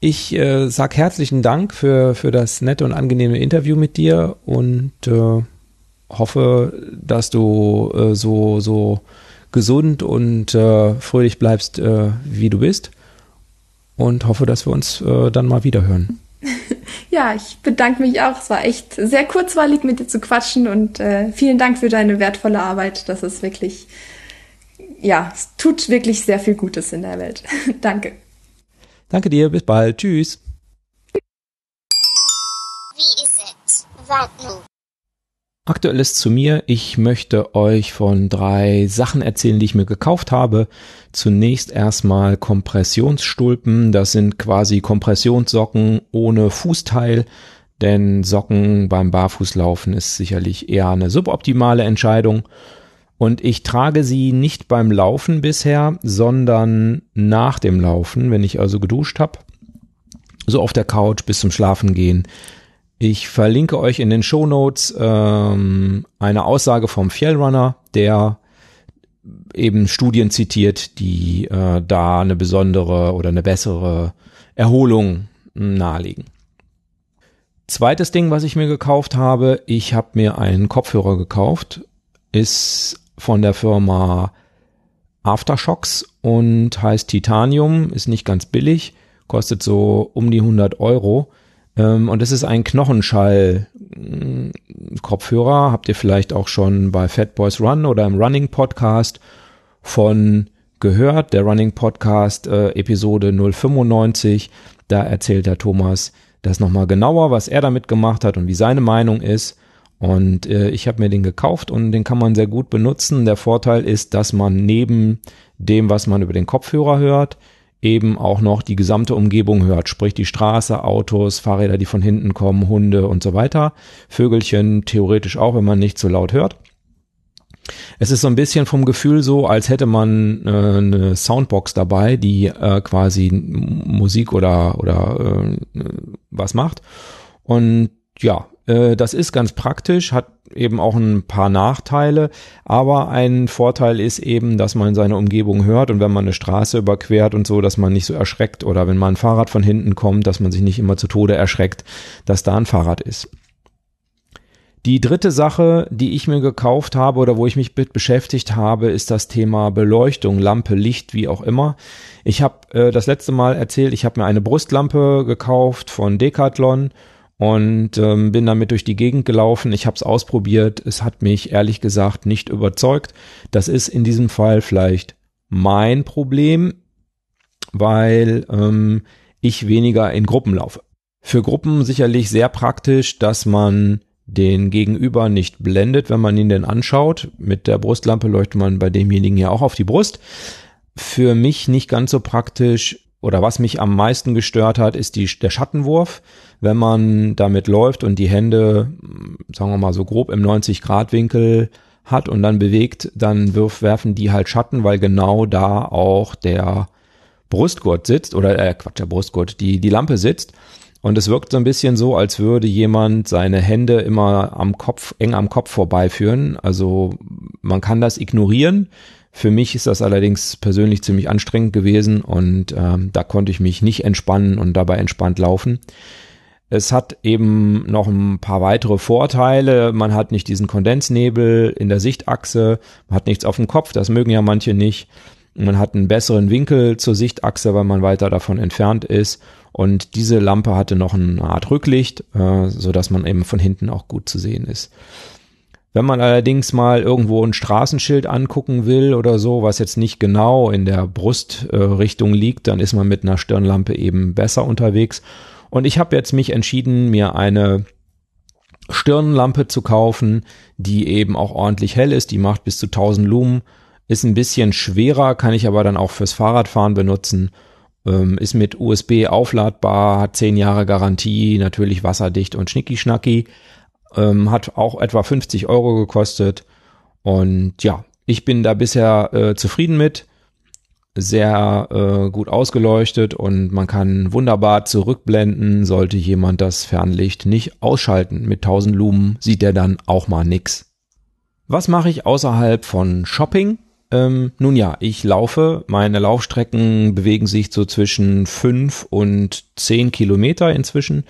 Speaker 1: Ich äh, sag herzlichen Dank für, für das nette und angenehme Interview mit dir und äh, hoffe, dass du äh, so, so gesund und äh, fröhlich bleibst, äh, wie du bist. Und hoffe, dass wir uns äh, dann mal wieder hören.
Speaker 3: Ja, ich bedanke mich auch. Es war echt sehr kurzweilig mit dir zu quatschen und äh, vielen Dank für deine wertvolle Arbeit. Das ist wirklich, ja, es tut wirklich sehr viel Gutes in der Welt. Danke.
Speaker 1: Danke dir, bis bald. Tschüss.
Speaker 2: Wie ist es?
Speaker 1: Aktuelles zu mir. Ich möchte euch von drei Sachen erzählen, die ich mir gekauft habe. Zunächst erstmal Kompressionsstulpen. Das sind quasi Kompressionssocken ohne Fußteil. Denn Socken beim Barfußlaufen ist sicherlich eher eine suboptimale Entscheidung. Und ich trage sie nicht beim Laufen bisher, sondern nach dem Laufen, wenn ich also geduscht habe. So auf der Couch bis zum Schlafen gehen. Ich verlinke euch in den Shownotes ähm, eine Aussage vom Fjellrunner, der eben Studien zitiert, die äh, da eine besondere oder eine bessere Erholung mh, nahelegen. Zweites Ding, was ich mir gekauft habe, ich habe mir einen Kopfhörer gekauft, ist von der Firma Aftershocks und heißt Titanium, ist nicht ganz billig, kostet so um die 100 Euro. Ähm, und es ist ein Knochenschall-Kopfhörer. Habt ihr vielleicht auch schon bei Fat Boys Run oder im Running Podcast von gehört. Der Running Podcast äh, Episode 095. Da erzählt der Thomas das nochmal genauer, was er damit gemacht hat und wie seine Meinung ist. Und äh, ich habe mir den gekauft und den kann man sehr gut benutzen. Der Vorteil ist, dass man neben dem, was man über den Kopfhörer hört, eben auch noch die gesamte Umgebung hört, sprich die Straße, Autos, Fahrräder, die von hinten kommen, Hunde und so weiter. Vögelchen theoretisch auch, wenn man nicht so laut hört. Es ist so ein bisschen vom Gefühl so, als hätte man äh, eine Soundbox dabei, die äh, quasi Musik oder oder äh, was macht. Und ja, das ist ganz praktisch, hat eben auch ein paar Nachteile, aber ein Vorteil ist eben, dass man seine Umgebung hört und wenn man eine Straße überquert und so, dass man nicht so erschreckt oder wenn mal ein Fahrrad von hinten kommt, dass man sich nicht immer zu Tode erschreckt, dass da ein Fahrrad ist. Die dritte Sache, die ich mir gekauft habe oder wo ich mich mit beschäftigt habe, ist das Thema Beleuchtung, Lampe, Licht, wie auch immer. Ich habe äh, das letzte Mal erzählt, ich habe mir eine Brustlampe gekauft von Decathlon und ähm, bin damit durch die Gegend gelaufen. Ich habe es ausprobiert. Es hat mich ehrlich gesagt nicht überzeugt. Das ist in diesem Fall vielleicht mein Problem, weil ähm, ich weniger in Gruppen laufe. Für Gruppen sicherlich sehr praktisch, dass man den Gegenüber nicht blendet, wenn man ihn denn anschaut. Mit der Brustlampe leuchtet man bei demjenigen ja auch auf die Brust. für mich nicht ganz so praktisch oder was mich am meisten gestört hat, ist die, der Schattenwurf. Wenn man damit läuft und die Hände, sagen wir mal so grob im 90 Grad Winkel hat und dann bewegt, dann wirf, werfen die halt Schatten, weil genau da auch der Brustgurt sitzt oder äh, Quatsch, der Brustgurt, die, die Lampe sitzt. Und es wirkt so ein bisschen so, als würde jemand seine Hände immer am Kopf, eng am Kopf vorbeiführen. Also man kann das ignorieren. Für mich ist das allerdings persönlich ziemlich anstrengend gewesen und ähm, da konnte ich mich nicht entspannen und dabei entspannt laufen. Es hat eben noch ein paar weitere Vorteile. Man hat nicht diesen Kondensnebel in der Sichtachse, man hat nichts auf dem Kopf, das mögen ja manche nicht. Man hat einen besseren Winkel zur Sichtachse, weil man weiter davon entfernt ist. Und diese Lampe hatte noch eine Art Rücklicht, äh, so dass man eben von hinten auch gut zu sehen ist. Wenn man allerdings mal irgendwo ein Straßenschild angucken will oder so, was jetzt nicht genau in der Brustrichtung äh, liegt, dann ist man mit einer Stirnlampe eben besser unterwegs. Und ich habe jetzt mich entschieden, mir eine Stirnlampe zu kaufen, die eben auch ordentlich hell ist. Die macht bis zu 1000 Lumen, ist ein bisschen schwerer, kann ich aber dann auch fürs Fahrradfahren benutzen. Ähm, ist mit USB aufladbar, hat 10 Jahre Garantie, natürlich wasserdicht und schnicki-schnacki. Ähm, hat auch etwa 50 Euro gekostet. Und ja, ich bin da bisher äh, zufrieden mit sehr äh, gut ausgeleuchtet und man kann wunderbar zurückblenden, sollte jemand das Fernlicht nicht ausschalten. Mit 1000 Lumen sieht er dann auch mal nix. Was mache ich außerhalb von Shopping? Ähm, nun ja, ich laufe. Meine Laufstrecken bewegen sich so zwischen 5 und 10 Kilometer inzwischen.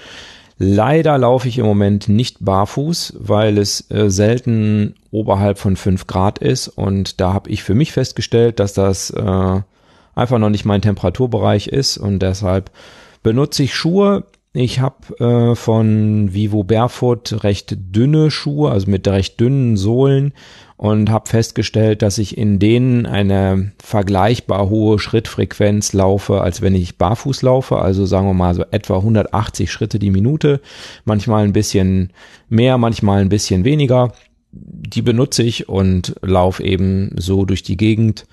Speaker 1: Leider laufe ich im Moment nicht barfuß, weil es äh, selten oberhalb von 5 Grad ist und da habe ich für mich festgestellt, dass das äh, einfach noch nicht mein Temperaturbereich ist und deshalb benutze ich Schuhe. Ich habe äh, von Vivo Barefoot recht dünne Schuhe, also mit recht dünnen Sohlen und habe festgestellt, dass ich in denen eine vergleichbar hohe Schrittfrequenz laufe, als wenn ich barfuß laufe. Also sagen wir mal so etwa 180 Schritte die Minute. Manchmal ein bisschen mehr, manchmal ein bisschen weniger. Die benutze ich und laufe eben so durch die Gegend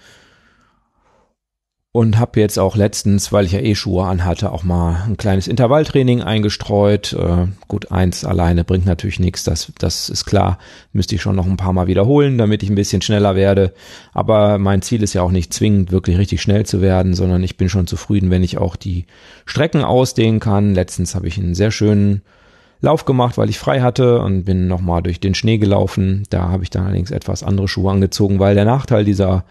Speaker 1: und habe jetzt auch letztens, weil ich ja eh Schuhe anhatte, auch mal ein kleines Intervalltraining eingestreut. Äh, gut, eins alleine bringt natürlich nichts, das, das ist klar. Müsste ich schon noch ein paar Mal wiederholen, damit ich ein bisschen schneller werde. Aber mein Ziel ist ja auch nicht zwingend, wirklich richtig schnell zu werden, sondern ich bin schon zufrieden, wenn ich auch die Strecken ausdehnen kann. Letztens habe ich einen sehr schönen Lauf gemacht, weil ich frei hatte und bin nochmal durch den Schnee gelaufen. Da habe ich dann allerdings etwas andere Schuhe angezogen, weil der Nachteil dieser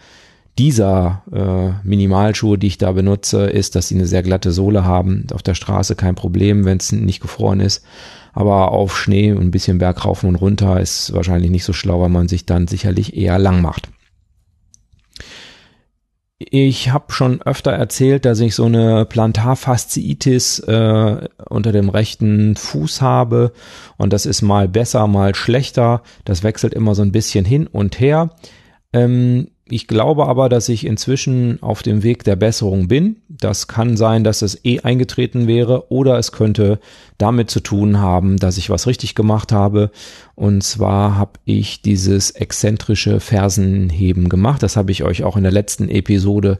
Speaker 1: dieser äh, Minimalschuhe, die ich da benutze, ist, dass sie eine sehr glatte Sohle haben. Auf der Straße kein Problem, wenn es nicht gefroren ist. Aber auf Schnee und ein bisschen Berg rauf und runter ist wahrscheinlich nicht so schlau, weil man sich dann sicherlich eher lang macht. Ich habe schon öfter erzählt, dass ich so eine Plantarfasziitis äh, unter dem rechten Fuß habe und das ist mal besser, mal schlechter. Das wechselt immer so ein bisschen hin und her. Ähm, ich glaube aber, dass ich inzwischen auf dem Weg der Besserung bin. Das kann sein, dass es eh eingetreten wäre oder es könnte damit zu tun haben, dass ich was richtig gemacht habe. Und zwar habe ich dieses exzentrische Fersenheben gemacht. Das habe ich euch auch in der letzten Episode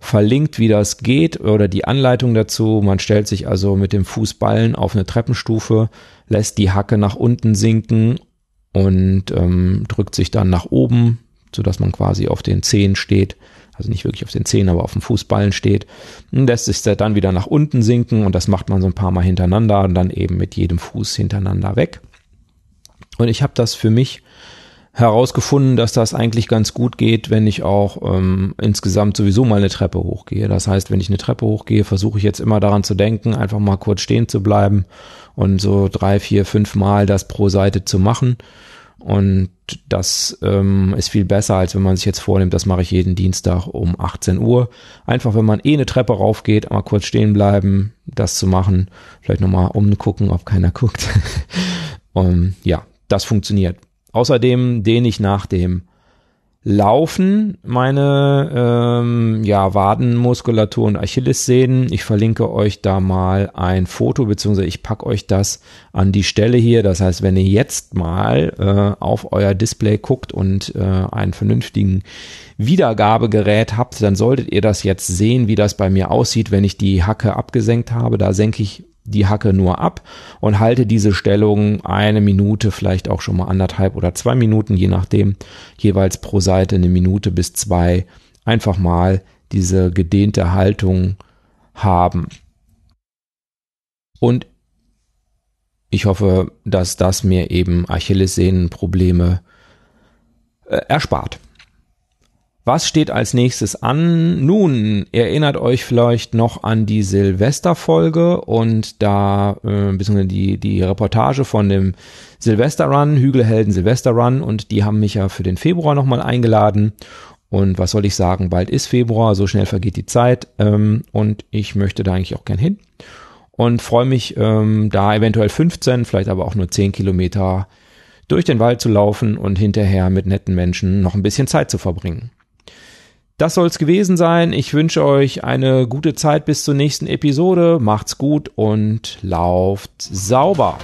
Speaker 1: verlinkt, wie das geht oder die Anleitung dazu. Man stellt sich also mit dem Fußballen auf eine Treppenstufe, lässt die Hacke nach unten sinken und ähm, drückt sich dann nach oben so dass man quasi auf den Zehen steht, also nicht wirklich auf den Zehen, aber auf dem Fußballen steht, und lässt sich dann wieder nach unten sinken und das macht man so ein paar Mal hintereinander und dann eben mit jedem Fuß hintereinander weg. Und ich habe das für mich herausgefunden, dass das eigentlich ganz gut geht, wenn ich auch ähm, insgesamt sowieso mal eine Treppe hochgehe. Das heißt, wenn ich eine Treppe hochgehe, versuche ich jetzt immer daran zu denken, einfach mal kurz stehen zu bleiben und so drei, vier, fünf Mal das pro Seite zu machen. Und das ähm, ist viel besser, als wenn man sich jetzt vornimmt, das mache ich jeden Dienstag um 18 Uhr. Einfach, wenn man eh eine Treppe raufgeht, mal kurz stehen bleiben, das zu machen, vielleicht nochmal umgucken, ob keiner guckt. Und ja, das funktioniert. Außerdem dehne ich nach dem Laufen, meine ähm, ja, Wadenmuskulatur und Achillessehnen. Ich verlinke euch da mal ein Foto, beziehungsweise ich packe euch das an die Stelle hier. Das heißt, wenn ihr jetzt mal äh, auf euer Display guckt und äh, einen vernünftigen Wiedergabegerät habt, dann solltet ihr das jetzt sehen, wie das bei mir aussieht, wenn ich die Hacke abgesenkt habe. Da senke ich die Hacke nur ab und halte diese Stellung eine Minute, vielleicht auch schon mal anderthalb oder zwei Minuten, je nachdem, jeweils pro Seite eine Minute bis zwei, einfach mal diese gedehnte Haltung haben. Und ich hoffe, dass das mir eben Achillessehnenprobleme äh, erspart. Was steht als nächstes an? Nun, erinnert euch vielleicht noch an die Silvesterfolge und da, äh, beziehungsweise die, die Reportage von dem Silvesterrun, Hügelhelden Silvesterrun und die haben mich ja für den Februar nochmal eingeladen. Und was soll ich sagen, bald ist Februar, so schnell vergeht die Zeit ähm, und ich möchte da eigentlich auch gern hin und freue mich, ähm, da eventuell 15, vielleicht aber auch nur 10 Kilometer durch den Wald zu laufen und hinterher mit netten Menschen noch ein bisschen Zeit zu verbringen. Das soll es gewesen sein. Ich wünsche euch eine gute Zeit bis zur nächsten Episode. Macht's gut und lauft sauber.